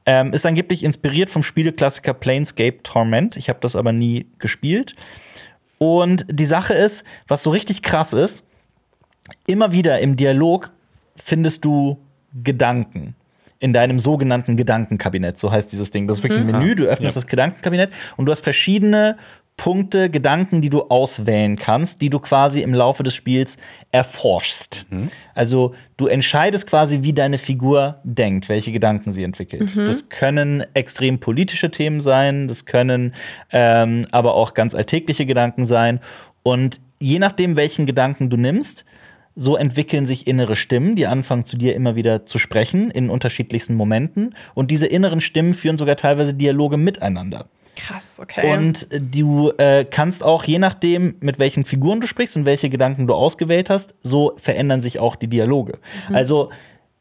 S3: Ähm, ist angeblich inspiriert vom Spieleklassiker Planescape Torment. Ich habe das aber nie gespielt. Und die Sache ist, was so richtig krass ist, immer wieder im Dialog findest du Gedanken in deinem sogenannten Gedankenkabinett, so heißt dieses Ding. Das ist wirklich ein Menü, du öffnest
S2: Ja.
S3: das Gedankenkabinett und du hast verschiedene Punkte, Gedanken, die du auswählen kannst, die du quasi im Laufe des Spiels erforschst. Also du entscheidest quasi, wie deine Figur denkt, welche Gedanken sie entwickelt. Das können extrem politische Themen sein, das können ähm, aber auch ganz alltägliche Gedanken sein. Und je nachdem, welchen Gedanken du nimmst, so entwickeln sich innere Stimmen, die anfangen zu dir immer wieder zu sprechen in unterschiedlichsten Momenten. Und diese inneren Stimmen führen sogar teilweise Dialoge miteinander.
S1: Krass, okay.
S3: Und du äh, kannst auch, je nachdem, mit welchen Figuren du sprichst und welche Gedanken du ausgewählt hast, so verändern sich auch die Dialoge. Also,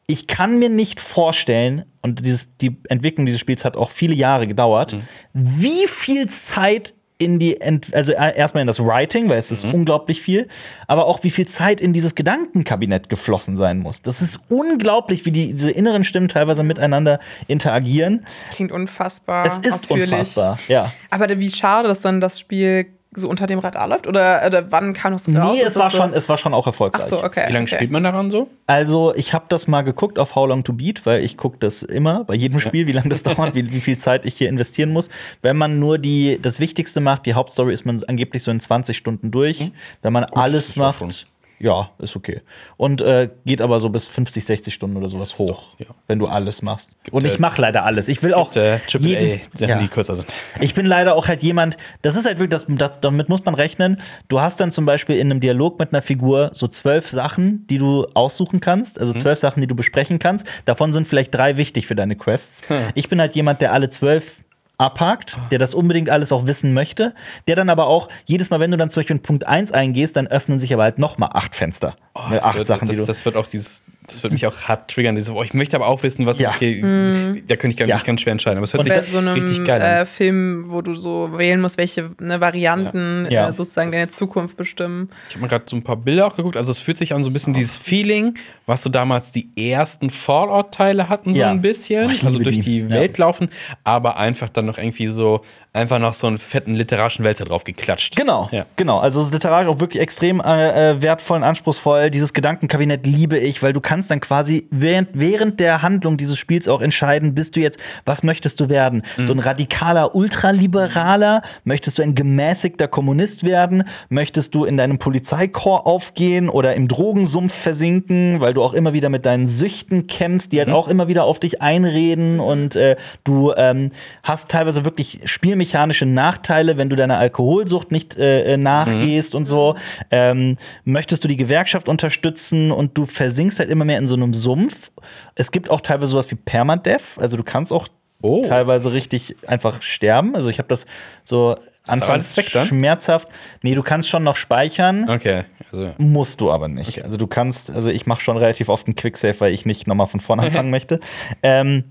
S3: ich kann mir nicht vorstellen, und dieses, die Entwicklung dieses Spiels hat auch viele Jahre gedauert, wie viel Zeit in die, Ent also äh, erstmal in das Writing, weil es ist unglaublich viel, aber auch wie viel Zeit in dieses Gedankenkabinett geflossen sein muss. Das ist unglaublich, wie die, diese inneren Stimmen teilweise miteinander interagieren.
S1: das klingt unfassbar.
S3: Es ist
S1: ausführlich.
S3: unfassbar, ja.
S1: Aber wie schade, dass dann das Spiel so unter dem Radar läuft? Oder, oder wann kam das raus?
S3: Nee, es war,
S1: so?
S3: schon, es war schon auch
S1: Ach
S3: erfolgreich.
S1: so, okay.
S2: Wie lange
S1: okay.
S2: spielt man daran so?
S3: Also, ich habe das mal geguckt auf How Long to Beat, weil ich gucke das immer bei jedem Spiel, wie lange das dauert, wie, wie viel Zeit ich hier investieren muss. Wenn man nur die, das Wichtigste macht, die Hauptstory ist man angeblich so in 20 Stunden durch. Wenn man alles
S2: ist auch
S3: macht, ja, ist okay. Und äh, geht aber so bis 50, 60 Stunden oder sowas hoch,
S2: doch, ja.
S3: wenn du alles machst. Und
S2: äh,
S3: ich mache leider alles. Ich will auch
S2: Gibt, äh,
S3: jeden- ja.
S2: die kürzer sind.
S3: Ich bin leider auch halt jemand, das ist halt wirklich, das, das, damit muss man rechnen. Du hast dann zum Beispiel in einem Dialog mit einer Figur so zwölf Sachen, die du aussuchen kannst, also zwölf Sachen, die du besprechen kannst. Davon sind vielleicht drei wichtig für deine Quests. Ich bin halt jemand, der alle zwölf abhakt, der das unbedingt alles auch wissen möchte, der dann aber auch jedes Mal, wenn du dann zum Beispiel in Punkt 1 eingehst, dann öffnen sich aber halt noch mal acht Fenster.
S2: Das
S3: acht
S2: wird,
S3: Sachen,
S2: das,
S3: die du.
S2: das wird auch dieses, das wird mich auch hart triggern. Dieses, oh, ich möchte aber auch wissen, was
S3: Ja.
S2: okay, da könnte ich gar
S3: Ja.
S2: nicht ganz schwer entscheiden. Aber es hört
S3: Und
S2: sich
S1: bei so einem
S2: richtig geil
S1: äh,
S2: an.
S1: Film, wo du so wählen musst, welche ne, Varianten
S3: Ja.
S1: Äh, sozusagen deine Zukunft bestimmen.
S2: Ich habe mir gerade so ein paar Bilder auch geguckt. Also es fühlt sich an so ein bisschen dieses Feeling, was so damals die ersten Fallout-Teile hatten, so
S3: Ja.
S2: ein bisschen.
S3: Oh,
S2: also durch
S3: die.
S2: die
S3: Ja.
S2: Welt laufen, aber einfach dann noch irgendwie so, einfach noch so einen fetten literarischen Wälzer drauf geklatscht.
S3: Genau,
S2: Ja.
S3: genau. Also es ist literarisch auch wirklich extrem äh, äh, wertvoll und anspruchsvoll. Dieses Gedankenkabinett liebe ich, weil du kannst dann quasi während, während der Handlung dieses Spiels auch entscheiden, bist du jetzt, was möchtest du werden? So ein radikaler Ultraliberaler? Möchtest du ein gemäßigter Kommunist werden? Möchtest du in deinem Polizeikorps aufgehen oder im Drogensumpf versinken, weil du auch immer wieder mit deinen Süchten kämpfst, die halt auch immer wieder auf dich einreden und äh, du ähm, hast teilweise wirklich spielmechanische Nachteile, wenn du deiner Alkoholsucht nicht äh, äh, nachgehst und so. Ähm, möchtest du die Gewerkschaft unterstützen und du versinkst halt immer mehr in so einem Sumpf. Es gibt auch teilweise sowas wie Permadeath, also du kannst auch
S2: Oh.
S3: teilweise richtig einfach sterben. Also ich habe das so anfangs schmerzhaft. Nee, du kannst schon noch speichern.
S2: Okay, also
S3: Musst du aber nicht. Also du kannst, also ich mache schon relativ oft einen Quicksave, weil ich nicht nochmal von vorne anfangen möchte. Ähm,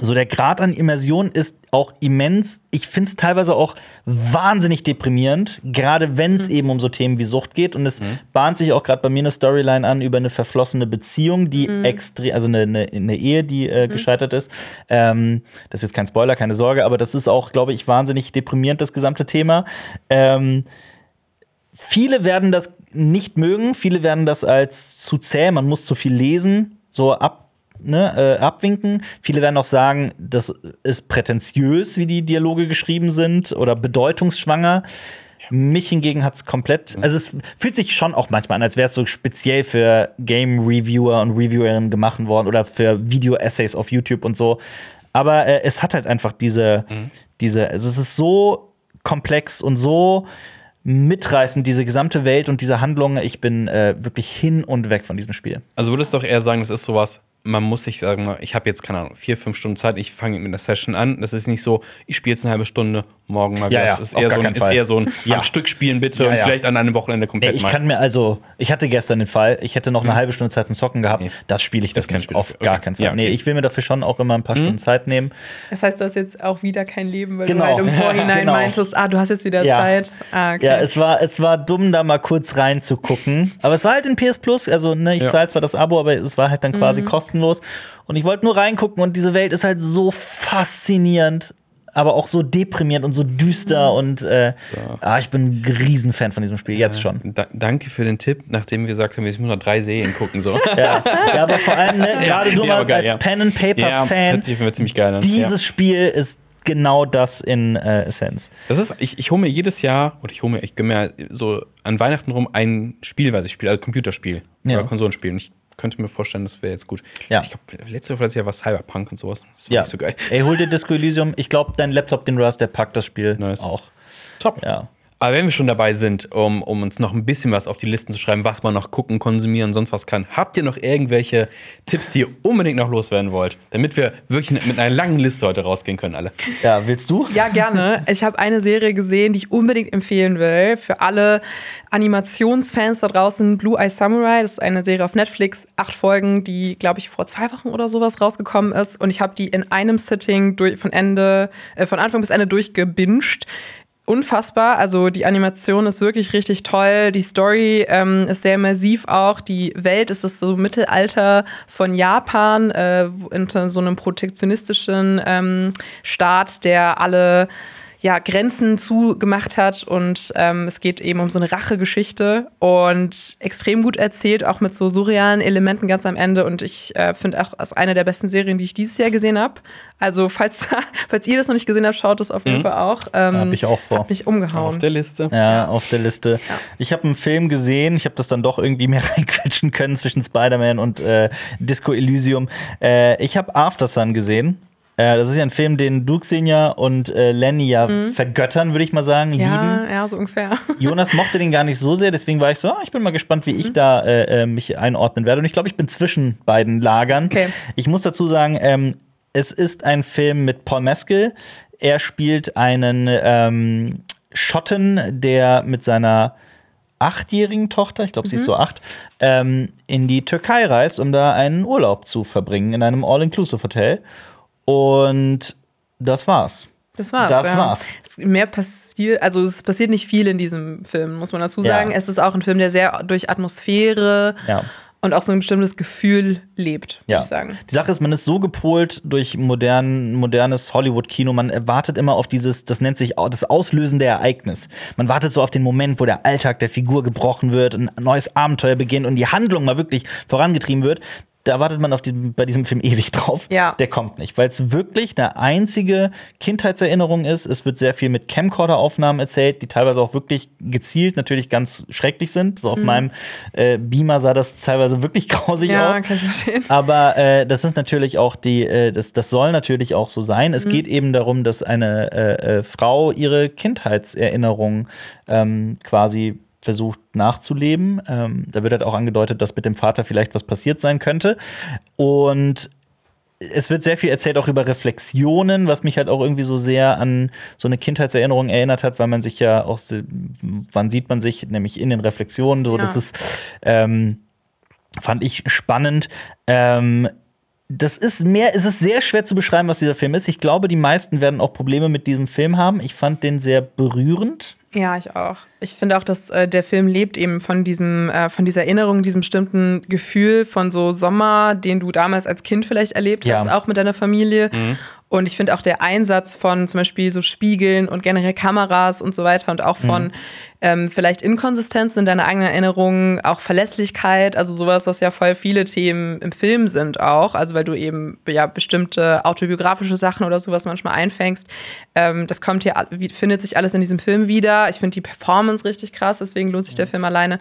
S3: so der Grad an Immersion ist auch immens. Ich finde es teilweise auch wahnsinnig deprimierend, gerade wenn es eben um so Themen wie Sucht geht. Und es bahnt sich auch gerade bei mir eine Storyline an über eine verflossene Beziehung, die extrem, also eine, eine, eine Ehe, die äh, gescheitert ist. Ähm, das ist jetzt kein Spoiler, keine Sorge, aber das ist auch, glaube ich, wahnsinnig deprimierend, das gesamte Thema. Ähm, Viele werden das nicht mögen, viele werden das als zu zäh, man muss zu viel lesen, so ab, ne, äh, abwinken. Viele werden auch sagen, das ist prätentiös, wie die Dialoge geschrieben sind oder bedeutungsschwanger. Mich hingegen hat es komplett, also es fühlt sich schon auch manchmal an, als wäre es so speziell für Game Reviewer und Reviewerinnen gemacht worden oder für Video-Essays auf YouTube und so. Aber äh, es hat halt einfach diese, diese, also es ist so komplex und so mitreißend, diese gesamte Welt und diese Handlung. Ich bin äh, wirklich hin und weg von diesem Spiel.
S2: Also würdest du doch eher sagen, das ist sowas, man muss sich sagen, ich habe jetzt, keine Ahnung, vier, fünf Stunden Zeit, ich fange mit einer Session an. Das ist nicht so, ich spiele jetzt eine halbe Stunde, morgen mal
S3: Ja,
S2: wieder.
S3: ja,
S2: Es ist
S3: auf
S2: eher,
S3: gar
S2: so ein, ist eher so ein
S3: Ja.
S2: am Stück spielen bitte
S3: Ja,
S2: und
S3: ja.
S2: vielleicht an einem Wochenende
S3: Nee,
S2: komplett
S3: ich
S2: mal.
S3: kann mir also, ich hatte gestern den Fall, ich hätte noch eine halbe Stunde Zeit zum Zocken gehabt.
S2: Nee.
S3: Das spiele ich
S2: Das
S3: das,
S2: ist kein
S3: nicht.
S2: Spiel
S3: Auf
S2: dafür.
S3: gar
S2: Okay.
S3: keinen Fall.
S2: Ja, okay.
S3: Nee, ich will mir dafür schon auch immer ein paar Stunden Zeit nehmen.
S1: Das heißt, du hast jetzt auch wieder kein Leben, weil
S3: Genau.
S1: du halt im Vorhinein
S3: Genau.
S1: meintest, ah, du hast jetzt wieder
S3: Ja.
S1: Zeit. Ah, okay.
S3: Ja, es war, es war dumm, da mal kurz reinzugucken. Aber es war halt in PS Plus. Also, ne, ich
S2: Ja.
S3: zahle zwar das Abo, aber es war halt dann
S1: Mhm.
S3: quasi kostenlos. Und ich wollte nur reingucken und diese Welt ist halt so faszinierend, aber auch so deprimierend und so düster. Und äh, ah, ich bin ein Riesenfan von diesem Spiel, jetzt schon.
S2: Da, danke für den Tipp, nachdem wir gesagt haben, wir müssen noch drei Serien gucken. So.
S3: Ja, ja aber vor allem, ne, gerade du
S2: Nee,
S3: mal
S2: aber geil,
S3: als
S2: ja.
S3: Pen and Paper
S2: ja,
S3: dieses
S2: ja.
S3: Spiel ist genau das in äh, Essenz.
S2: Das ist, ich, ich hole mir jedes Jahr, oder ich hole mir, ich mir so an Weihnachten rum ein Spiel, was ich spiele, also Computerspiel
S3: Ja.
S2: oder Konsolenspiel. Und ich könnte mir vorstellen, das wäre jetzt gut.
S3: Ja.
S2: Ich glaube, letzte letztes Jahr war Cyberpunk und sowas. Das war
S3: Ja,
S2: nicht so geil.
S3: ey, hol dir Disco Elysium. Ich glaube, dein Laptop, den du hast, der packt das Spiel
S2: Nice.
S3: auch.
S2: Top.
S3: Ja.
S2: Aber wenn wir schon dabei sind, um, um uns noch ein bisschen was auf die Listen zu schreiben, was man noch gucken, konsumieren und sonst was kann, habt ihr noch irgendwelche Tipps, die ihr unbedingt noch loswerden wollt? Damit wir wirklich mit einer langen Liste heute rausgehen können, alle.
S3: Ja, willst du?
S1: Ja, gerne. Ich habe eine Serie gesehen, die ich unbedingt empfehlen will. Für alle Animationsfans da draußen, Blue Eye Samurai. Das ist eine Serie auf Netflix, acht Folgen, die, glaube ich, vor zwei Wochen oder sowas rausgekommen ist. Und ich habe die in einem Sitting durch, von Ende, äh, von Anfang bis Ende durchgebinged. Unfassbar, also die Animation ist wirklich richtig toll. Die Story ähm, ist sehr immersiv auch. Die Welt ist das so Mittelalter von Japan, äh, in so einem protektionistischen ähm, Staat, der alle ja, Grenzen zugemacht hat und ähm, es geht eben um so eine Rachegeschichte und extrem gut erzählt, auch mit so surrealen Elementen ganz am Ende und ich äh, finde auch, es ist eine der besten Serien, die ich dieses Jahr gesehen habe. Also falls, falls ihr das noch nicht gesehen habt, schaut das auf jeden Fall auch. Ähm,
S3: Hab ich auch vor.
S1: Hat mich umgehauen.
S2: Auf der Liste.
S3: Ja, auf der Liste. Ich habe einen Film gesehen, ich habe das dann doch irgendwie mehr reinquetschen können zwischen Spider-Man und äh, Disco Elysium. Äh, ich habe After Sun gesehen. Äh, das ist ja ein Film, den Duke Senior und äh, Lenny ja vergöttern, würde ich mal sagen, lieben.
S1: ja, ja, so ungefähr.
S3: Jonas mochte den gar nicht so sehr, deswegen war ich so, ah, ich bin mal gespannt, wie
S1: Mhm.
S3: ich da äh, äh, mich einordnen werde. Und ich glaube, ich bin zwischen beiden Lagern.
S1: Okay.
S3: Ich muss dazu sagen, ähm, es ist ein Film mit Paul Mescal. Er spielt einen ähm, Schotten, der mit seiner achtjährigen Tochter, ich glaube, sie ist so acht, ähm, in die Türkei reist, um da einen Urlaub zu verbringen in einem All-Inclusive-Hotel. Und das war's.
S1: Das war's.
S3: Das
S1: ja.
S3: war's.
S1: Es, mehr passiert, also es passiert nicht viel in diesem Film, muss man dazu
S3: Ja.
S1: sagen. Es ist auch ein Film, der sehr durch Atmosphäre
S3: Ja.
S1: und auch so ein bestimmtes Gefühl lebt, würde
S3: Ja.
S1: ich sagen.
S3: Die Sache ist, man ist so gepolt durch modern, modernes Hollywood-Kino, man wartet immer auf dieses, das nennt sich das auslösende Ereignis. Man wartet so auf den Moment, wo der Alltag der Figur gebrochen wird, ein neues Abenteuer beginnt und die Handlung mal wirklich vorangetrieben wird. Da wartet man auf diesem, bei diesem Film ewig drauf.
S1: Ja.
S3: Der kommt nicht, weil es wirklich eine einzige Kindheitserinnerung ist. Es wird sehr viel mit Camcorder-Aufnahmen erzählt, die teilweise auch wirklich gezielt natürlich ganz schrecklich sind. So auf meinem äh, Beamer sah das teilweise wirklich grausig
S1: Mhm. Ja,
S3: aus.
S1: kann ich verstehen.
S3: Aber äh, das ist natürlich auch die, äh, das, das soll natürlich auch so sein.
S1: Mhm.
S3: Es geht eben darum, dass eine äh, äh, Frau ihre Kindheitserinnerungen ähm, quasi versucht nachzuleben. Ähm, da wird halt auch angedeutet, dass mit dem Vater vielleicht was passiert sein könnte. Und es wird sehr viel erzählt auch über Reflexionen, was mich halt auch irgendwie so sehr an so eine Kindheitserinnerung erinnert hat, weil man sich ja auch, wann sieht man sich, nämlich in den Reflexionen, so
S1: Ja.
S3: das ist, ähm, fand ich spannend. Ähm, das ist mehr, es ist sehr schwer zu beschreiben, was dieser Film ist. Ich glaube, die meisten werden auch Probleme mit diesem Film haben. Ich fand den sehr berührend.
S1: Ja, ich auch. Ich finde auch, dass äh, der Film lebt eben von diesem, äh, von dieser Erinnerung, diesem bestimmten Gefühl von so Sommer, den du damals als Kind vielleicht erlebt
S3: Ja.
S1: hast, auch mit deiner Familie. Und ich finde auch der Einsatz von zum Beispiel so Spiegeln und generell Kameras und so weiter und auch von ähm, vielleicht Inkonsistenzen in deiner eigenen Erinnerung, auch Verlässlichkeit, also sowas, was ja voll viele Themen im Film sind auch. Also weil du eben ja bestimmte autobiografische Sachen oder sowas manchmal einfängst. Ähm, das kommt hier, findet sich alles in diesem Film wieder. Ich finde die Performance richtig krass, deswegen lohnt sich der Film alleine.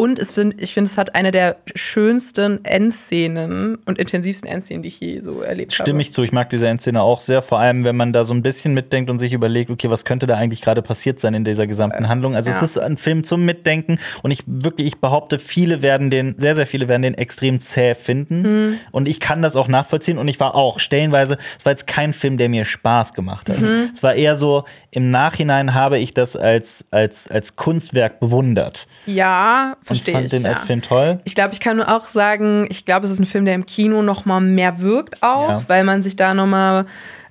S1: Und es find, ich finde, es hat eine der schönsten Endszenen und intensivsten Endszenen, die ich je so erlebt habe.
S3: Stimme ich zu. Ich mag diese Endszene auch sehr, vor allem wenn man da so ein bisschen mitdenkt und sich überlegt, okay, was könnte da eigentlich gerade passiert sein in dieser gesamten Handlung. Also es
S1: ja.
S3: ist ein Film zum Mitdenken und ich wirklich, ich behaupte, viele werden den, sehr, sehr viele werden den extrem zäh finden. Und ich kann das auch nachvollziehen und ich war auch stellenweise, es war jetzt kein Film, der mir Spaß gemacht hat. Es war eher so, im Nachhinein habe ich das als, als, als Kunstwerk bewundert
S1: Ja,
S3: und
S1: verstehe
S3: fand
S1: ich.
S3: den
S1: ja.
S3: als Film toll.
S1: Ich glaube, ich kann nur auch sagen, ich glaube, es ist ein Film, der im Kino noch mal mehr wirkt auch,
S3: Ja.
S1: weil man sich da noch mal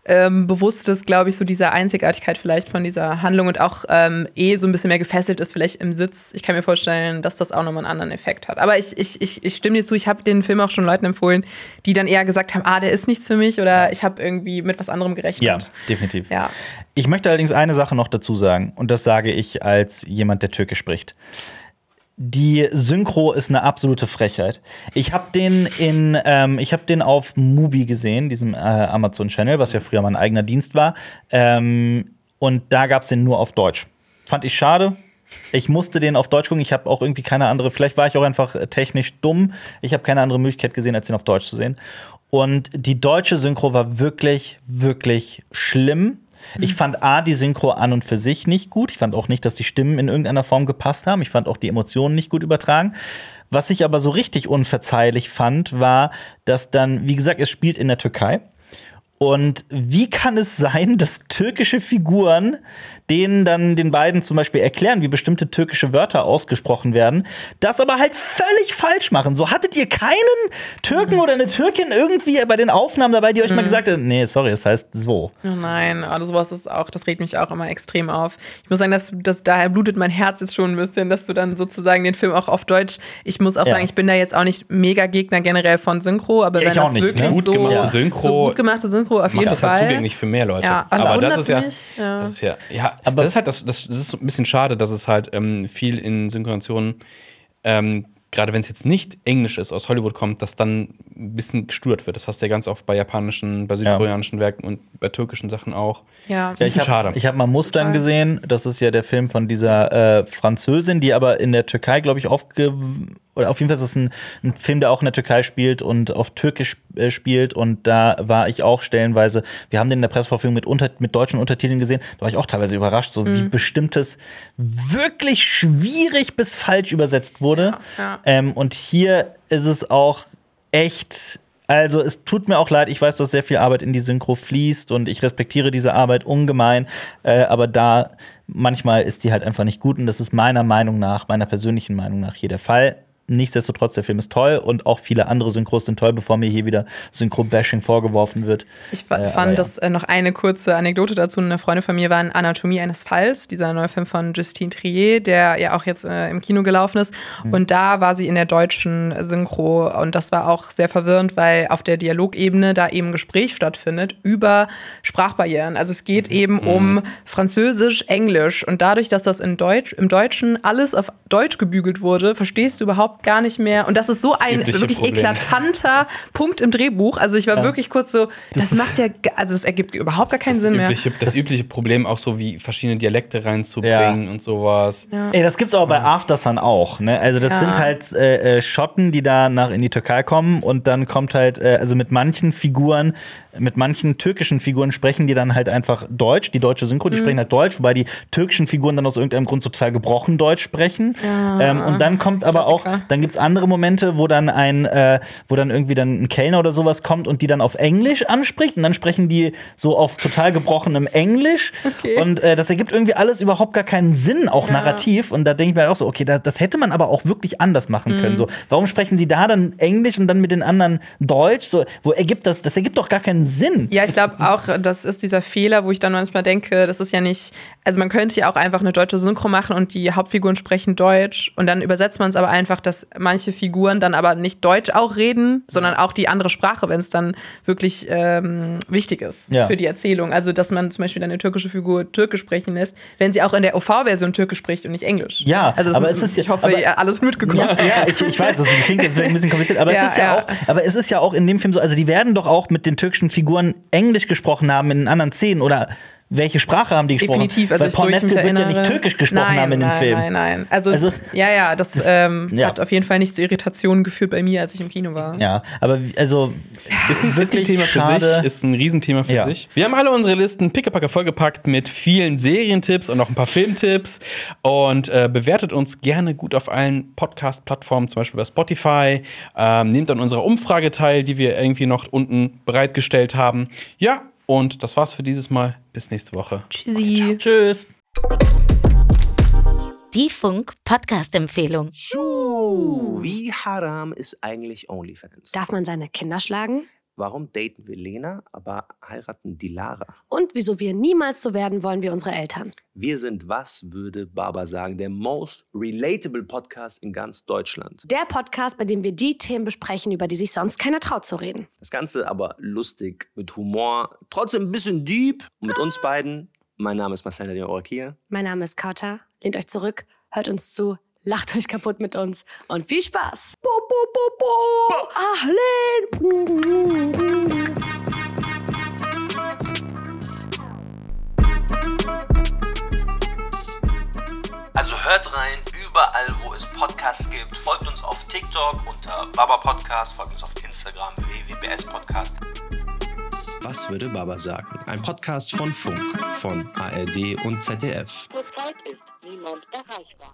S1: ähm, bewusst ist, glaube ich, so dieser Einzigartigkeit vielleicht von dieser Handlung und auch ähm, eh so ein bisschen mehr gefesselt ist, vielleicht im Sitz. Ich kann mir vorstellen, dass das auch nochmal einen anderen Effekt hat. Aber ich, ich, ich, ich stimme dir zu, ich habe den Film auch schon Leuten empfohlen, die dann eher gesagt haben, ah, der ist nichts für mich oder ich habe irgendwie mit was anderem gerechnet.
S3: Ja, definitiv.
S1: Ja.
S3: Ich möchte allerdings eine Sache noch dazu sagen, und das sage ich als jemand, der Türkisch spricht. Die Synchro ist eine absolute Frechheit. Ich habe den in, ähm, ich habe den auf Mubi gesehen, diesem äh, Amazon Channel, was ja früher mein eigener Dienst war. Ähm, und da gab es den nur auf Deutsch. Fand ich schade. Ich musste den auf Deutsch gucken. Ich habe auch irgendwie keine andere. Vielleicht war ich auch einfach äh, technisch dumm. Ich habe keine andere Möglichkeit gesehen, als den auf Deutsch zu sehen. Und die deutsche Synchro war wirklich, wirklich schlimm. Ich fand A, die Synchro an und für sich nicht gut. Ich fand auch nicht, dass die Stimmen in irgendeiner Form gepasst haben. Ich fand auch die Emotionen nicht gut übertragen. Was ich aber so richtig unverzeihlich fand, war, dass dann, wie gesagt, es spielt in der Türkei. Und wie kann es sein, dass türkische Figuren denen dann den beiden zum Beispiel erklären, wie bestimmte türkische Wörter ausgesprochen werden, das aber halt völlig falsch machen? So hattet ihr keinen Türken oder eine Türkin irgendwie bei den Aufnahmen dabei, die euch mal gesagt hat, nee, sorry, es heißt so.
S1: Oh nein, also sowas ist auch, das regt mich auch immer extrem auf. Ich muss sagen, dass, dass daher blutet mein Herz jetzt schon ein bisschen, dass du dann sozusagen den Film auch auf Deutsch. Ich muss auch
S3: Ja.
S1: sagen, ich bin da jetzt auch nicht mega Gegner generell von Synchro, aber
S3: Ja,
S1: wenn das
S3: nicht,
S1: wirklich
S3: ne?
S2: Gut
S1: so,
S2: gemachte. Synchro
S1: so gut gemachte Synchro auf jeden
S2: das
S1: Fall.
S2: halt zugänglich für mehr Leute.
S1: Ja, also
S2: aber das ist ja. das ist ja, ja,
S3: Aber-
S2: das ist halt das, das, das ist so ein bisschen schade, dass es halt ähm, viel in Synchronisationen, ähm, gerade wenn es jetzt nicht Englisch ist, aus Hollywood kommt, dass dann ein bisschen gestört wird. Das hast du ja ganz oft bei japanischen, bei südkoreanischen Werken und bei türkischen Sachen auch.
S1: Ja.
S2: So ein
S3: ich
S2: bisschen
S3: habe
S2: schade.
S3: hab mal Mustern gesehen. Das ist ja der Film von dieser äh, Französin, die aber in der Türkei, glaube ich, aufge oder auf jeden Fall ist es ein, ein Film, der auch in der Türkei spielt und auf Türkisch äh, spielt. Und da war ich auch stellenweise, wir haben den in der Pressevorführung mit, unter, mit deutschen Untertiteln gesehen. Da war ich auch teilweise überrascht, so
S1: Mhm.
S3: wie bestimmtes wirklich schwierig bis falsch übersetzt wurde.
S1: Ja, ja.
S3: Ähm, und hier ist es auch echt. Also, es tut mir auch leid, ich weiß, dass sehr viel Arbeit in die Synchro fließt und ich respektiere diese Arbeit ungemein, äh, aber da manchmal ist die halt einfach nicht gut und das ist meiner Meinung nach, meiner persönlichen Meinung nach hier der Fall. Nichtsdestotrotz, der Film ist toll und auch viele andere Synchros sind toll, bevor mir hier wieder Synchro-Bashing vorgeworfen wird.
S1: Ich
S3: Äh,
S1: fand
S3: ja.
S1: das äh, noch eine kurze Anekdote dazu. Eine Freundin von mir war in Anatomie eines Falls, dieser neue Film von Justine Trier, der ja auch jetzt äh, im Kino gelaufen ist.
S3: Mhm.
S1: Und da war sie in der deutschen Synchro und das war auch sehr verwirrend, weil auf der Dialogebene da eben Gespräch stattfindet über Sprachbarrieren. Also es
S3: Mhm.
S1: geht eben um Französisch, Englisch und dadurch, dass das in Deutsch, im Deutschen alles auf Deutsch gebügelt wurde, verstehst du überhaupt gar nicht mehr. Und das ist so ein
S2: übliche
S1: wirklich
S2: Problem.
S1: eklatanter Punkt im Drehbuch. Also ich war wirklich kurz so, das, macht ja, also das ergibt überhaupt gar keinen
S2: das
S1: Sinn mehr.
S2: übliche, Das übliche Problem auch so wie verschiedene Dialekte reinzubringen und sowas.
S3: Ey, das gibt's aber bei After Sun auch, ne? Also das
S1: Ja.
S3: sind halt äh, äh, Schotten, die da nach in die Türkei kommen und dann kommt halt, äh, also mit manchen Figuren, mit manchen türkischen Figuren sprechen die dann halt einfach Deutsch, die deutsche Synchro, die
S1: Mhm.
S3: sprechen halt Deutsch, wobei die türkischen Figuren dann aus irgendeinem Grund total gebrochen Deutsch sprechen. Ähm, und dann kommt aber auch, Dann gibt's andere Momente, wo dann ein, äh, wo dann irgendwie dann ein Kellner oder sowas kommt und die dann auf Englisch anspricht und dann sprechen die so auf total gebrochenem Englisch
S1: Okay.
S3: und äh, das ergibt irgendwie alles überhaupt gar keinen Sinn, auch narrativ. Und da denke ich mir halt auch so, okay, das, das hätte man aber auch wirklich anders machen
S1: Mhm.
S3: können. So, warum sprechen sie da dann Englisch und dann mit den anderen Deutsch? So, wo ergibt das? Das ergibt doch gar keinen Sinn.
S1: Ja, ich glaube auch, das ist dieser Fehler, wo ich dann manchmal denke, das ist ja nicht, also man könnte ja auch einfach eine deutsche Synchro machen und die Hauptfiguren sprechen Deutsch und dann übersetzt man es aber einfach, dass manche Figuren dann aber nicht Deutsch auch reden, sondern auch die andere Sprache, wenn es dann wirklich ähm, wichtig ist
S3: Ja.
S1: für die Erzählung. Also, dass man zum Beispiel eine türkische Figur Türkisch sprechen lässt, wenn sie auch in der OV-Version Türkisch spricht und nicht Englisch.
S3: Ja,
S1: also
S3: aber es ist
S1: ich hoffe,
S3: aber-
S1: ihr alles mitgekommen.
S3: Ja, ja ich, ich weiß, das klingt jetzt vielleicht ein bisschen kompliziert, aber
S1: Ja,
S3: es ist ja,
S1: ja.
S3: auch, aber es ist ja auch in dem Film so, also die werden doch auch mit den türkischen Figuren Englisch gesprochen haben in den anderen Szenen oder welche Sprache haben die gesprochen?
S1: Definitiv. Also
S3: Weil Paul Mescal wird ja nicht türkisch gesprochen
S1: nein,
S3: haben in dem
S1: nein,
S3: Film.
S1: Nein, nein, Also,
S3: Also,
S1: ja, ja, das,
S3: das-
S1: ähm,
S3: ja.
S1: hat auf jeden Fall nicht zu Irritationen geführt bei mir, als ich im Kino war.
S3: Ja, aber also
S2: Ist ein, ist ein Thema für
S3: schade.
S2: sich, ist ein Riesenthema für
S3: Ja.
S2: sich. Wir haben alle unsere Listen pickepacke vollgepackt mit vielen Serientipps und noch ein paar Filmtipps. Und äh, bewertet uns gerne gut auf allen Podcast-Plattformen, zum Beispiel bei Spotify. Ähm, nehmt an unserer Umfrage teil, die wir irgendwie noch unten bereitgestellt haben. Ja, und das war's für dieses Mal. Bis nächste Woche.
S1: Tschüssi.
S3: Tschüss.
S6: Die Funk-Podcast-Empfehlung.
S7: Schuh, wie haram ist eigentlich OnlyFans?
S8: Darf man seine Kinder schlagen?
S7: Warum daten wir Lena, aber heiraten die Lara?
S8: Und wieso wir niemals so werden wollen wie unsere Eltern?
S7: Wir sind, was würde Baba sagen, der most relatable Podcast in ganz Deutschland.
S8: Der Podcast, bei dem wir die Themen besprechen, über die sich sonst keiner traut zu reden.
S7: Das Ganze aber lustig, mit Humor, trotzdem ein bisschen deep. Und mit uns beiden, mein Name ist Marcel Nadine Orakia.
S8: Mein Name ist Kauta. Lehnt euch zurück, hört uns zu, lacht euch kaputt mit uns und viel Spaß. Bo, bo, bo, bo. Ahlen.
S7: Also hört rein, überall wo es Podcasts gibt. Folgt uns auf TikTok unter Baba Podcast, folgt uns auf Instagram www.bs Podcast. Was würde Baba sagen? Ein Podcast von Funk, von ARD und ZDF.
S6: Zurzeit ist niemand erreichbar.